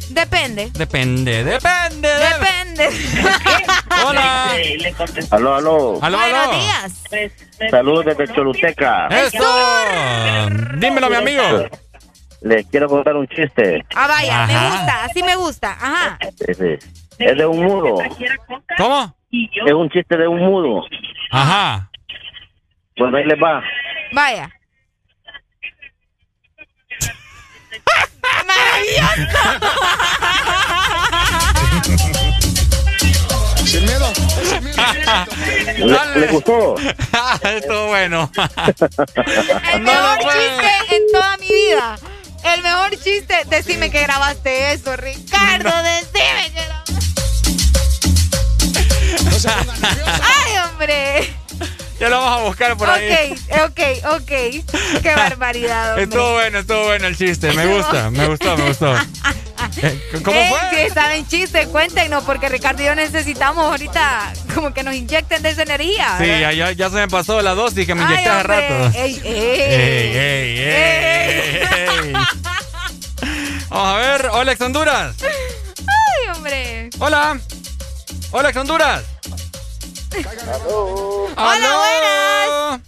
Depende. Depende, depende. Depende. (laughs) Hola. Aló, aló. Aló, Buenos días. Saludos desde Choluteca. ¡Eso! Dímelo, mi amigo. Les quiero contar un chiste. Ah, vaya, me gusta, así me gusta. Ajá. Es de un mudo. ¿Cómo? Es un chiste de un mudo. Ajá. Bueno, ahí les va. Vaya. (laughs) ¡Maravilloso! Sin miedo. ¿Le, gustó? (laughs) Estuvo bueno. El mejor chiste en toda mi vida. El mejor chiste. Decime que grabaste eso, Ricardo. Decime que grabaste. ¡Ay, hombre! Ya lo vamos a buscar por ahí. Ok, ok, ok. Qué barbaridad. (laughs) Hombre. Estuvo bueno, estuvo bueno el chiste. Me gusta, me gustó, me gustó. (laughs) Eh, ¿Cómo eh, fue? Si saben chiste, cuéntenos, porque Ricardo y yo necesitamos ahorita como que nos inyecten de esa energía. Sí, ya, ya, se me pasó la dosis que me inyecté hace rato. Ey, ey, ey, ey, (laughs) Vamos a ver, hola, ex Honduras. Ay, hombre. Hola. Hola, ex Honduras. Hola, buenas.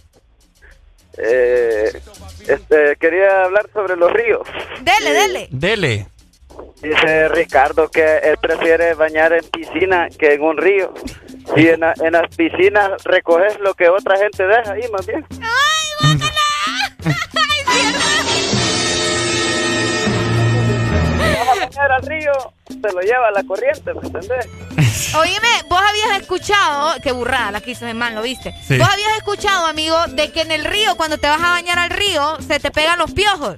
Eh, este, quería hablar sobre los ríos. Dele, dele. Dele. Dice Ricardo que él prefiere bañar en piscina que en un río. Y en, en las piscinas recoges lo que otra gente deja ahí, más bien. ¡Ay, guácala! (laughs) ¡Ay, Vas a bañar al río, se lo lleva la corriente, ¿me entendés? (laughs) Oíme, vos habías escuchado, qué burrada la que hizo man, ¿lo viste? Vos habías escuchado, amigo, de que en el río, cuando te vas a bañar al río, se te pegan los piojos.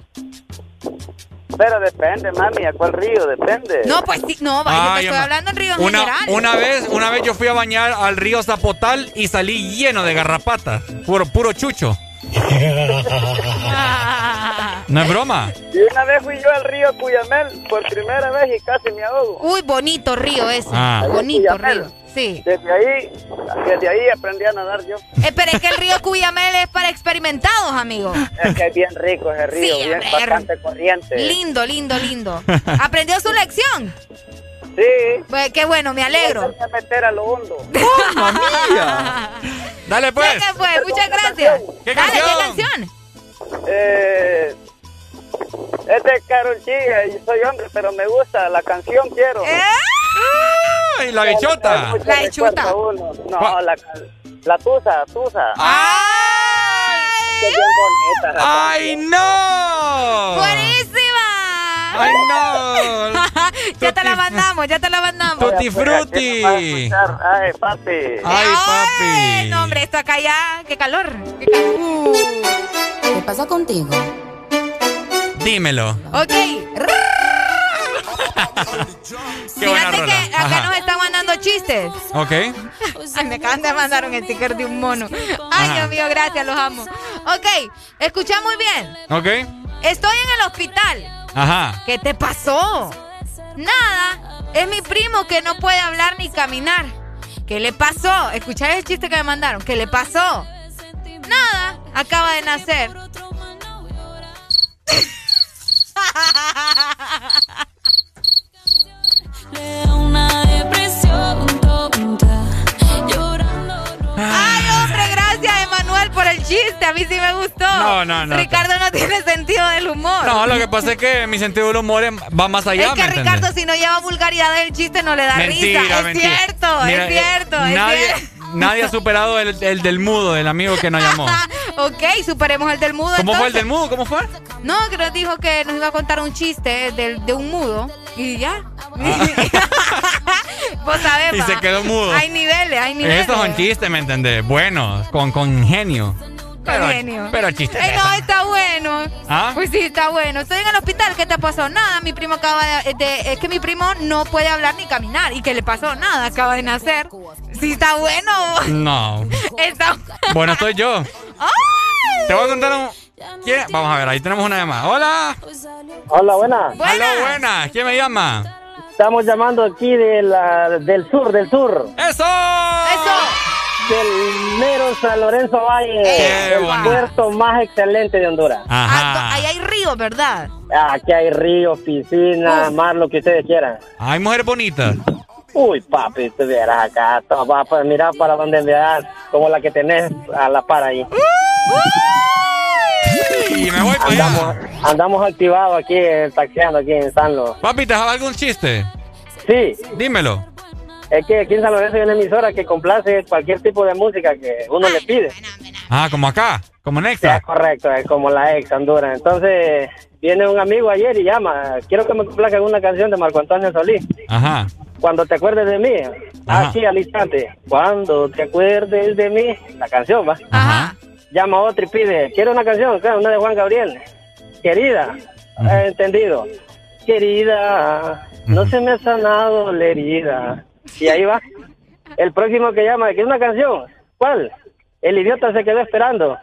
Pero depende, mami, ¿a cuál río? Depende. No, pues sí, no, vaya, te estoy hablando en río en una, general. Una vez, una vez yo fui a bañar al río Zapotal y salí lleno de garrapatas. Puro, puro chucho. (laughs) no es broma. Y una vez fui yo al río Cuyamel por primera vez y casi me ahogo. Uy, bonito río ese. Ah. Bonito río. Sí. Desde ahí, desde ahí aprendí a nadar yo. Eh, pero es que el río Cuyamel es para experimentados, amigo. Es que es bien rico ese río, Sí, bien, bastante corriente. Lindo, lindo, lindo. ¿Aprendió su lección? Sí. Pues qué bueno, me alegro. Voy a meter a lo hondo. Dale pues. ¿Qué fue? Muchas gracias. ¿Qué Dale, canción? ¿qué canción? Eh, es de Karol G, y soy hombre, pero me gusta la canción, quiero. ¡Ay, la bichota! La bichota. No, la, la tusa, tusa. ¡Ay! Bonita. ¡Ay, no! ¡Buenísima! ¡Ay, no! (laughs) ya te la mandamos, ya te la mandamos. Tutti frutti. Ay, papi. ¡Ay, Ay, papi! No, hombre, esto acá ya. ¡Qué calor! Qué calor. ¿Qué pasa contigo? Dímelo. Ok. Fíjate rola. que acá Ajá. nos están mandando chistes. Ok. Ay, me acaban de mandar un sticker de un mono. Ay, Ajá. Dios mío, gracias, los amo. Ok, escucha muy bien. Ok. Estoy en el hospital. Ajá. ¿Qué te pasó? Nada. Es mi primo que no puede hablar ni caminar. ¿Qué le pasó? Escuchar el chiste que me mandaron. ¿Qué le pasó? Nada. Acaba de nacer. (laughs) Ay, hombre, gracias, Emanuel, por el chiste. A mí sí me gustó. No, no, no. Ricardo no tiene sentido del humor. No, lo que pasa es que mi sentido del humor es- va más allá, es que. Ricardo, si no lleva vulgaridad del chiste, no le da Mentira, risa. Es mentira. cierto, Mira, es eh, cierto, es nadie, cierto. nadie ha superado el, el del mudo, del amigo que nos llamó. (laughs) ok, superemos el del mudo. ¿Cómo fue el del mudo? ¿Cómo fue? No, que nos dijo que nos iba a contar un chiste del- de un mudo. Y ya. (laughs) Vos sabés, Ah. Y se quedó mudo. Hay niveles, hay niveles. Estos son chistes, ¿me entendés? Bueno, con, con genio. Pero, genio. pero chistes. Eh, de no, está bueno. ¿Ah? Pues sí, está bueno. Estoy en el hospital. ¿Qué te pasó? Nada. Mi primo acaba de, de- Es que mi primo no puede hablar ni caminar. ¿Y qué le pasó? Nada. Acaba de nacer. Sí, está bueno. No. (laughs) Está. Bueno, estoy yo. (laughs) ¡Ay! Te voy a contar un, ¿Quién? Vamos a ver, ahí tenemos una llamada. Hola. Hola, buena. Hola, buena. ¿Quién me llama? Estamos llamando aquí de la, del sur, del sur. ¡Eso! ¡Eso! Del mero San Lorenzo Valle. Qué el bonito. puerto más excelente de Honduras. Ajá. Ahí hay río, ¿verdad? Aquí hay ríos, piscinas, mar, lo que ustedes quieran. Hay mujeres bonitas. Uy, papi, tú vieras acá, va para mirar para donde veas, como la que tenés a la par ahí. Y me voy para allá. Andamos, andamos activados aquí, eh, taxiando aquí en San Lo. Papi, ¿te dejaba algún chiste? Sí. Dímelo. Es que aquí en San Lorenzo hay una emisora que complace cualquier tipo de música que uno le pide. Ah, como acá, como Sí, Nexa. es correcto, es como la ex Honduras. Entonces, viene un amigo ayer y llama, quiero que me complazcan una canción de Marco Antonio Solís. Ajá. Cuando te acuerdes de mí, Ajá. aquí al instante. Cuando te acuerdes de mí, la canción va. Ajá. Llama a otro y pide, quiero una canción, claro, una de Juan Gabriel. Querida, entendido. Querida, no se me ha sanado la herida. Y ahí va. El próximo que llama, ¿quiere una canción? ¿Cuál? El idiota se quedó esperando.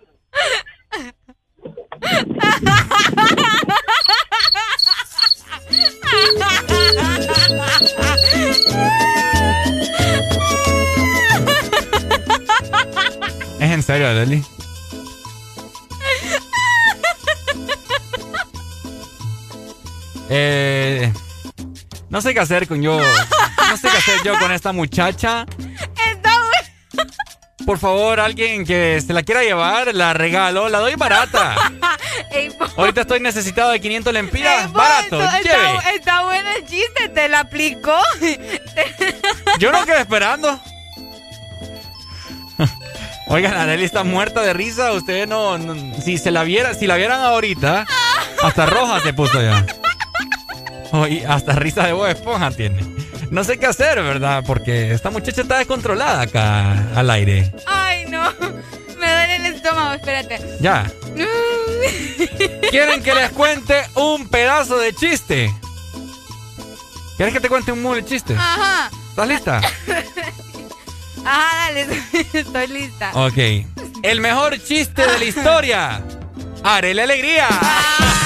¿Es en serio, Leli? Eh, no sé qué hacer con yo. (laughs) No sé qué hacer yo con esta muchacha. Por favor, alguien que se la quiera llevar, la regalo, la doy barata. (laughs) Ey, Ahorita estoy necesitado de 500 lempiras, Ey, barato, está, está, está bueno el chiste, te la aplicó. (laughs) Yo no quedé esperando. Oigan, Arely está muerta de risa. Ustedes no, no- si se la viera, si la vieran ahorita, hasta roja se puso ya. (laughs) Oye, hasta risa de voz esponja tiene. No sé qué hacer, ¿verdad? Porque esta muchacha está descontrolada acá al aire. Ay, no. Me duele el estómago, espérate. Ya. (laughs) ¿Quieren que les cuente un pedazo de chiste? ¿Quieres que te cuente un mule chiste? Ajá. ¿Estás lista? (laughs) Ajá, dale, estoy lista. Ok. El mejor chiste de la historia. Haré la alegría. ¿Qué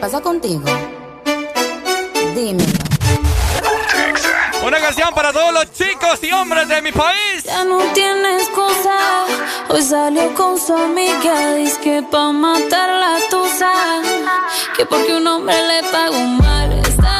pasa contigo? Dime. Una canción para todos los chicos y hombres de mi país. Ya no tienes excusa. Hoy salió con su amiga. Dice que pa' matar la tusa. Que porque un hombre le pagó mal. Está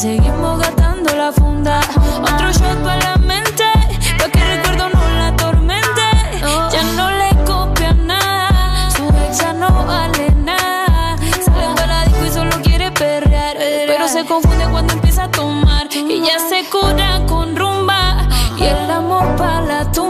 seguimos gastando la funda. Otro shot para la mente, pa' que el recuerdo no la atormente. Ya no le copia nada, su ex ya no vale nada. Sale para la disco y solo quiere perrear, pero se confunde cuando empieza a tomar. Y ya se cura con rumba y el amor para la tumba.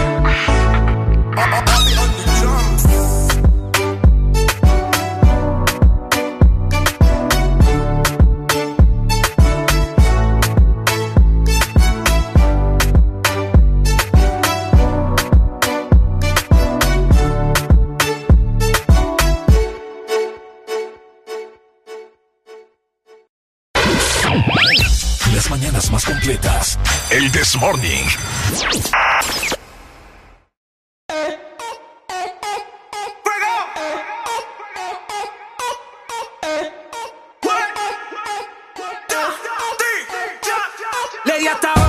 del This Morning. Le di hasta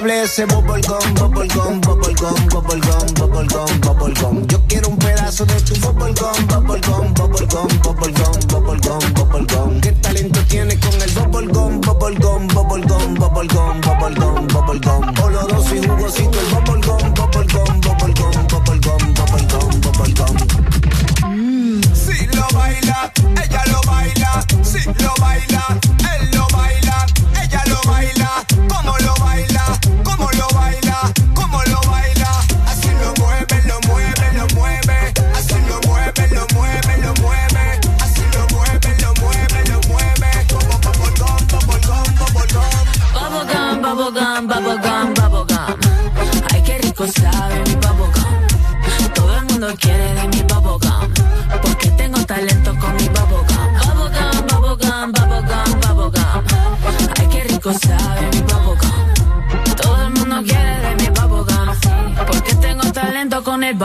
masticable ese bubble gum,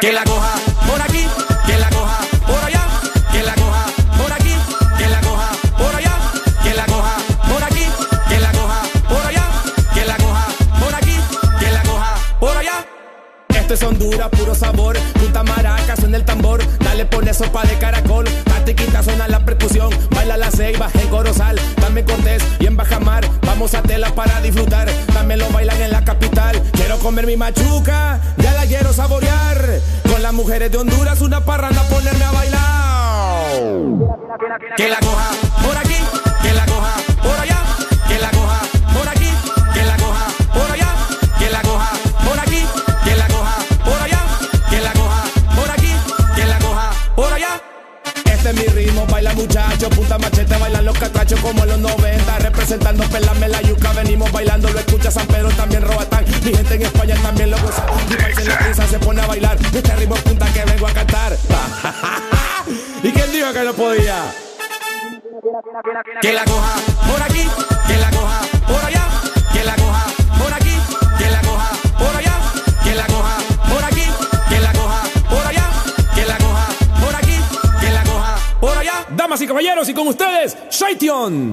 Que la coja por aquí, que la coja por allá, que la coja por aquí, que la coja por allá, que la coja por aquí, que la coja por allá, que la coja por aquí, que la coja por allá. Esto es Honduras, puro sabor. Punta maraca, suena el tambor. Dale, pone sopa de caracol. Patiquita suena la percusión. Baila la ceiba en Corozal. También Cortés y en Bajamar. Vamos a tela para disfrutar. También lo bailan en la capital. Quiero comer mi machuca. Mujeres de Honduras, una parranda, On.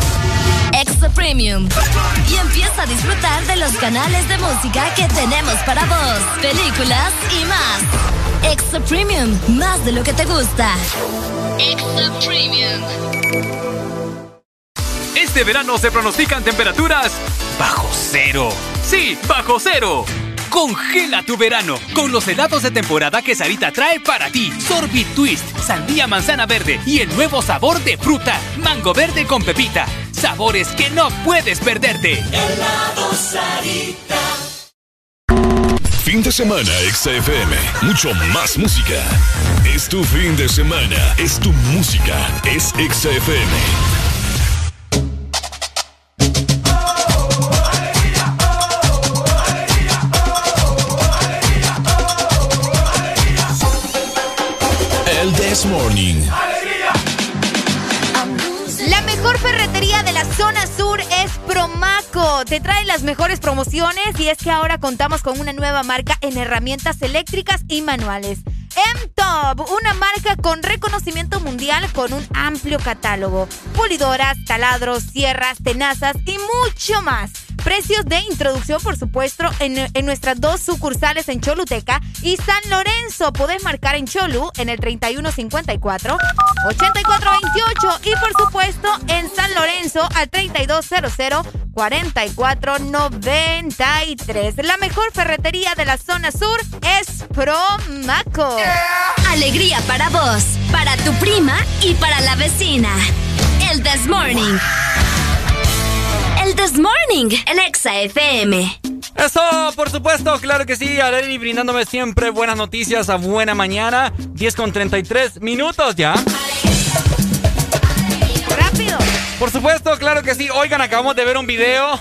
Extra Premium. Y empieza a disfrutar de los canales de música que tenemos para vos, películas y más. Extra Premium, más de lo que te gusta. Extra Premium. Este verano se pronostican temperaturas bajo cero. Sí, bajo cero. Congela tu verano con los helados de temporada que Sarita trae para ti. Sorbit Twist, sandía manzana verde y el nuevo sabor de fruta, mango verde con pepita. Sabores que no puedes perderte. Helado Sarita. Fin de semana, XFM. Mucho más música. Es tu fin de semana. Es tu música. Es XFM. Morning. Ferretería de la zona sur es Promaco. Te trae las mejores promociones y es que ahora contamos con una nueva marca en herramientas eléctricas y manuales. M-Top, una marca con reconocimiento mundial con un amplio catálogo. Pulidoras, taladros, sierras, tenazas y mucho más. Precios de introducción, por supuesto, en, en nuestras dos sucursales en Choluteca y San Lorenzo. Podés marcar en Cholu en el 3154 8428 y por supuesto en San Lorenzo al 3200 4493. La mejor ferretería de la zona sur es Promaco. Alegría para vos, para tu prima y para la vecina. El This Morning. El This Morning en Exa FM. Eso, por supuesto, claro que sí. Areli brindándome siempre buenas noticias a buena mañana. 10 con 33 minutos ya. Rápido. Por supuesto, claro que sí. Oigan, acabamos de ver un video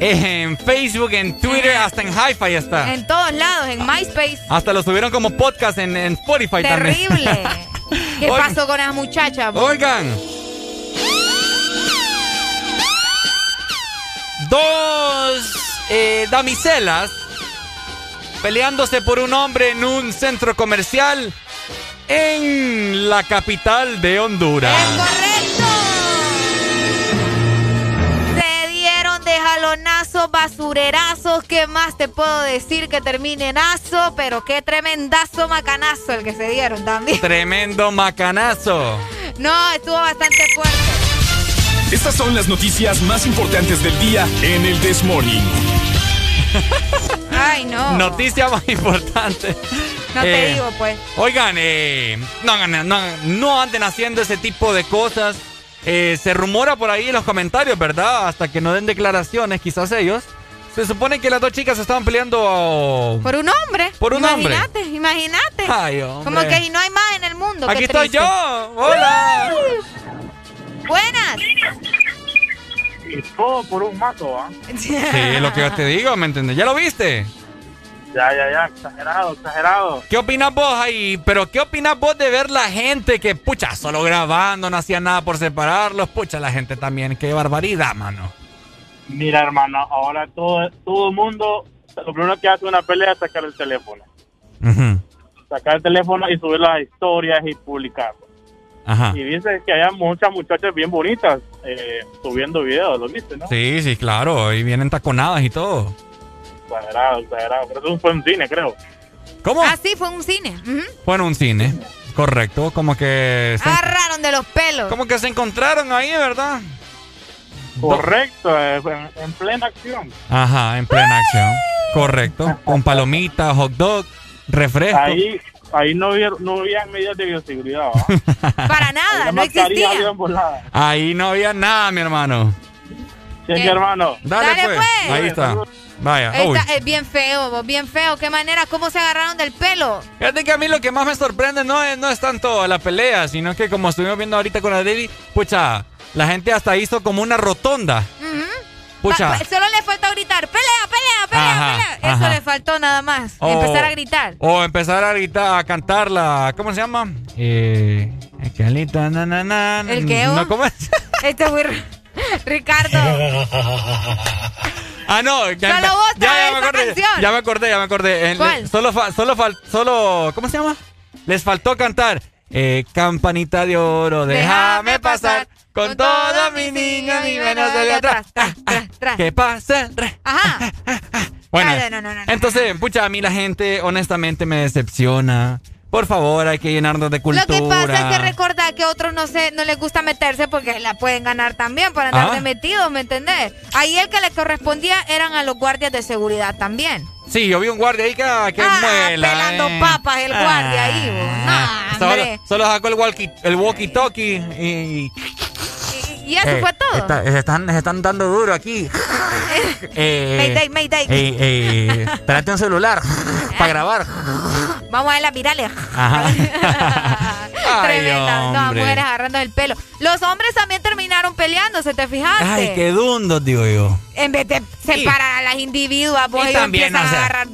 en Facebook, en Twitter, hasta en Hi-Fi está. En todos lados, en MySpace. Hasta lo subieron como podcast en, en Spotify también. Terrible. (laughs) ¿Qué Oigan. pasó con esa muchacha? po? Oigan. Dos eh, damiselas peleándose por un hombre en un centro comercial en la capital de Honduras. Se dieron de jalonazos, basurerazos. ¿Qué más te puedo decir que termine en aso? Pero qué tremendazo macanazo el que se dieron también. Tremendo macanazo. No, estuvo bastante fuerte. Estas son las noticias más importantes del día en el This Morning. Ay, no. Noticia más importante. No te Eh, digo, pues. Oigan, eh, no, no, no anden haciendo ese tipo de cosas. Eh, se rumora por ahí en los comentarios, ¿verdad? Hasta que no den declaraciones, quizás ellos. Se supone que las dos chicas estaban peleando. Por un hombre. Por un hombre. Imagínate, imagínate. Como que no hay más en el mundo. qué Aquí estoy triste. yo. Hola. Buenas. Y todo por un mato, ¿ah? Sí, lo que yo te digo, ¿me entiendes? ¿Ya lo viste? Ya, ya, ya, exagerado, exagerado. ¿Qué opinas vos ahí? Pero ¿qué opinas vos de ver la gente que, pucha, solo grabando, no hacía nada por separarlos? Pucha, la gente también, qué barbaridad, mano. Mira, hermano, ahora todo todo el mundo, lo primero que hace una pelea es sacar el teléfono. Sacar el teléfono y subir las historias y publicarlo. Ajá. Y dice que hay muchas muchachas bien bonitas eh, subiendo videos, ¿lo viste, no? Sí, sí, claro, y vienen taconadas y todo. Exagerado, exagerado. Pero eso fue un cine, creo. ¿Cómo? Ah, sí, fue un cine. Fue en un cine, correcto, como que... Se, Agarraron de los pelos. como que se encontraron ahí, ¿verdad? Correcto, eh, en, en plena acción. Ajá, en plena acción. Correcto, con palomitas, hot dog, refresco. Ahí, ahí no había, no había medidas de bioseguridad. ¿va? (laughs) Para nada, no existía. Ahí no había nada, mi hermano. Sí, mi hermano. Dale, Dale, pues. pues. Ahí está. Vaya. Está- es bien feo, vos, bien feo. ¿Qué manera? ¿Cómo se agarraron del pelo? Fíjate que a mí lo que más me sorprende no es, no es tanto la pelea, sino que como estuvimos viendo ahorita con la Daily, pucha, la gente hasta hizo como una rotonda. Ujú. Pucha. Solo le faltó gritar, pelea, pelea, pelea, Ajá, pelea. Eso ajá. le faltó nada más. O- Empezar a gritar. O empezar a gritar, a cantar la. ¿Cómo se llama? Eh. Escalita, na, na, na, ¿El qué, No? ¿cómo es? (laughs) Este güey. Ricardo. (laughs) Ah, no. Ya, Solo empe- vos ya, me acordé. canción. Ya me acordé, ya me acordé. En- ¿Cuál? le- Solo, fa- solo, fal- solo. ¿Cómo se llama? Les faltó cantar. Eh, campanita de oro, déjame pasar. Con toda mi niña, mi menos de atrás. ¿Qué pasa? Ajá. (laughs) Bueno, No, no, no, no, no. entonces, pucha, a mí la gente honestamente me decepciona. Por favor, hay que llenarnos de cultura. Lo que pasa es que recordar que a otros no se, no les gusta meterse porque la pueden ganar también por andar Ah. de metidos, ¿me entendés? Ahí el que le correspondía eran a los guardias de seguridad también. Sí, yo vi un guardia ahí que, que muela. Ah, pelando eh. papas el guardia ahí, vos. Ah, No, solo, solo sacó el walkie, el walkie-talkie y... Y eso Eh, fue todo. está- se, están, están dando duro aquí. (laughs) Eh, Mayday, mayday. eh, eh, un celular para grabar. Vamos a ver las virales. Ajá. (laughs) Tremendas. No, mujeres agarrando el pelo. Los hombres también terminaron peleándose, ¿te fijaste? Ay, qué dundos, digo yo. En vez de separar a las individuas, vos y también, empiezan o sea, a agarrar...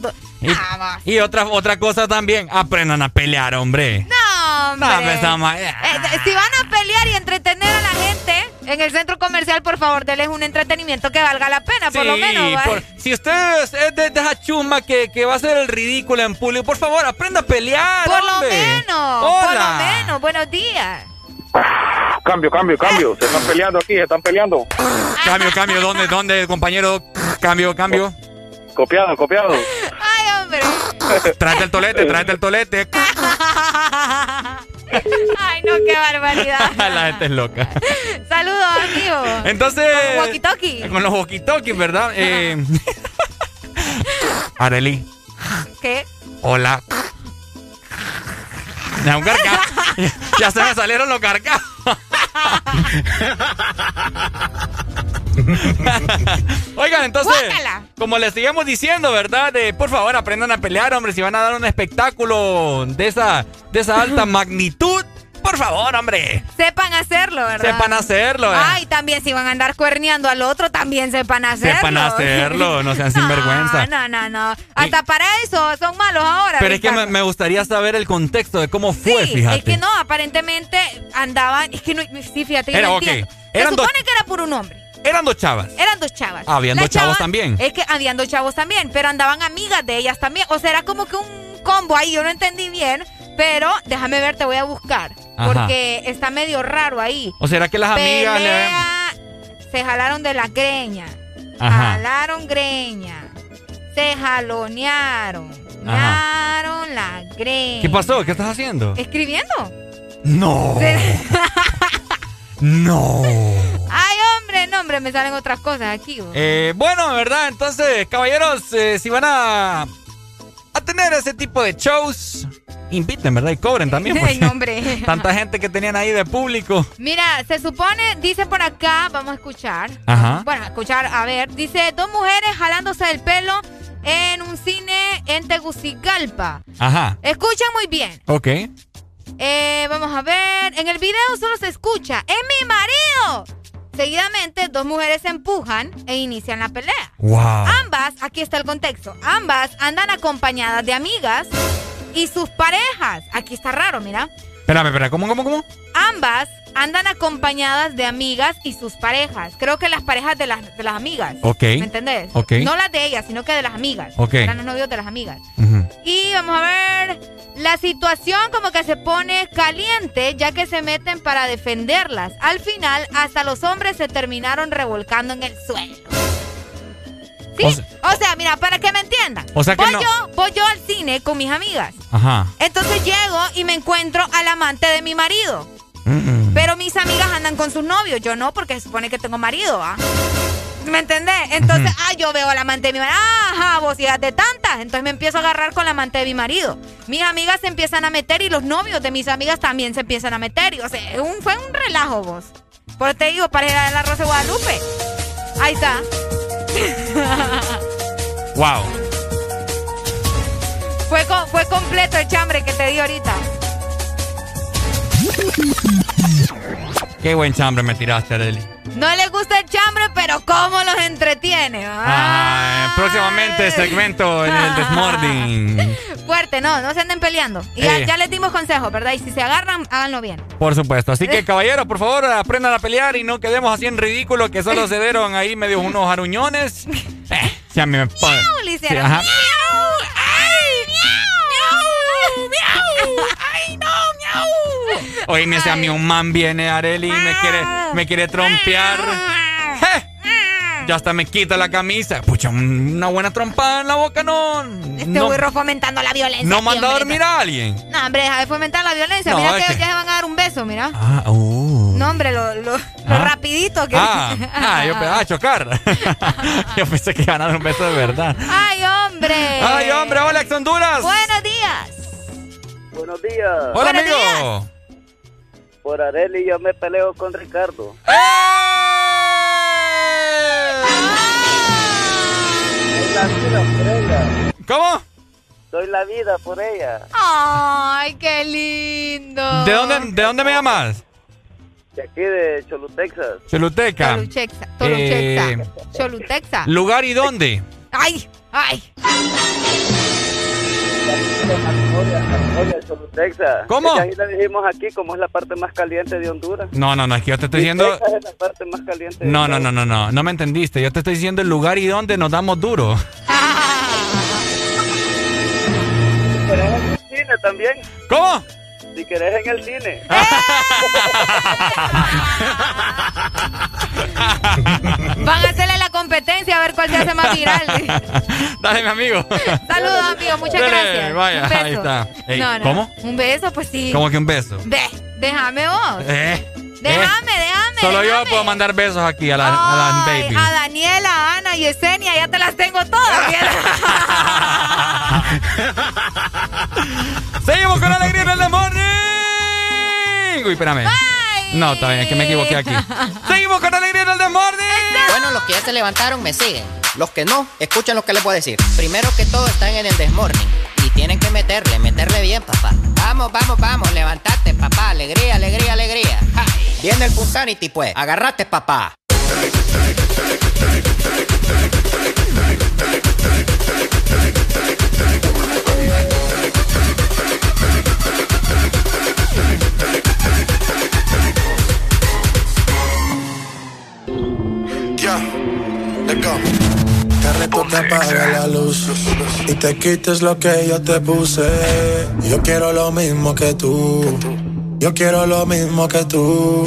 Y, y otra, otra cosa también, aprendan a pelear, hombre. No, hombre. No, pues, Eh, si van a pelear y entretener a la gente en el centro comercial, por favor, denles un entretenimiento que valga la pena, por lo menos. si usted es de, de esa chusma que, que va a hacer el ridículo en público, por favor, aprenda a pelear. Por lo hombre. menos, por lo menos. Buenos días. Cambio, cambio, cambio. Se están peleando aquí, se están peleando. Cambio, cambio, ¿dónde, dónde, compañero? Cambio, cambio. Copiado, copiado. Ay, hombre. Tráete el tolete, tráete el tolete. Ay, no, qué barbaridad. (laughs) La gente es loca. Saludos, amigos. Entonces. Con walkie-talkie. Con los walkie-talkies, ¿verdad? Eh, Areli, ¿Qué? hola. Ya, un carcaj. Ya se me salieron los carcajos. Oigan, entonces, como les sigamos diciendo, ¿verdad? Eh, por favor, aprendan a pelear, hombre. Si van a dar un espectáculo de esa, de esa alta magnitud, por favor, hombre. Sepan hacerlo, ¿verdad? Sepan hacerlo. eh. Ay, también si van a andar cuerneando al otro, también sepan hacerlo. Sepan (laughs) hacerlo, no sean (laughs) sinvergüenza. No, no, no. Hasta para eso son malos ahora. Pero es que me, gustaría saber el contexto de cómo fue, Sí, fíjate. es que no, aparentemente andaban. Es que no, sí, fíjate, yo Era, no ok. entiendo. Eran Se dos- supone que era por un hombre. Eran dos chavas. Eran dos chavas. Ah, habían dos chavos chavas- también. Es que habían dos chavos también, pero andaban amigas de ellas también. O sea, era como que un combo ahí, yo no entendí bien. Pero déjame ver, te voy a buscar. Ajá. Porque está medio raro ahí. ¿O será que las amigas le Se jalaron de la greña. Ajá. Jalaron greña. Se jalonearon. Jalaron la greña. ¿Qué pasó? ¿Qué estás haciendo? ¿Escribiendo? No. (laughs) No. Ay, hombre, no, hombre, me salen otras cosas aquí. Eh, bueno, ¿verdad? Entonces, caballeros, eh, si van a, a tener ese tipo de shows, inviten, ¿verdad? Y cobren también. Ay, porque no, hombre. (laughs) Tanta gente que tenían ahí de público. Mira, se supone, dice por acá, vamos a escuchar. Ajá. Bueno, a escuchar, a ver. Dice, dos mujeres jalándose el pelo en un cine en Tegucigalpa. Ajá. Escuchen muy bien. Ok. Eh, vamos a ver. En el video solo se escucha, ¡es mi marido! Seguidamente, dos mujeres se empujan e inician la pelea. Wow. Ambas, aquí está el contexto, ambas andan acompañadas de amigas y sus parejas. Aquí está raro, mira. Espérame, espérame, ¿cómo, cómo, cómo? Ambas andan acompañadas de amigas y sus parejas. Creo que las parejas de las, de las amigas. Ok. ¿Me entendés? Ok. No las de ellas, sino que de las amigas. Ok. Eran los novios de las amigas. Y vamos a ver. La situación como que se pone caliente ya que se meten para defenderlas. Al final, hasta los hombres se terminaron revolcando en el suelo. ¿Sí? O O se- sea, mira, para que me entiendan. O sea que voy, no- yo, voy yo al cine con mis amigas. Ajá. Entonces llego y me encuentro al amante de mi marido. Mm. Pero mis amigas andan con sus novios. Yo no, porque se supone que tengo marido, ¿ah? ¿Me entendés? Entonces, ah, yo veo al amante de mi marido. Ajá, vos hijas de tantas. Entonces me empiezo a agarrar con la amante de mi marido. Mis amigas se empiezan a meter y los novios de mis amigas también se empiezan a meter. Y, o sea, un- fue un relajo, vos. Por eso te digo, pareja del arroz de Guadalupe. Ahí está. (laughs) Wow. Fue, co- fue completo el chambre que te di ahorita. Qué buen chambre me tiraste, Areli. No les gusta el chambre, pero cómo los entretiene. próximamente segmento en el Desmorning. (laughs) Fuerte, no, no se anden peleando. Y ya, Eh. ya les dimos consejos, ¿verdad? Y si se agarran, háganlo bien. Por supuesto. Así que, (laughs) caballeros, por favor, aprendan a pelear y no quedemos así en ridículo que solo se dieron ahí medio unos aruñones. (laughs) Eh, si a mí me. ¡Miau! ¡Ay! ¡Miau! ¡Miau! ¡Ay, no! Oye, me a mí un man viene, Areli, y me quiere, me quiere trompear. ¡Eh! ya hasta me quita la camisa. Pucha, una buena trompada en la boca no. Este no, burro fomentando la violencia. no manda a dormir a alguien. No, hombre, deja de fomentar la violencia. No, mira que, que- ya se van a dar un beso, mira. Ah, uh. No, hombre, lo, lo, lo Ah. rapidito que... Ah, ah, yo pensaba chocar. (laughs) yo pensé que iban a dar un beso de verdad. ¡Ay, hombre! ¡Ay, hombre! ¡Hola, Honduras! Buenos días. Buenos días. ¡Hola, Buenos amigo! Por Areli yo me peleo con Ricardo. ¡Eh! Soy la vida por ella. ¿Cómo? Soy la vida por ella. ¡Ay, qué lindo! ¿De dónde, ¿De dónde me llamas? De aquí de Cholu, Texas. Choluteca. Choluchexa. Eh. Cholutexa. ¿Lugar y dónde? ¡Ay! ¡Ay! Texas. ¿Cómo? Es que ahí le dijimos aquí como es la parte más caliente de Honduras. No, no, no, es que yo te estoy Y diciendo... Texas es la parte más caliente. de No, no, no, no, no, no me entendiste. Yo te estoy diciendo el lugar y dónde nos damos duro. (laughs) Querés en cine también. ¿Cómo? Si querés en el cine. (laughs) Van a hacerle la competencia a ver cuál se hace más viral. (laughs) Dale, mi amigo. Saludos, amigo. Muchas Dale, gracias. vaya, Un beso. ahí está. Ey, No, no. ¿cómo? Un beso, pues sí. ¿Cómo que un beso? Ve, déjame vos. Eh, Déjame, déjame. Solo yo déjame. puedo mandar besos aquí a las a baby. a Daniela, a Ana y Esenia, ya te las tengo todas. (laughs) Seguimos con alegría en el morning. Uy, espérame. No, está bien, es que me equivoqué aquí. (laughs) Seguimos con alegría en el morning. Bueno, los que ya se levantaron me siguen. Los que no, escuchen lo que les voy a decir. Primero que todo están en el desmorning. Y tienen que meterle, meterle bien, papá. Vamos, vamos, vamos, levantate, papá. Alegría, alegría, alegría. Ja. Viene el Punsanity, pues. Agarrate, papá. Que apague la luz y te quites lo que yo te puse. Yo quiero lo mismo que tú. Yo quiero lo mismo que tú.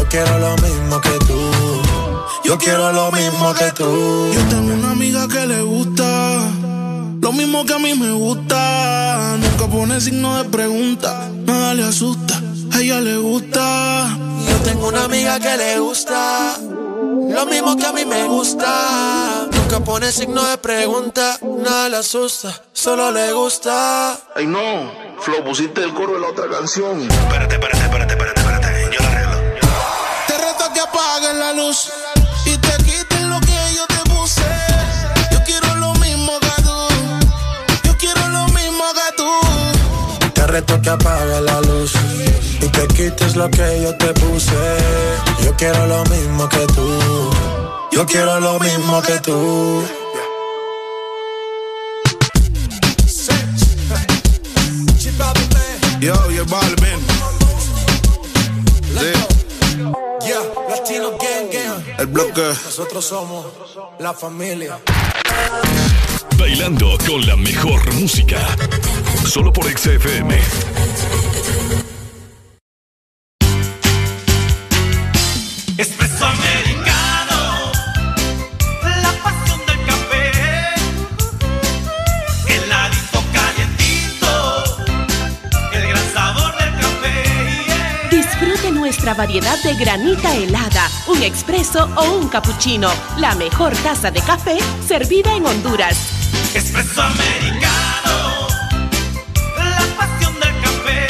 Yo quiero lo mismo que tú. Yo quiero lo mismo que tú. Yo tengo una amiga que le gusta lo mismo que a mí me gusta. Nunca pone signo de pregunta, nada le asusta. A ella le gusta. Yo tengo una amiga que le gusta lo mismo que a mí me gusta. Nunca pone signo de pregunta, nada le asusta, solo le gusta. Ay no, Flo, pusiste el coro de la otra canción. Espérate, espérate, espérate, espérate, apagues la luz y te quites lo que yo te puse. Yo quiero lo mismo que tú. Yo quiero lo mismo que tú. Te reto que apagues la luz y te quites lo que yo te puse. Yo quiero lo mismo que tú. Yo quiero lo mismo que tú. Yo, yo. Bloque. Nosotros somos la familia. Bailando con la mejor música. Solo por XFM. Nuestra variedad de granita helada, un expreso o un cappuccino. La mejor taza de café servida en Honduras. Espresso americano, la pasión del café.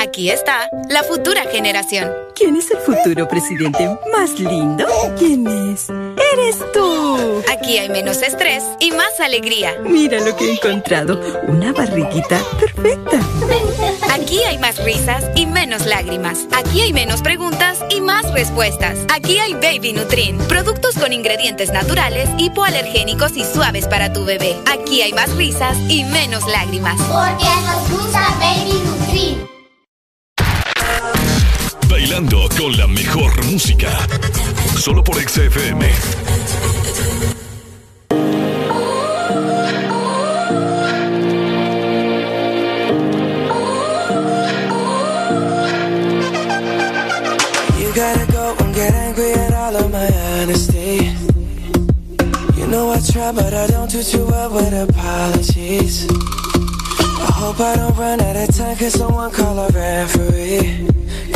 Aquí está la futura generación. ¿Quién es el futuro presidente más lindo? ¿Quién es? ¡Eres tú! Aquí hay menos estrés y más alegría. Mira lo que he encontrado. Una barriguita perfecta. Aquí hay más risas y menos lágrimas. Aquí hay menos preguntas y más respuestas. Aquí hay Baby Nutrin, productos con ingredientes naturales, hipoalergénicos y suaves para tu bebé. Aquí hay más risas y menos lágrimas. Porque nos gusta Baby Nutri. Bailando con la mejor música. Solo por XFM. You gotta go and get angry at all of my honesty. You know I try, but I don't do too well with apologies. I hope I don't run out of time, cause someone call a referee.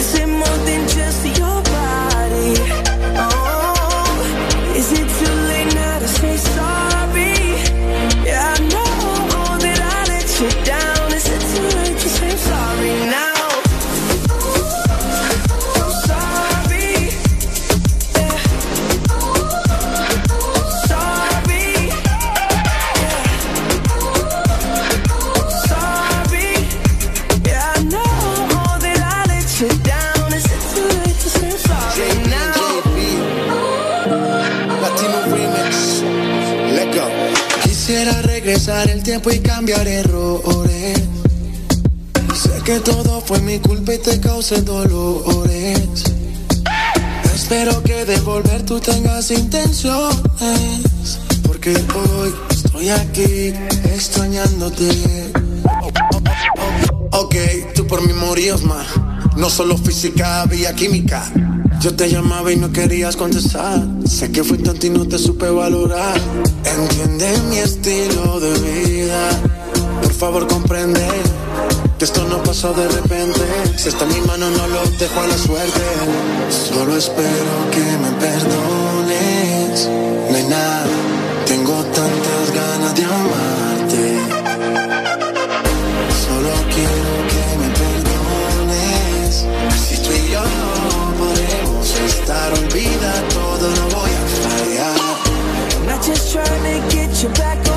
missing more than just your body. Y cambiar errores. Sé que todo fue mi culpa y te causé dolores. Espero que de volver tú tengas intenciones. Porque hoy estoy aquí extrañándote. Ok, tú por mí morías más. No solo física, había química. Yo te llamaba y no querías contestar. Sé que fui tonto y no te supe valorar. Entiende mi estilo de vida. Por favor, comprende que esto no pasó de repente. Si está en mi mano, no lo dejo a la suerte. Solo espero que me perdones. Nena, tengo estar, olvida todo, no voy a fallar. I'm not just trying to get you back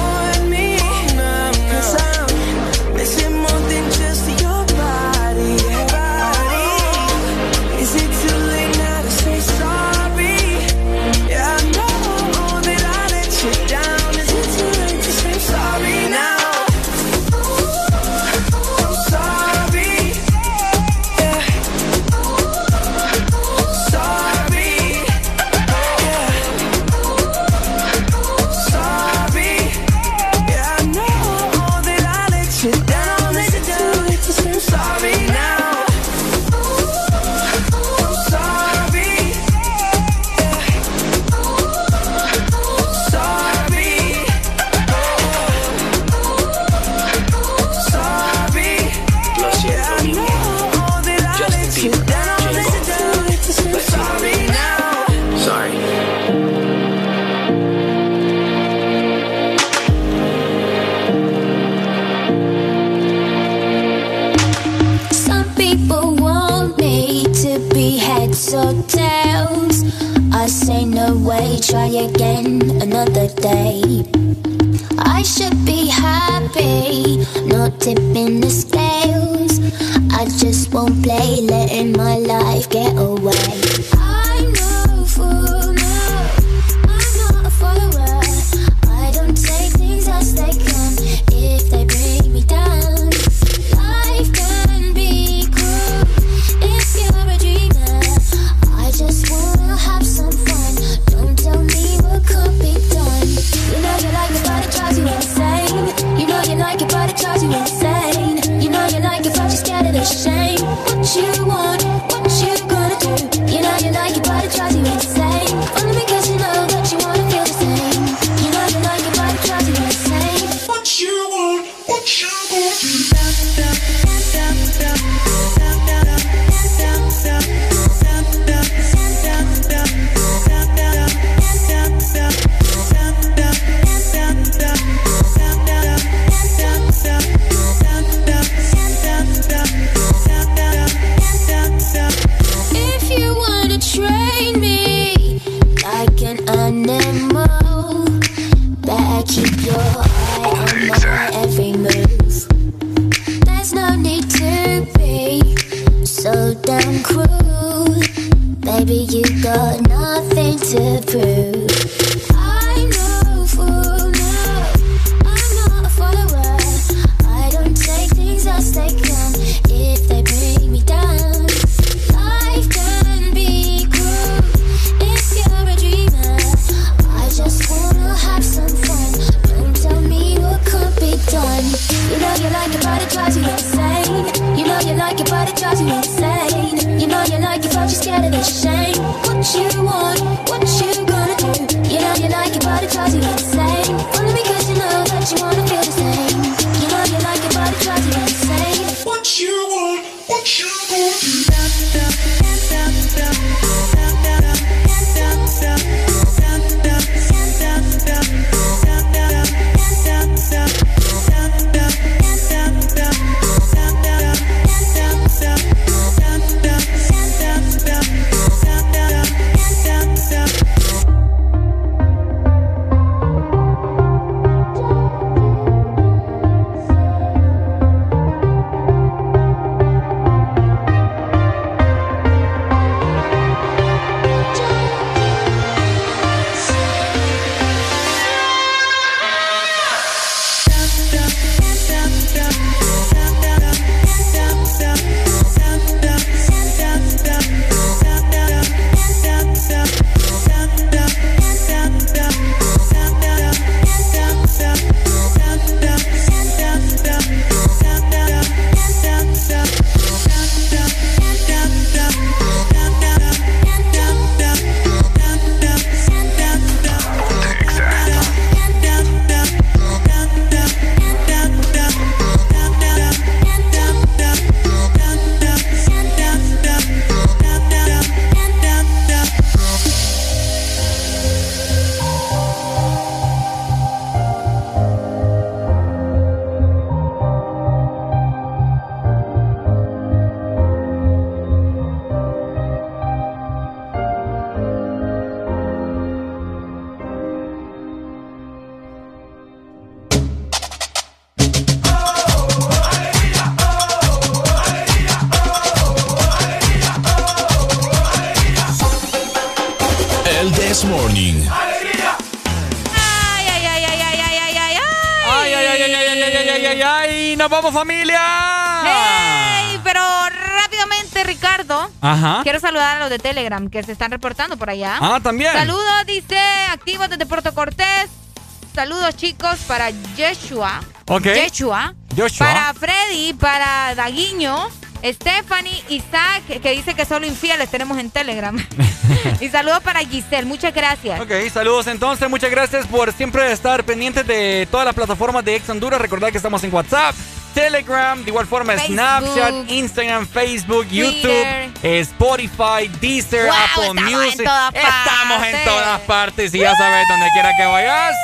Que se están reportando por allá. Ah, también. Saludos, dice, activos desde Puerto Cortés. Saludos, chicos, para Yeshua. Ok. Yeshua. Para Freddy, para Daguiño. Stephanie, Isaac, que dice que solo infieles tenemos en Telegram. (laughs) y saludos para Giselle, muchas gracias. Ok, saludos entonces, muchas gracias por siempre estar pendientes de todas las plataformas de Ex Honduras. Recordad que estamos en WhatsApp, Telegram, de igual forma Snapchat, Instagram, Facebook, Twitter, YouTube. Spotify, Deezer, wow, Apple estamos Music. En todas estamos en todas partes y ya sabes donde quiera que vayas.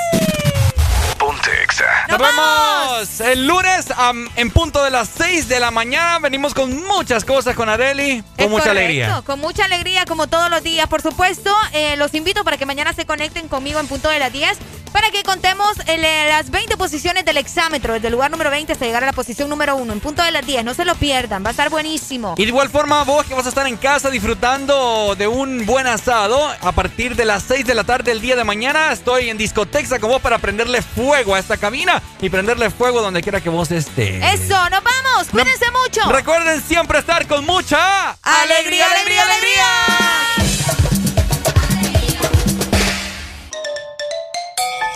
Nos vemos el lunes en punto de las 6 de la mañana. Venimos con muchas cosas con Areli. Con mucha alegría. Con mucha alegría, como todos los días, por supuesto. Eh, los invito para que mañana se conecten conmigo en punto de las 10 contemos el, eh, las 20 posiciones del exámetro, desde el lugar número 20 hasta llegar a la posición número 1, en punto de las 10. No se lo pierdan, va a estar buenísimo. Y de igual forma, vos que vas a estar en casa disfrutando de un buen asado, a partir de las 6 de la tarde el día de mañana, estoy en Discotexa con vos para prenderle fuego a esta cabina y prenderle fuego donde quiera que vos estés. Eso, nos vamos, cuídense mucho. Recuerden siempre estar con mucha ¡Alegría, alegría, alegría!